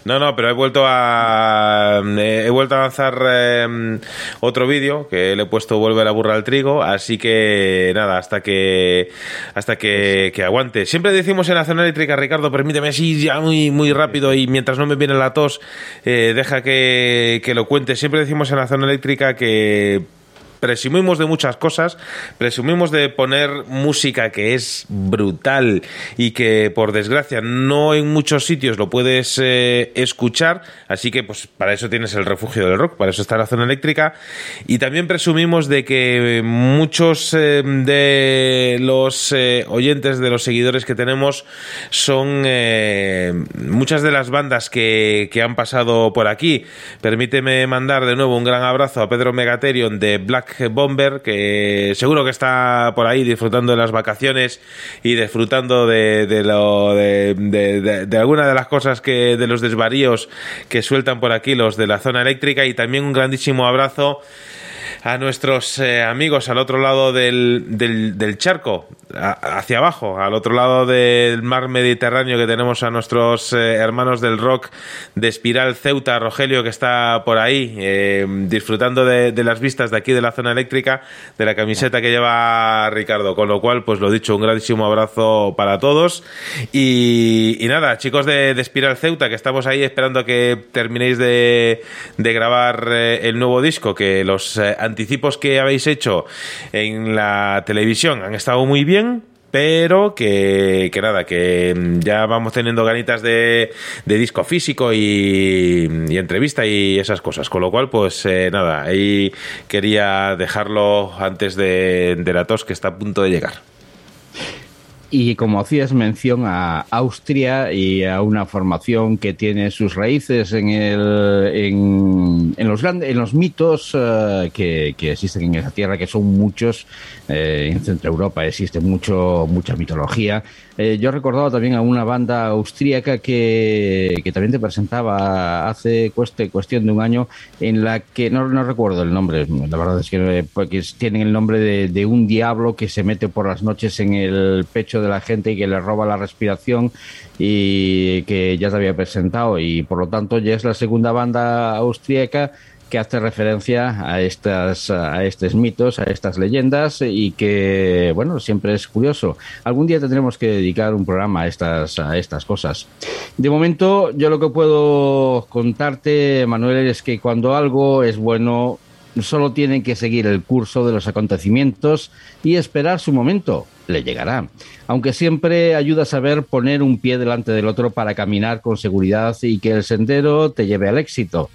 No, no, pero he vuelto a eh, he vuelto a lanzar eh, otro vídeo que le he puesto vuelve la burra al trigo, así que nada, hasta que hasta que, que aguante. Siempre decimos en la zona eléctrica, Ricardo, permíteme así ya muy muy rápido y mientras no me viene la tos, eh, deja que, que lo cuente. Siempre decimos en la zona eléctrica que presumimos de muchas cosas, presumimos de poner música que es brutal y que por desgracia no en muchos sitios lo puedes eh, escuchar, así que pues para eso tienes el refugio del rock, para eso está la zona eléctrica y también presumimos de que muchos eh, de los eh, oyentes, de los seguidores que tenemos son muchas de las bandas que, que han pasado por aquí. Permíteme mandar de nuevo un gran abrazo a Pedro Megaterion de Black Bomber, que seguro que está por ahí disfrutando de las vacaciones y disfrutando de, lo de- de alguna de las cosas que de los desvaríos que sueltan por aquí los de la zona eléctrica. Y también un grandísimo abrazo a nuestros eh, amigos al otro lado del, del, charco, hacia abajo, al otro lado del mar Mediterráneo que tenemos a nuestros eh, hermanos del rock de Espiral Ceuta, Rogelio, que está por ahí eh, disfrutando de, las vistas de aquí de la zona eléctrica, de la camiseta que lleva Ricardo. Con lo cual, pues lo dicho, un grandísimo abrazo para todos. Y, nada, chicos de, Espiral Ceuta, que estamos ahí esperando a que terminéis de, de grabar el nuevo disco, que los anticipos que habéis hecho en la televisión han estado muy bien. Pero que, que nada, que mm, ya vamos teniendo ganitas de, de disco físico y, entrevista y esas cosas. Con lo cual, pues eh, nada, ahí quería dejarlo antes de, de la tos que está a punto de llegar. Y como hacías mención a Austria y a una formación que tiene sus raíces en, el, en, en los, grandes, en los mitos eh, que, que existen en esa tierra, que son muchos, eh, en Centro Europa existe mucho, mucha mitología. Eh, yo recordaba también a una banda austríaca que, que también te presentaba hace cueste, cuestión de un año, en la que no, no recuerdo el nombre, la verdad es que eh, porque tienen el nombre de, un diablo que se mete por las noches en el pecho de la gente y que le roba la respiración y que ya te había presentado y por lo tanto ya es la segunda banda austríaca que hace referencia a estas a estos mitos, a estas leyendas y que bueno, siempre es curioso. Algún día tendremos que dedicar un programa a estas a estas cosas. De momento, yo lo que puedo contarte, Manuel, es que cuando algo es bueno, solo tienen que seguir el curso de los acontecimientos y esperar su momento. Le llegará. Aunque siempre ayuda a saber poner un pie delante del otro para caminar con seguridad y que el sendero te lleve al éxito.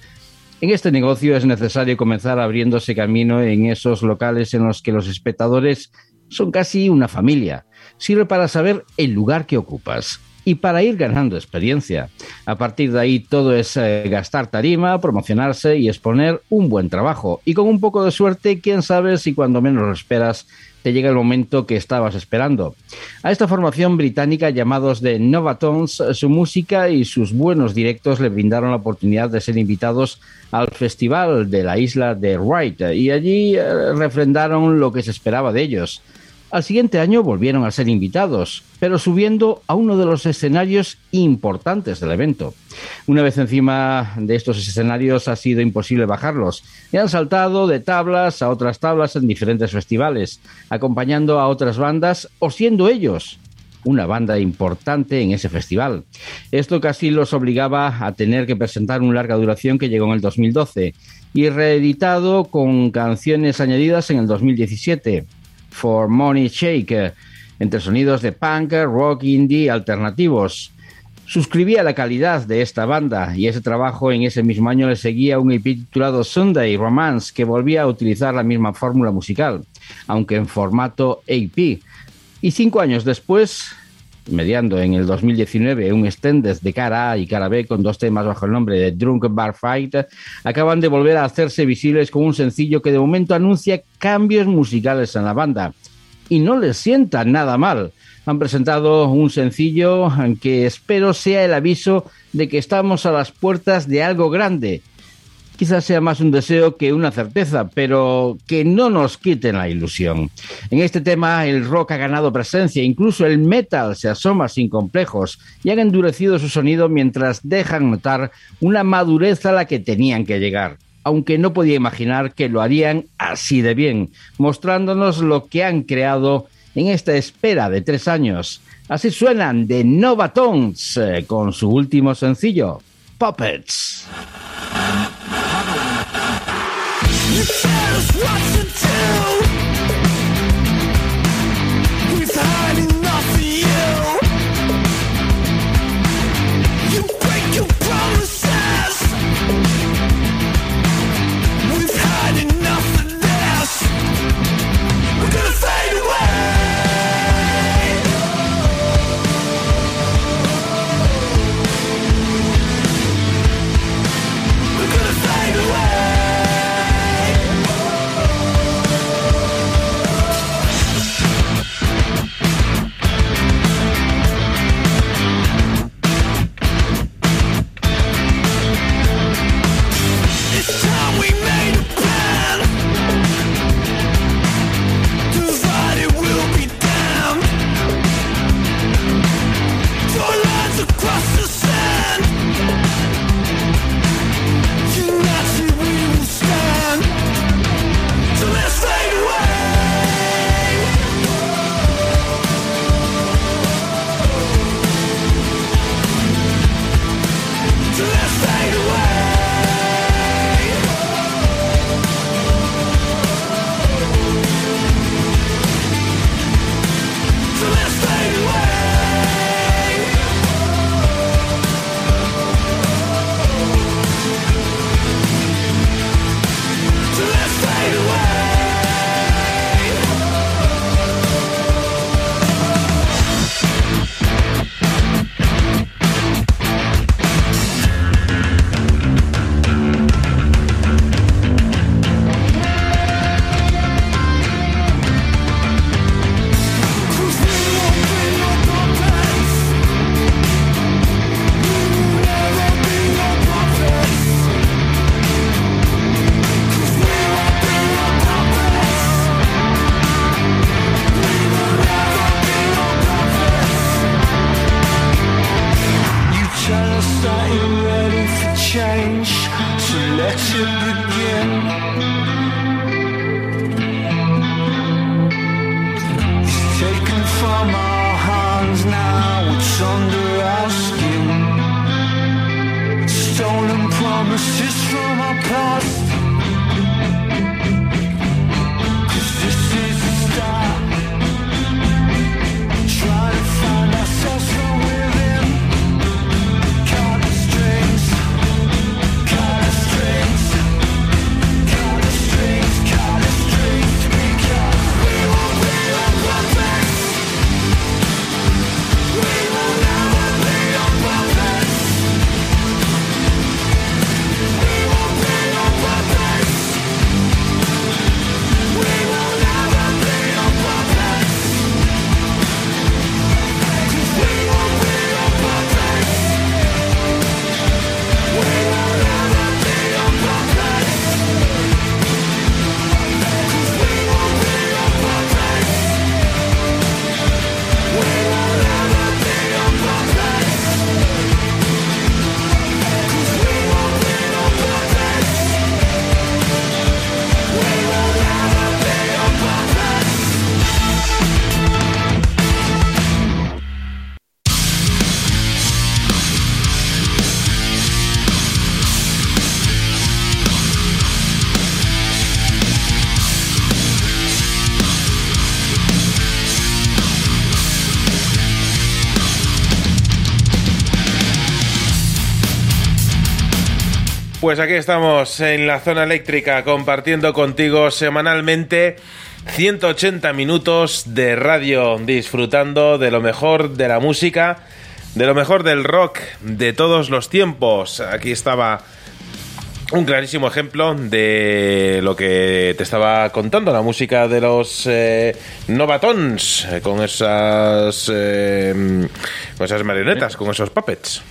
En este negocio es necesario comenzar abriéndose camino en esos locales en los que los espectadores son casi una familia. Sirve para saber el lugar que ocupas y para ir ganando experiencia. A partir de ahí todo es eh, gastar tarima, promocionarse y exponer un buen trabajo. Y con un poco de suerte, quién sabe si cuando menos lo esperas te llega el momento que estabas esperando. A esta formación británica llamados de Novatones, su música y sus buenos directos le brindaron la oportunidad de ser invitados al festival de la isla de Wright y allí eh, refrendaron lo que se esperaba de ellos. Al siguiente año volvieron a ser invitados, pero subiendo a uno de los escenarios importantes del evento. Una vez encima de estos escenarios ha sido imposible bajarlos y han saltado de tablas a otras tablas en diferentes festivales, acompañando a otras bandas o siendo ellos una banda importante en ese festival. Esto casi los obligaba a tener que presentar un larga duración que llegó en el 2012 y reeditado con canciones añadidas en el 2017. For Money Shake, entre sonidos de punk, rock, indie, alternativos. Suscribía la calidad de esta banda y ese trabajo en ese mismo año le seguía un EP titulado Sunday Romance que volvía a utilizar la misma fórmula musical, aunque en formato EP. Y cinco años después, mediando en el 2019 un extended de cara A y cara B con dos temas bajo el nombre de Drunk Bar Fight, acaban de volver a hacerse visibles con un sencillo que de momento anuncia cambios musicales en la banda. Y no les sienta nada mal. Han presentado un sencillo que espero sea el aviso de que estamos a las puertas de algo grande. Quizás sea más un deseo que una certeza, pero que no nos quiten la ilusión. En este tema el rock ha ganado presencia, incluso el metal se asoma sin complejos y han endurecido su sonido mientras dejan notar una madurez a la que tenían que llegar aunque no podía imaginar que lo harían así de bien, mostrándonos lo que han creado en esta espera de tres años. Así suenan de Novatones eh, con su último sencillo, Puppets. Pues aquí estamos en la zona eléctrica compartiendo contigo semanalmente 180 minutos de radio disfrutando de lo mejor de la música, de lo mejor del rock de todos los tiempos. Aquí estaba un clarísimo ejemplo de lo que te estaba contando, la música de los eh, Novatons, eh, con esas, eh, con esas marionetas, con esos puppets.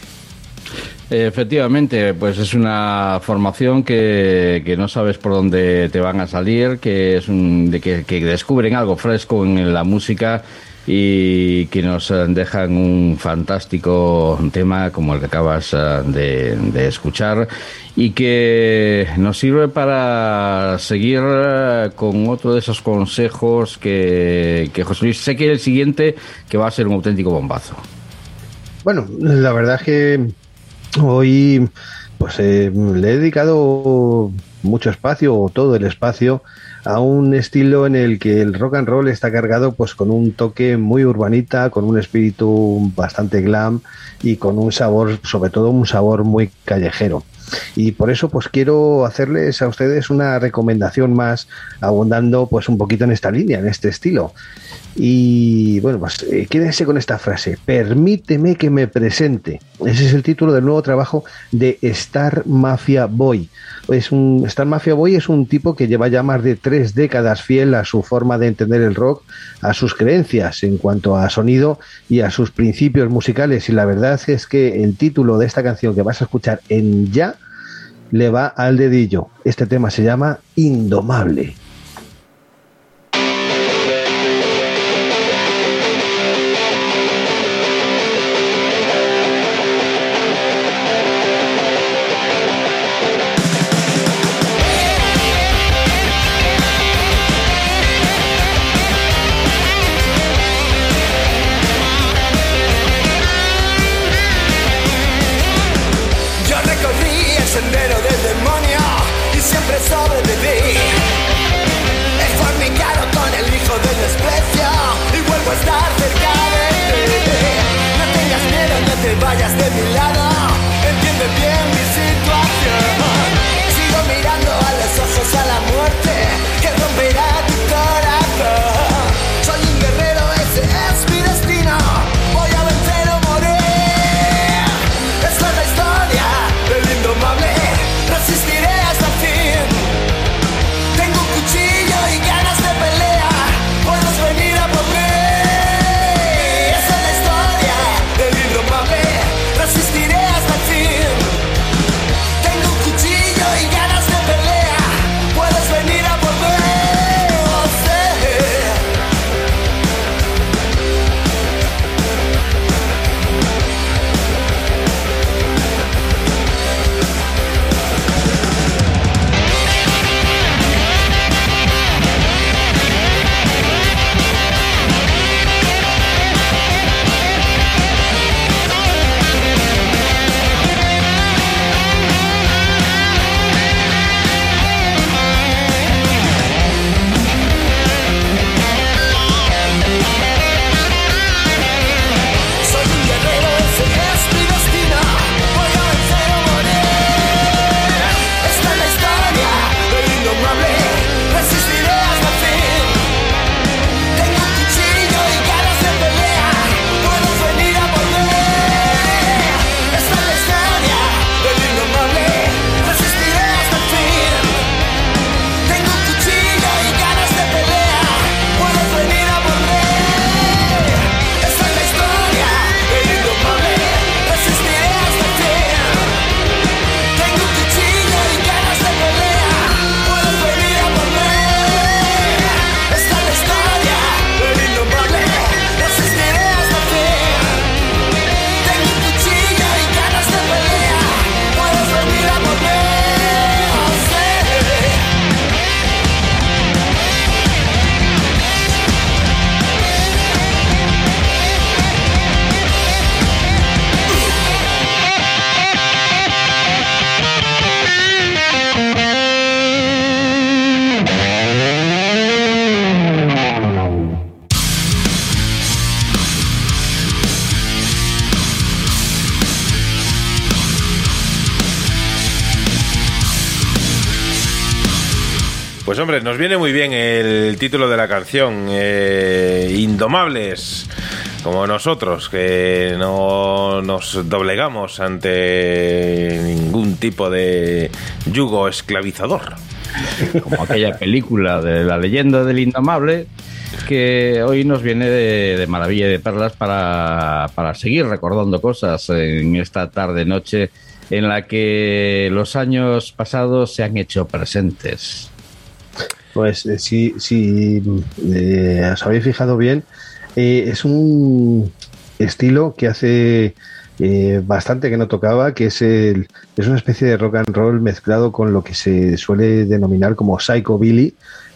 Efectivamente, pues es una formación que, que no sabes por dónde te van a salir, que es un, de que, que descubren algo fresco en la música y que nos eh, dejan un fantástico tema como el que acabas eh, de, escuchar y que nos sirve para seguir eh, con otro de esos consejos que, que José Luis, sé que el siguiente que va a ser un auténtico bombazo. Bueno, la verdad que hoy pues eh, le he dedicado mucho espacio o todo el espacio a un estilo en el que el rock and roll está cargado pues con un toque muy urbanita, con un espíritu bastante glam y con un sabor, sobre todo un sabor muy callejero. Y por eso pues quiero hacerles a ustedes una recomendación más abundando pues un poquito en esta línea, en este estilo. Y bueno, pues eh, quédense con esta frase, permíteme que me presente. Ese es el título del nuevo trabajo de Star Mafia Boy. Es un, Star Mafia Boy es un tipo que lleva ya más de tres décadas fiel a su forma de entender el rock, a sus creencias en cuanto a sonido y a sus principios musicales. Y la verdad es que el título de esta canción que vas a escuchar en ya le va al dedillo. Este tema se llama Indomable. Hombre, nos viene muy bien el título de la canción, eh, Indomables, como nosotros, que no nos doblegamos ante ningún tipo de yugo esclavizador. como aquella película de la leyenda del indomable que hoy nos viene de, de maravilla y de perlas para, para seguir recordando cosas en esta tarde noche en la que los años pasados se han hecho presentes. Pues eh, si, si eh, os habéis fijado bien, eh, es un estilo que hace eh, bastante que no tocaba, que es, el, es una especie de rock and roll mezclado con lo que se suele denominar como psychobilly,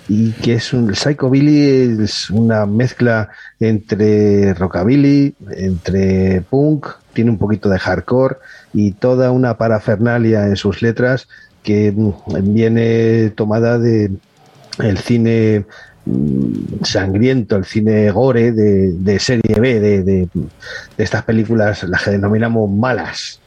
y que es un psychobilly es una mezcla entre rockabilly, entre punk, tiene un poquito de hardcore y toda una parafernalia en sus letras que mm, viene tomada de el cine mm, sangriento, el cine gore de, de serie B, de, de- estas películas, las que denominamos malas.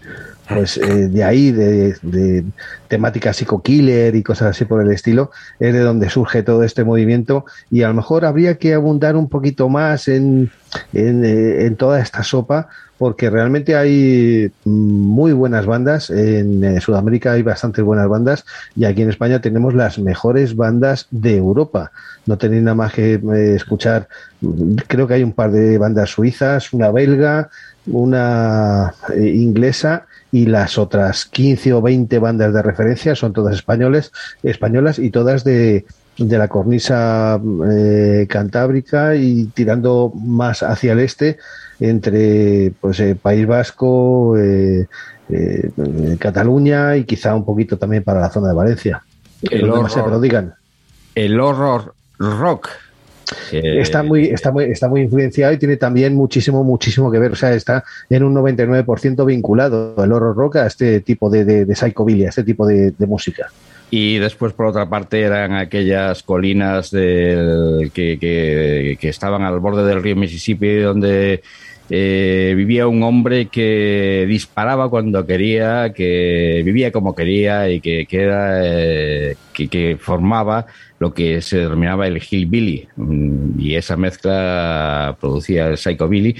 Pues eh, de ahí, de, de temática psico-killer y cosas así por el estilo, es de donde surge todo este movimiento y a lo mejor habría que abundar un poquito más en, en, eh, en toda esta sopa porque realmente hay mm, muy buenas bandas, en eh, Sudamérica hay bastantes buenas bandas y aquí en España tenemos las mejores bandas de Europa. No tenéis nada más que eh, escuchar, mm, creo que hay un par de bandas suizas, una belga, una eh, inglesa y las otras 15 o 20 bandas de referencia son todas españoles, españolas y todas de, de la cornisa eh, cantábrica y tirando más hacia el este entre pues eh, País Vasco, eh, eh, Cataluña y quizá un poquito también para la zona de Valencia. El se horror. prodigan. El horror rock. Está muy, está muy, está muy influenciado y tiene también muchísimo, muchísimo que ver. O sea, está en un 99% vinculado el horror rock a este tipo de, de, a este tipo de, de música. Y después, por otra parte, eran aquellas colinas del, que, que- que estaban al borde del río Mississippi, donde eh, vivía un hombre que disparaba cuando quería, que vivía como quería y que, que era, eh, que, que formaba lo que se denominaba el hillbilly. Mm, Y esa mezcla producía el psychobilly.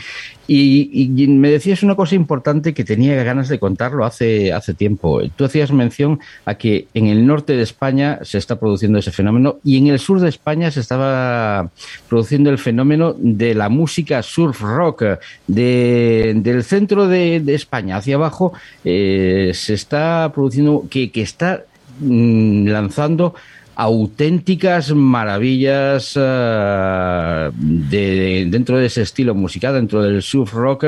Y, me decías una cosa importante que tenía ganas de contarlo hace, hace tiempo. Tú hacías mención a que en el norte de España se está produciendo ese fenómeno y en el sur de España se estaba produciendo el fenómeno de la música surf rock. De, del centro de, de España hacia abajo eh, se está produciendo, que, que está mm, lanzando auténticas maravillas eh, de, dentro de ese estilo musical, dentro del surf rock,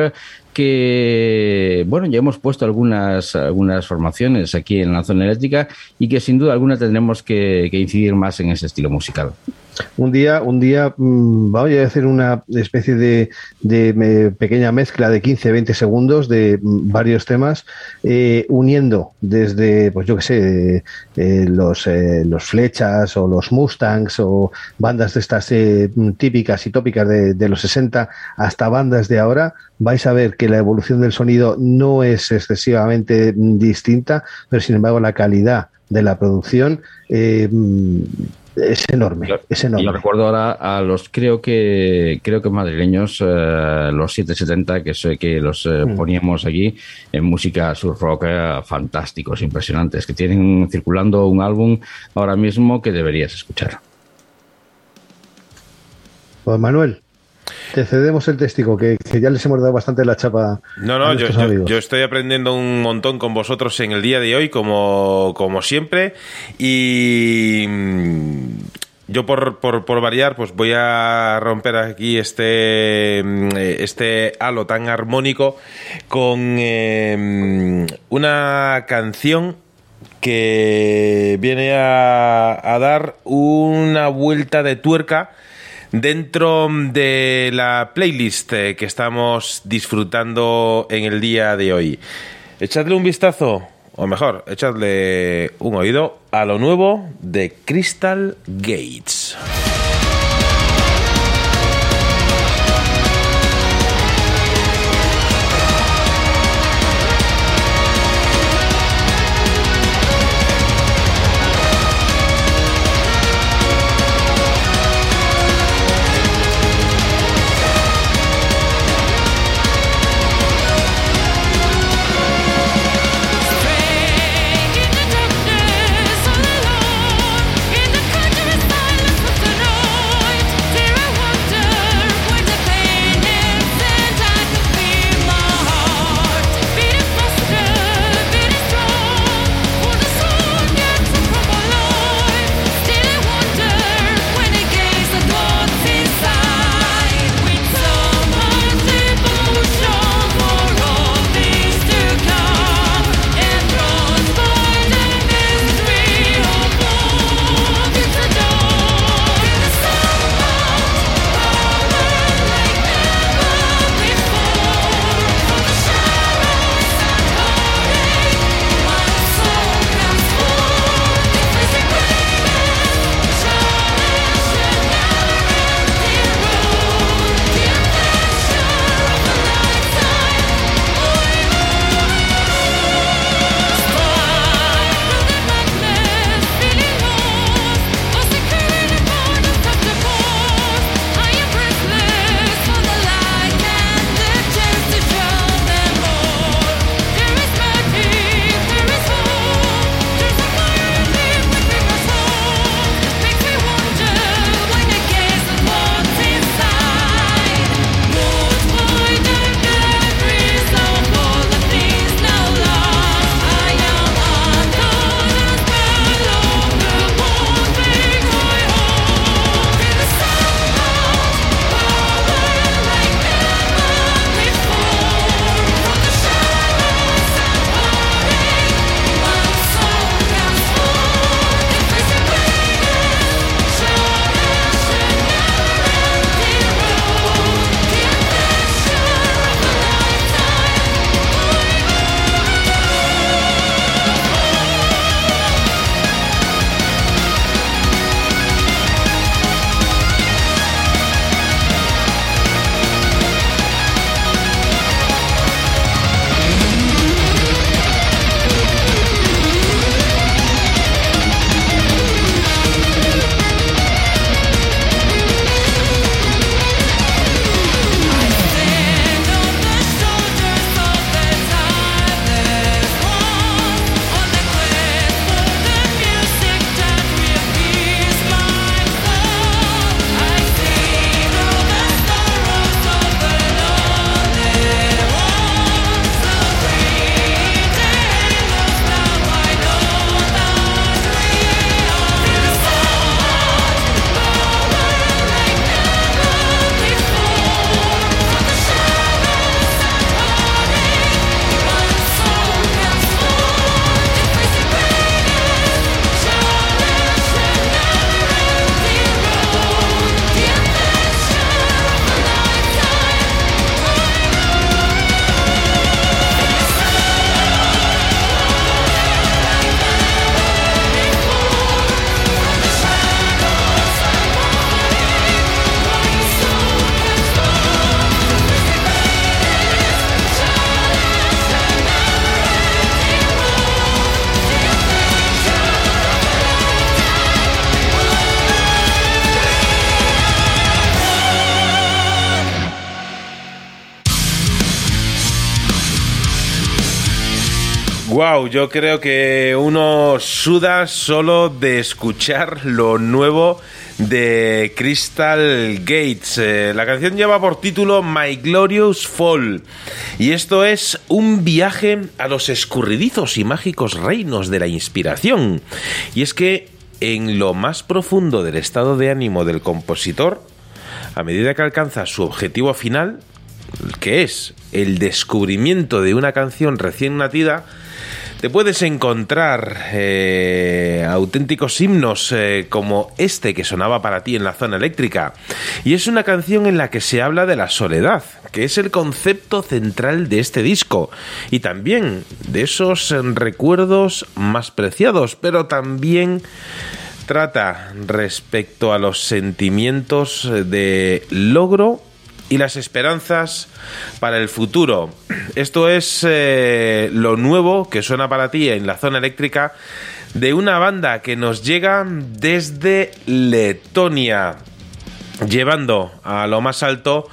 que, bueno, ya hemos puesto algunas, algunas formaciones aquí en la zona eléctrica y que sin duda alguna tendremos que, que incidir más en ese estilo musical. Un día, un día mm, voy a hacer una especie de, de, pequeña mezcla de 15-20 segundos de mm, varios temas, eh, uniendo desde, pues yo qué sé, eh, los, eh, los flechas o los Mustangs o bandas de estas eh, mm, típicas y tópicas de, de los 60 hasta bandas de ahora, vais a ver que la evolución del sonido no es excesivamente distinta, pero sin embargo la calidad de la producción eh, es enorme, es Y enorme. recuerdo ahora a los, creo que creo que madrileños, eh, los 770, que, sé que los eh, Mm. poníamos aquí en música surf rock, eh, fantásticos, impresionantes, que tienen circulando un álbum ahora mismo que deberías escuchar. Pues Manuel, te cedemos el testigo, que, que ya les hemos dado bastante la chapa No, a no, yo, estoy aprendiendo un montón con vosotros en el día de hoy, como, como siempre. Y mm, yo por, por, por variar, pues voy a romper aquí este, mm, este halo tan armónico con eh, mm, una canción que viene a, a dar una vuelta de tuerca dentro de la playlist eh, que estamos disfrutando en el día de hoy. Echadle un vistazo, o mejor, echadle un oído a lo nuevo de Crystal Gates. Wow, yo creo que uno suda solo de escuchar lo nuevo de Crystal Gates. Eh, la canción lleva por título My Glorious Fall y esto es un viaje a los escurridizos y mágicos reinos de la inspiración. Y es que en lo más profundo del estado de ánimo del compositor, a medida que alcanza su objetivo final, que es el descubrimiento de una canción recién nacida, te puedes encontrar eh, auténticos himnos eh, como este que sonaba para ti en la zona eléctrica. Y es una canción en la que se habla de la soledad, que es el concepto central de este disco. Y también de esos recuerdos más preciados, pero también trata respecto a los sentimientos de logro y las esperanzas para el futuro. Esto es eh, lo nuevo que suena para ti en la zona eléctrica de una banda que nos llega desde Letonia, llevando a lo más alto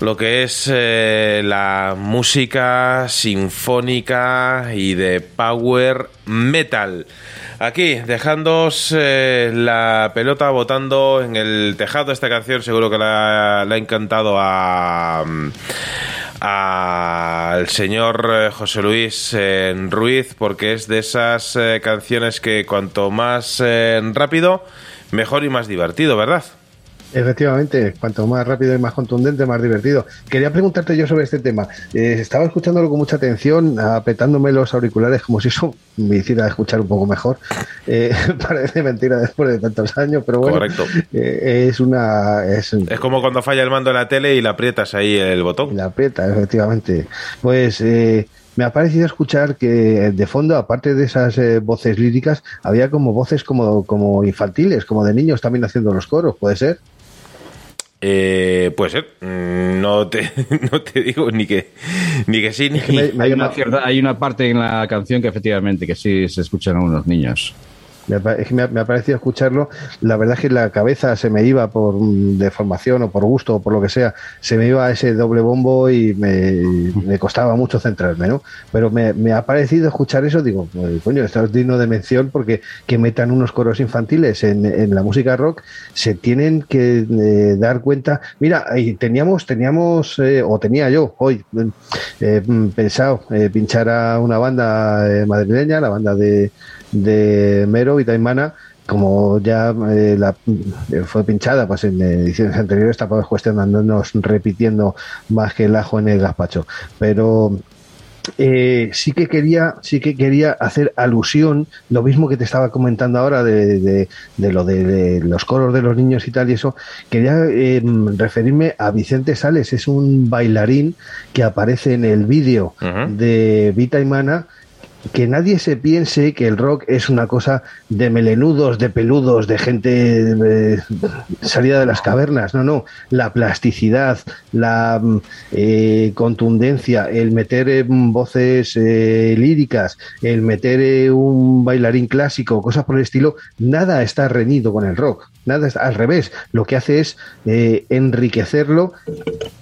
lo que es eh, la música sinfónica y de power metal. Aquí, dejándoos eh, la pelota botando en el tejado. Esta canción seguro que la, ha encantado a al señor eh, José Luis Ruiz porque es de esas canciones que cuanto más rápido, mejor y más divertido, ¿verdad? Efectivamente, cuanto más rápido y más contundente, más divertido. Quería preguntarte yo sobre este tema. Eh, estaba escuchándolo con mucha atención, apretándome los auriculares como si eso me hiciera escuchar un poco mejor. Eh, <laughs> parece mentira después de tantos años, pero bueno, Correcto. eh, es una... Es, Es como cuando falla el mando de la tele y le aprietas ahí el botón. La aprieta, efectivamente. Pues eh, me ha parecido escuchar que de fondo, aparte de esas eh, voces líricas, había como voces como, como infantiles, como de niños también haciendo los coros, ¿puede ser? Eh, puede ser. Mm, No te, <laughs> no te digo ni que, ni que sí ni que me- me ha Hay una, cierta- hay una parte en la canción que efectivamente que sí se escuchan a unos niños. Me ha, parecido escucharlo. La verdad es que la cabeza se me iba por mm, deformación o por gusto o por lo que sea, se me iba a ese doble bombo y me, costaba mucho centrarme, ¿no? Pero me, ha parecido escuchar eso, digo, pues, coño, esto es digno de mención porque que metan unos coros infantiles en, la música rock, se tienen que eh, dar cuenta. Mira, teníamos, teníamos, eh, o tenía yo hoy eh, mm, pensado eh, pinchar a una banda madrileña, la banda de, de Mero, Vitaimana, como ya eh, la, eh, fue pinchada pues en ediciones anteriores, tampoco es cuestión de andarnos repitiendo más que el ajo en el gazpacho. Pero eh, sí que quería sí que quería hacer alusión lo mismo que te estaba comentando ahora de, de- de lo de, de los coros de los niños y tal y eso quería eh, referirme a Vicente Sales es un bailarín que aparece en el vídeo de Vita y Mana que nadie se piense que el rock es una cosa de melenudos, de peludos, de gente eh, salida de las cavernas. No, no. La plasticidad, la mm, eh, contundencia, el meter eh, voces eh, líricas, el meter eh, un bailarín clásico, cosas por el estilo, nada está reñido con el rock. Nada al revés. Lo que hace es eh, enriquecerlo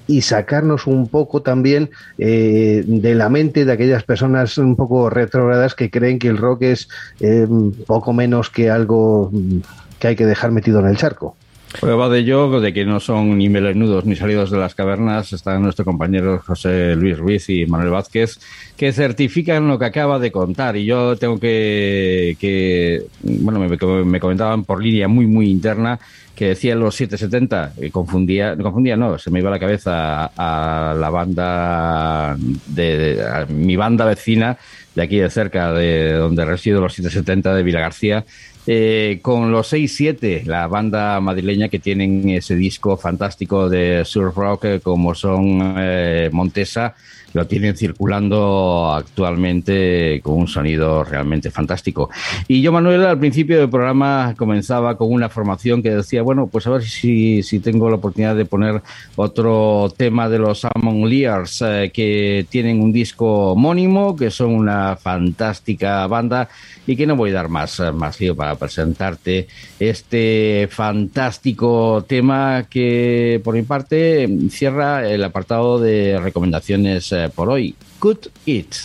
y sacarnos un poco también eh, de la mente de aquellas personas un poco retrógradas que creen que el rock es eh, poco menos que algo mm, que hay que dejar metido en el charco. Prueba de ello, de que no son ni melenudos ni salidos de las cavernas, están nuestros compañeros José Luis Ruiz y Manuel Vázquez, que certifican lo que acaba de contar. Y yo tengo que, que bueno, me, me comentaban por línea muy, muy interna que decía los 770, que confundía, confundía, no, se me iba la cabeza a, la banda, de- a mi banda vecina de aquí de cerca, de donde resido, los 770 de Vila García, eh, con los 6-7, la banda madrileña que tienen ese disco fantástico de surf rock eh, como son eh, Montesa, lo tienen circulando actualmente con un sonido realmente fantástico. Y yo, Manuel, al principio del programa comenzaba con una formación que decía, bueno, pues a ver si, si tengo la oportunidad de poner otro tema de los Amon Lears, eh, que tienen un disco homónimo, que son una fantástica banda y que no voy a dar más, más lío para presentarte este fantástico tema que por mi parte cierra el apartado de recomendaciones eh, por hoy. Good It.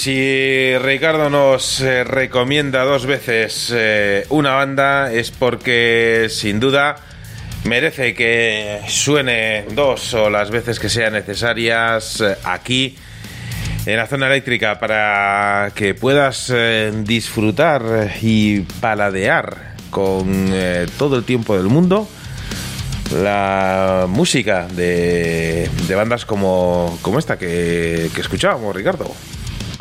Si Ricardo nos eh, recomienda dos veces eh, una banda es porque sin duda merece que suene dos o las veces que sean necesarias eh, aquí en la zona eléctrica para que puedas disfrutar y paladear con todo el tiempo del mundo la música de, bandas como, como esta que escuchábamos, Ricardo.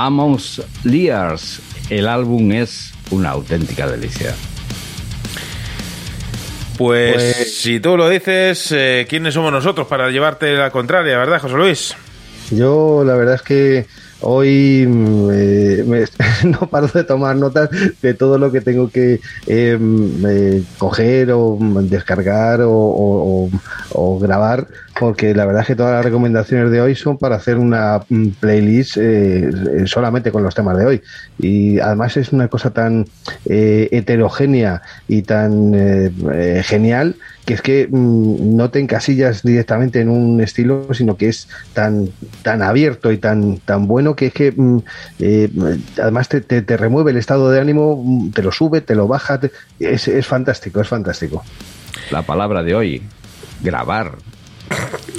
Amongst Lears, el álbum es una auténtica delicia. Pues, Pues- si tú lo dices, eh, ¿quiénes somos nosotros para llevarte la contraria, verdad, José Luis? Yo la verdad es que hoy mm, eh, me- <laughs> no paro de tomar notas de todo lo que tengo que eh, mm, eh, coger o descargar o, o- o- o grabar, porque la verdad es que todas las recomendaciones de hoy son para hacer una playlist eh, eh, solamente con los temas de hoy. Y además es una cosa tan eh, heterogénea y tan eh, eh, genial que es que mm, no te encasillas directamente en un estilo, sino que es tan, tan abierto y tan, tan bueno que es que mm, además te, te- te remueve el estado de ánimo, mm, te lo sube, te lo baja, te- es, es fantástico, es fantástico. La palabra de hoy, grabar.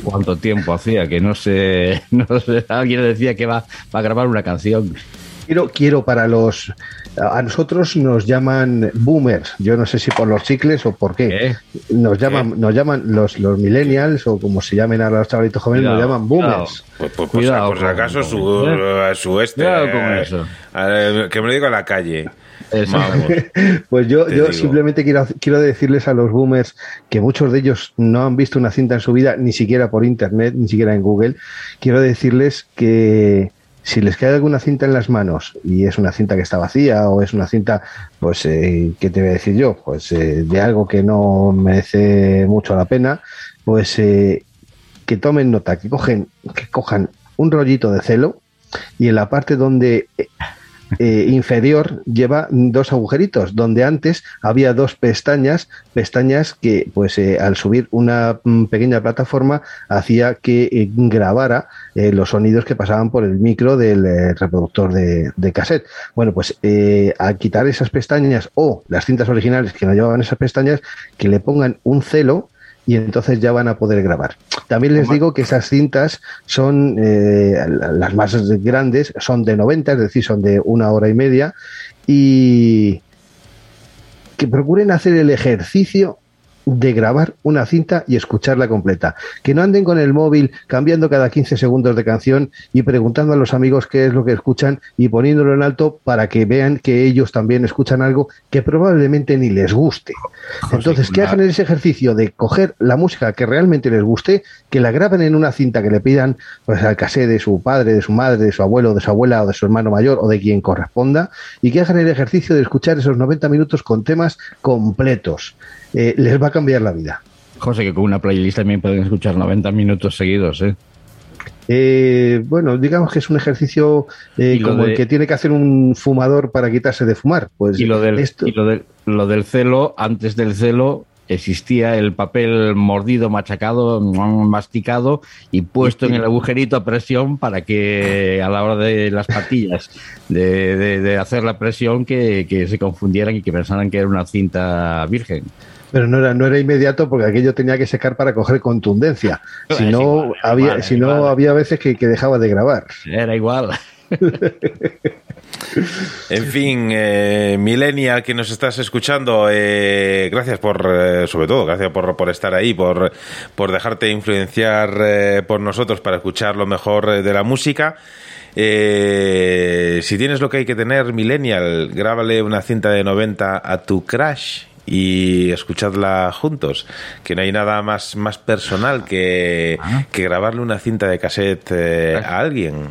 ¿Cuánto tiempo hacía que no sé, <laughs> no sé, alguien decía que va, va a grabar una canción? Quiero, quiero para los... A nosotros nos llaman boomers, yo no sé si por los chicles o por qué. ¿Qué? Nos llaman, nos llaman los, los millennials o como se llamen ahora los chavalitos jóvenes, Cuidado, nos llaman boomers. Pues, pues, pues, Cuidado por si acaso, su, su este. Cuidado con eh, eso. eh, que me lo digo en la calle. Eso. <laughs> Pues yo, yo digo. simplemente quiero, quiero decirles a los boomers que muchos de ellos no han visto una cinta en su vida, ni siquiera por internet, ni siquiera en Google. Quiero decirles que si les cae alguna cinta en las manos y es una cinta que está vacía o es una cinta, pues, eh, ¿qué te voy a decir yo? Pues eh, de algo que no merece mucho la pena, pues eh, que tomen nota, que, cogen, que cojan un rollito de celo y en la parte donde eh, inferior lleva dos agujeritos, donde antes había dos pestañas, pestañas que pues eh, al subir una mm, pequeña plataforma hacía que eh, grabara eh, los sonidos que pasaban por el micro del eh, reproductor de, de cassette. Bueno, pues eh, al quitar esas pestañas o las cintas originales que no llevaban esas pestañas, que le pongan un celo y entonces ya van a poder grabar. También les digo que esas cintas son eh, las más grandes, son de 90, es decir, son de una hora y media, y que procuren hacer el ejercicio de grabar una cinta y escucharla completa. Que no anden con el móvil cambiando cada 15 segundos de canción y preguntando a los amigos qué es lo que escuchan y poniéndolo en alto para que vean que ellos también escuchan algo que probablemente ni les guste. Entonces, que hagan ese ejercicio de coger la música que realmente les guste, que la graben en una cinta que le pidan pues, al casé de su padre, de su madre, de su abuelo, de su abuela o de su hermano mayor o de quien corresponda, y que hagan el ejercicio de escuchar esos 90 minutos con temas completos. Eh, les va a cambiar la vida. José, que con una playlist también pueden escuchar 90 minutos seguidos, ¿eh? Eh, bueno, digamos que es un ejercicio eh, como de- el que tiene que hacer un fumador para quitarse de fumar. Pues Y lo del, esto, y lo del, lo del celo, antes del celo existía el papel mordido, machacado, masticado y puesto en el agujerito a presión para que a la hora de las patillas de, de- de hacer la presión que, que se confundieran y que pensaran que era una cinta virgen. Pero no era, no era inmediato porque aquello tenía que secar para coger contundencia. Si no, igual, había, igual, si no igual. había veces que, que dejaba de grabar. Era igual. <laughs> En fin, eh, Millennial, que nos estás escuchando, eh, gracias por, eh, sobre todo, gracias por, por estar ahí, por, por dejarte influenciar eh, por nosotros para escuchar lo mejor eh, de la música. Eh, si tienes lo que hay que tener, Millennial, grábale una cinta de 90 a tu crash y escuchadla juntos, que no hay nada más, más personal que, Ah. que grabarle una cinta de cassette eh, a alguien.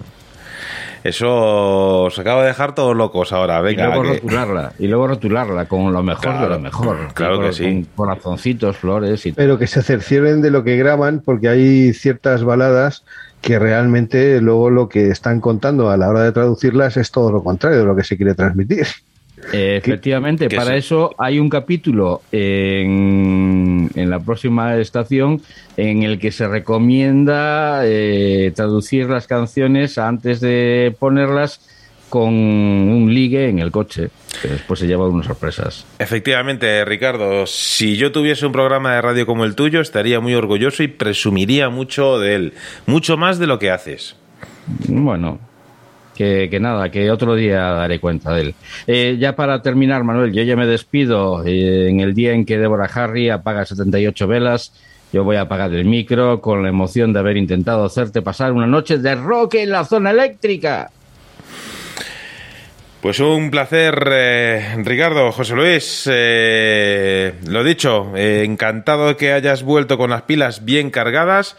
Eso os acabo de dejar todos locos ahora. Venga, y luego que- rotularla. Y luego rotularla con lo mejor Claro, de lo mejor. claro Con- que sí. Con corazoncitos, flores y Pero que se cercioren de lo que graban porque hay ciertas baladas que realmente luego lo que están contando a la hora de traducirlas es todo lo contrario de lo que se quiere transmitir. Eh, efectivamente, para eso hay un capítulo en, en la próxima estación en el que se recomienda eh, traducir las canciones antes de ponerlas con un ligue en el coche, que después se lleva unas sorpresas. Efectivamente, Ricardo, si yo tuviese un programa de radio como el tuyo, estaría muy orgulloso y presumiría mucho de él, mucho más de lo que haces. Bueno, que, nada, que otro día daré cuenta de él. Eh, ya para terminar, Manuel, yo ya me despido. eh, en el día en que Deborah Harry apaga 78 velas, yo voy a apagar el micro con la emoción de haber intentado hacerte pasar una noche de rock en la zona eléctrica. Pues un placer, eh, Ricardo, José Luis. eh, lo dicho, eh, encantado de que hayas vuelto con las pilas bien cargadas.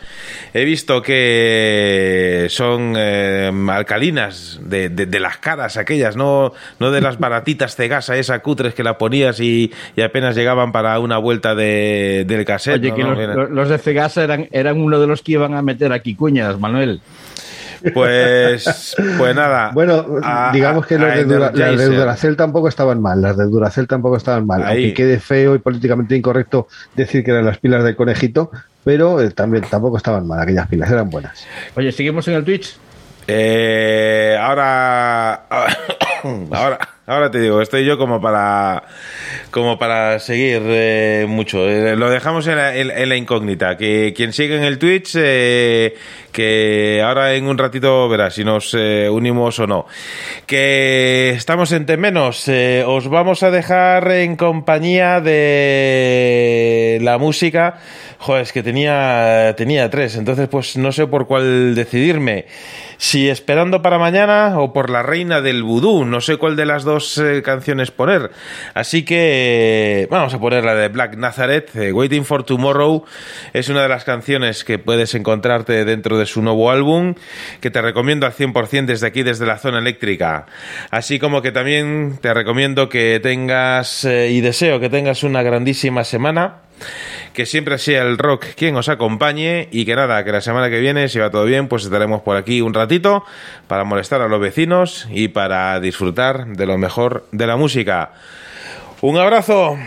He visto que son eh, alcalinas de, de- de las caras aquellas, no, no de las baratitas de gasa, esa cutres que la ponías y, y apenas llegaban para una vuelta de, del cassette. Oye, ¿no? que los- los de Cegasa eran, eran uno de los que iban a meter aquí cuñas, Manuel. Pues, pues nada. Bueno, A- digamos que a- los a de, Dura- las de. Duracell tampoco estaban mal, las de Duracell tampoco estaban mal, Ahí. aunque quede feo y políticamente incorrecto decir que eran las pilas del conejito, pero eh, también tampoco estaban mal, aquellas pilas eran buenas. Oye, seguimos en el Twitch. Eh, ahora, <coughs> ahora, ahora te digo, estoy yo como para, como para seguir eh, mucho. Eh, lo dejamos en la, incógnita. Que quien sigue en el Twitch, eh, que ahora en un ratito verá si nos unimos o no. Que estamos en Temenos. Os vamos a dejar en compañía de la música. Joder, es que tenía, tenía tres, entonces pues no sé por cuál decidirme. Si esperando para mañana o por la reina del vudú, no sé cuál de las dos eh, canciones poner. Así que vamos a poner la de Black Nazareth, eh, Waiting for Tomorrow. Es una de las canciones que puedes encontrarte dentro de su nuevo álbum, que te recomiendo al 100% desde aquí, desde la zona eléctrica. Así como que también te recomiendo que tengas eh, y deseo que tengas una grandísima semana que siempre sea el rock quien os acompañe y que nada, que la semana que viene, si va todo bien, pues estaremos por aquí un ratito para molestar a los vecinos y para disfrutar de lo mejor de la música. Un abrazo.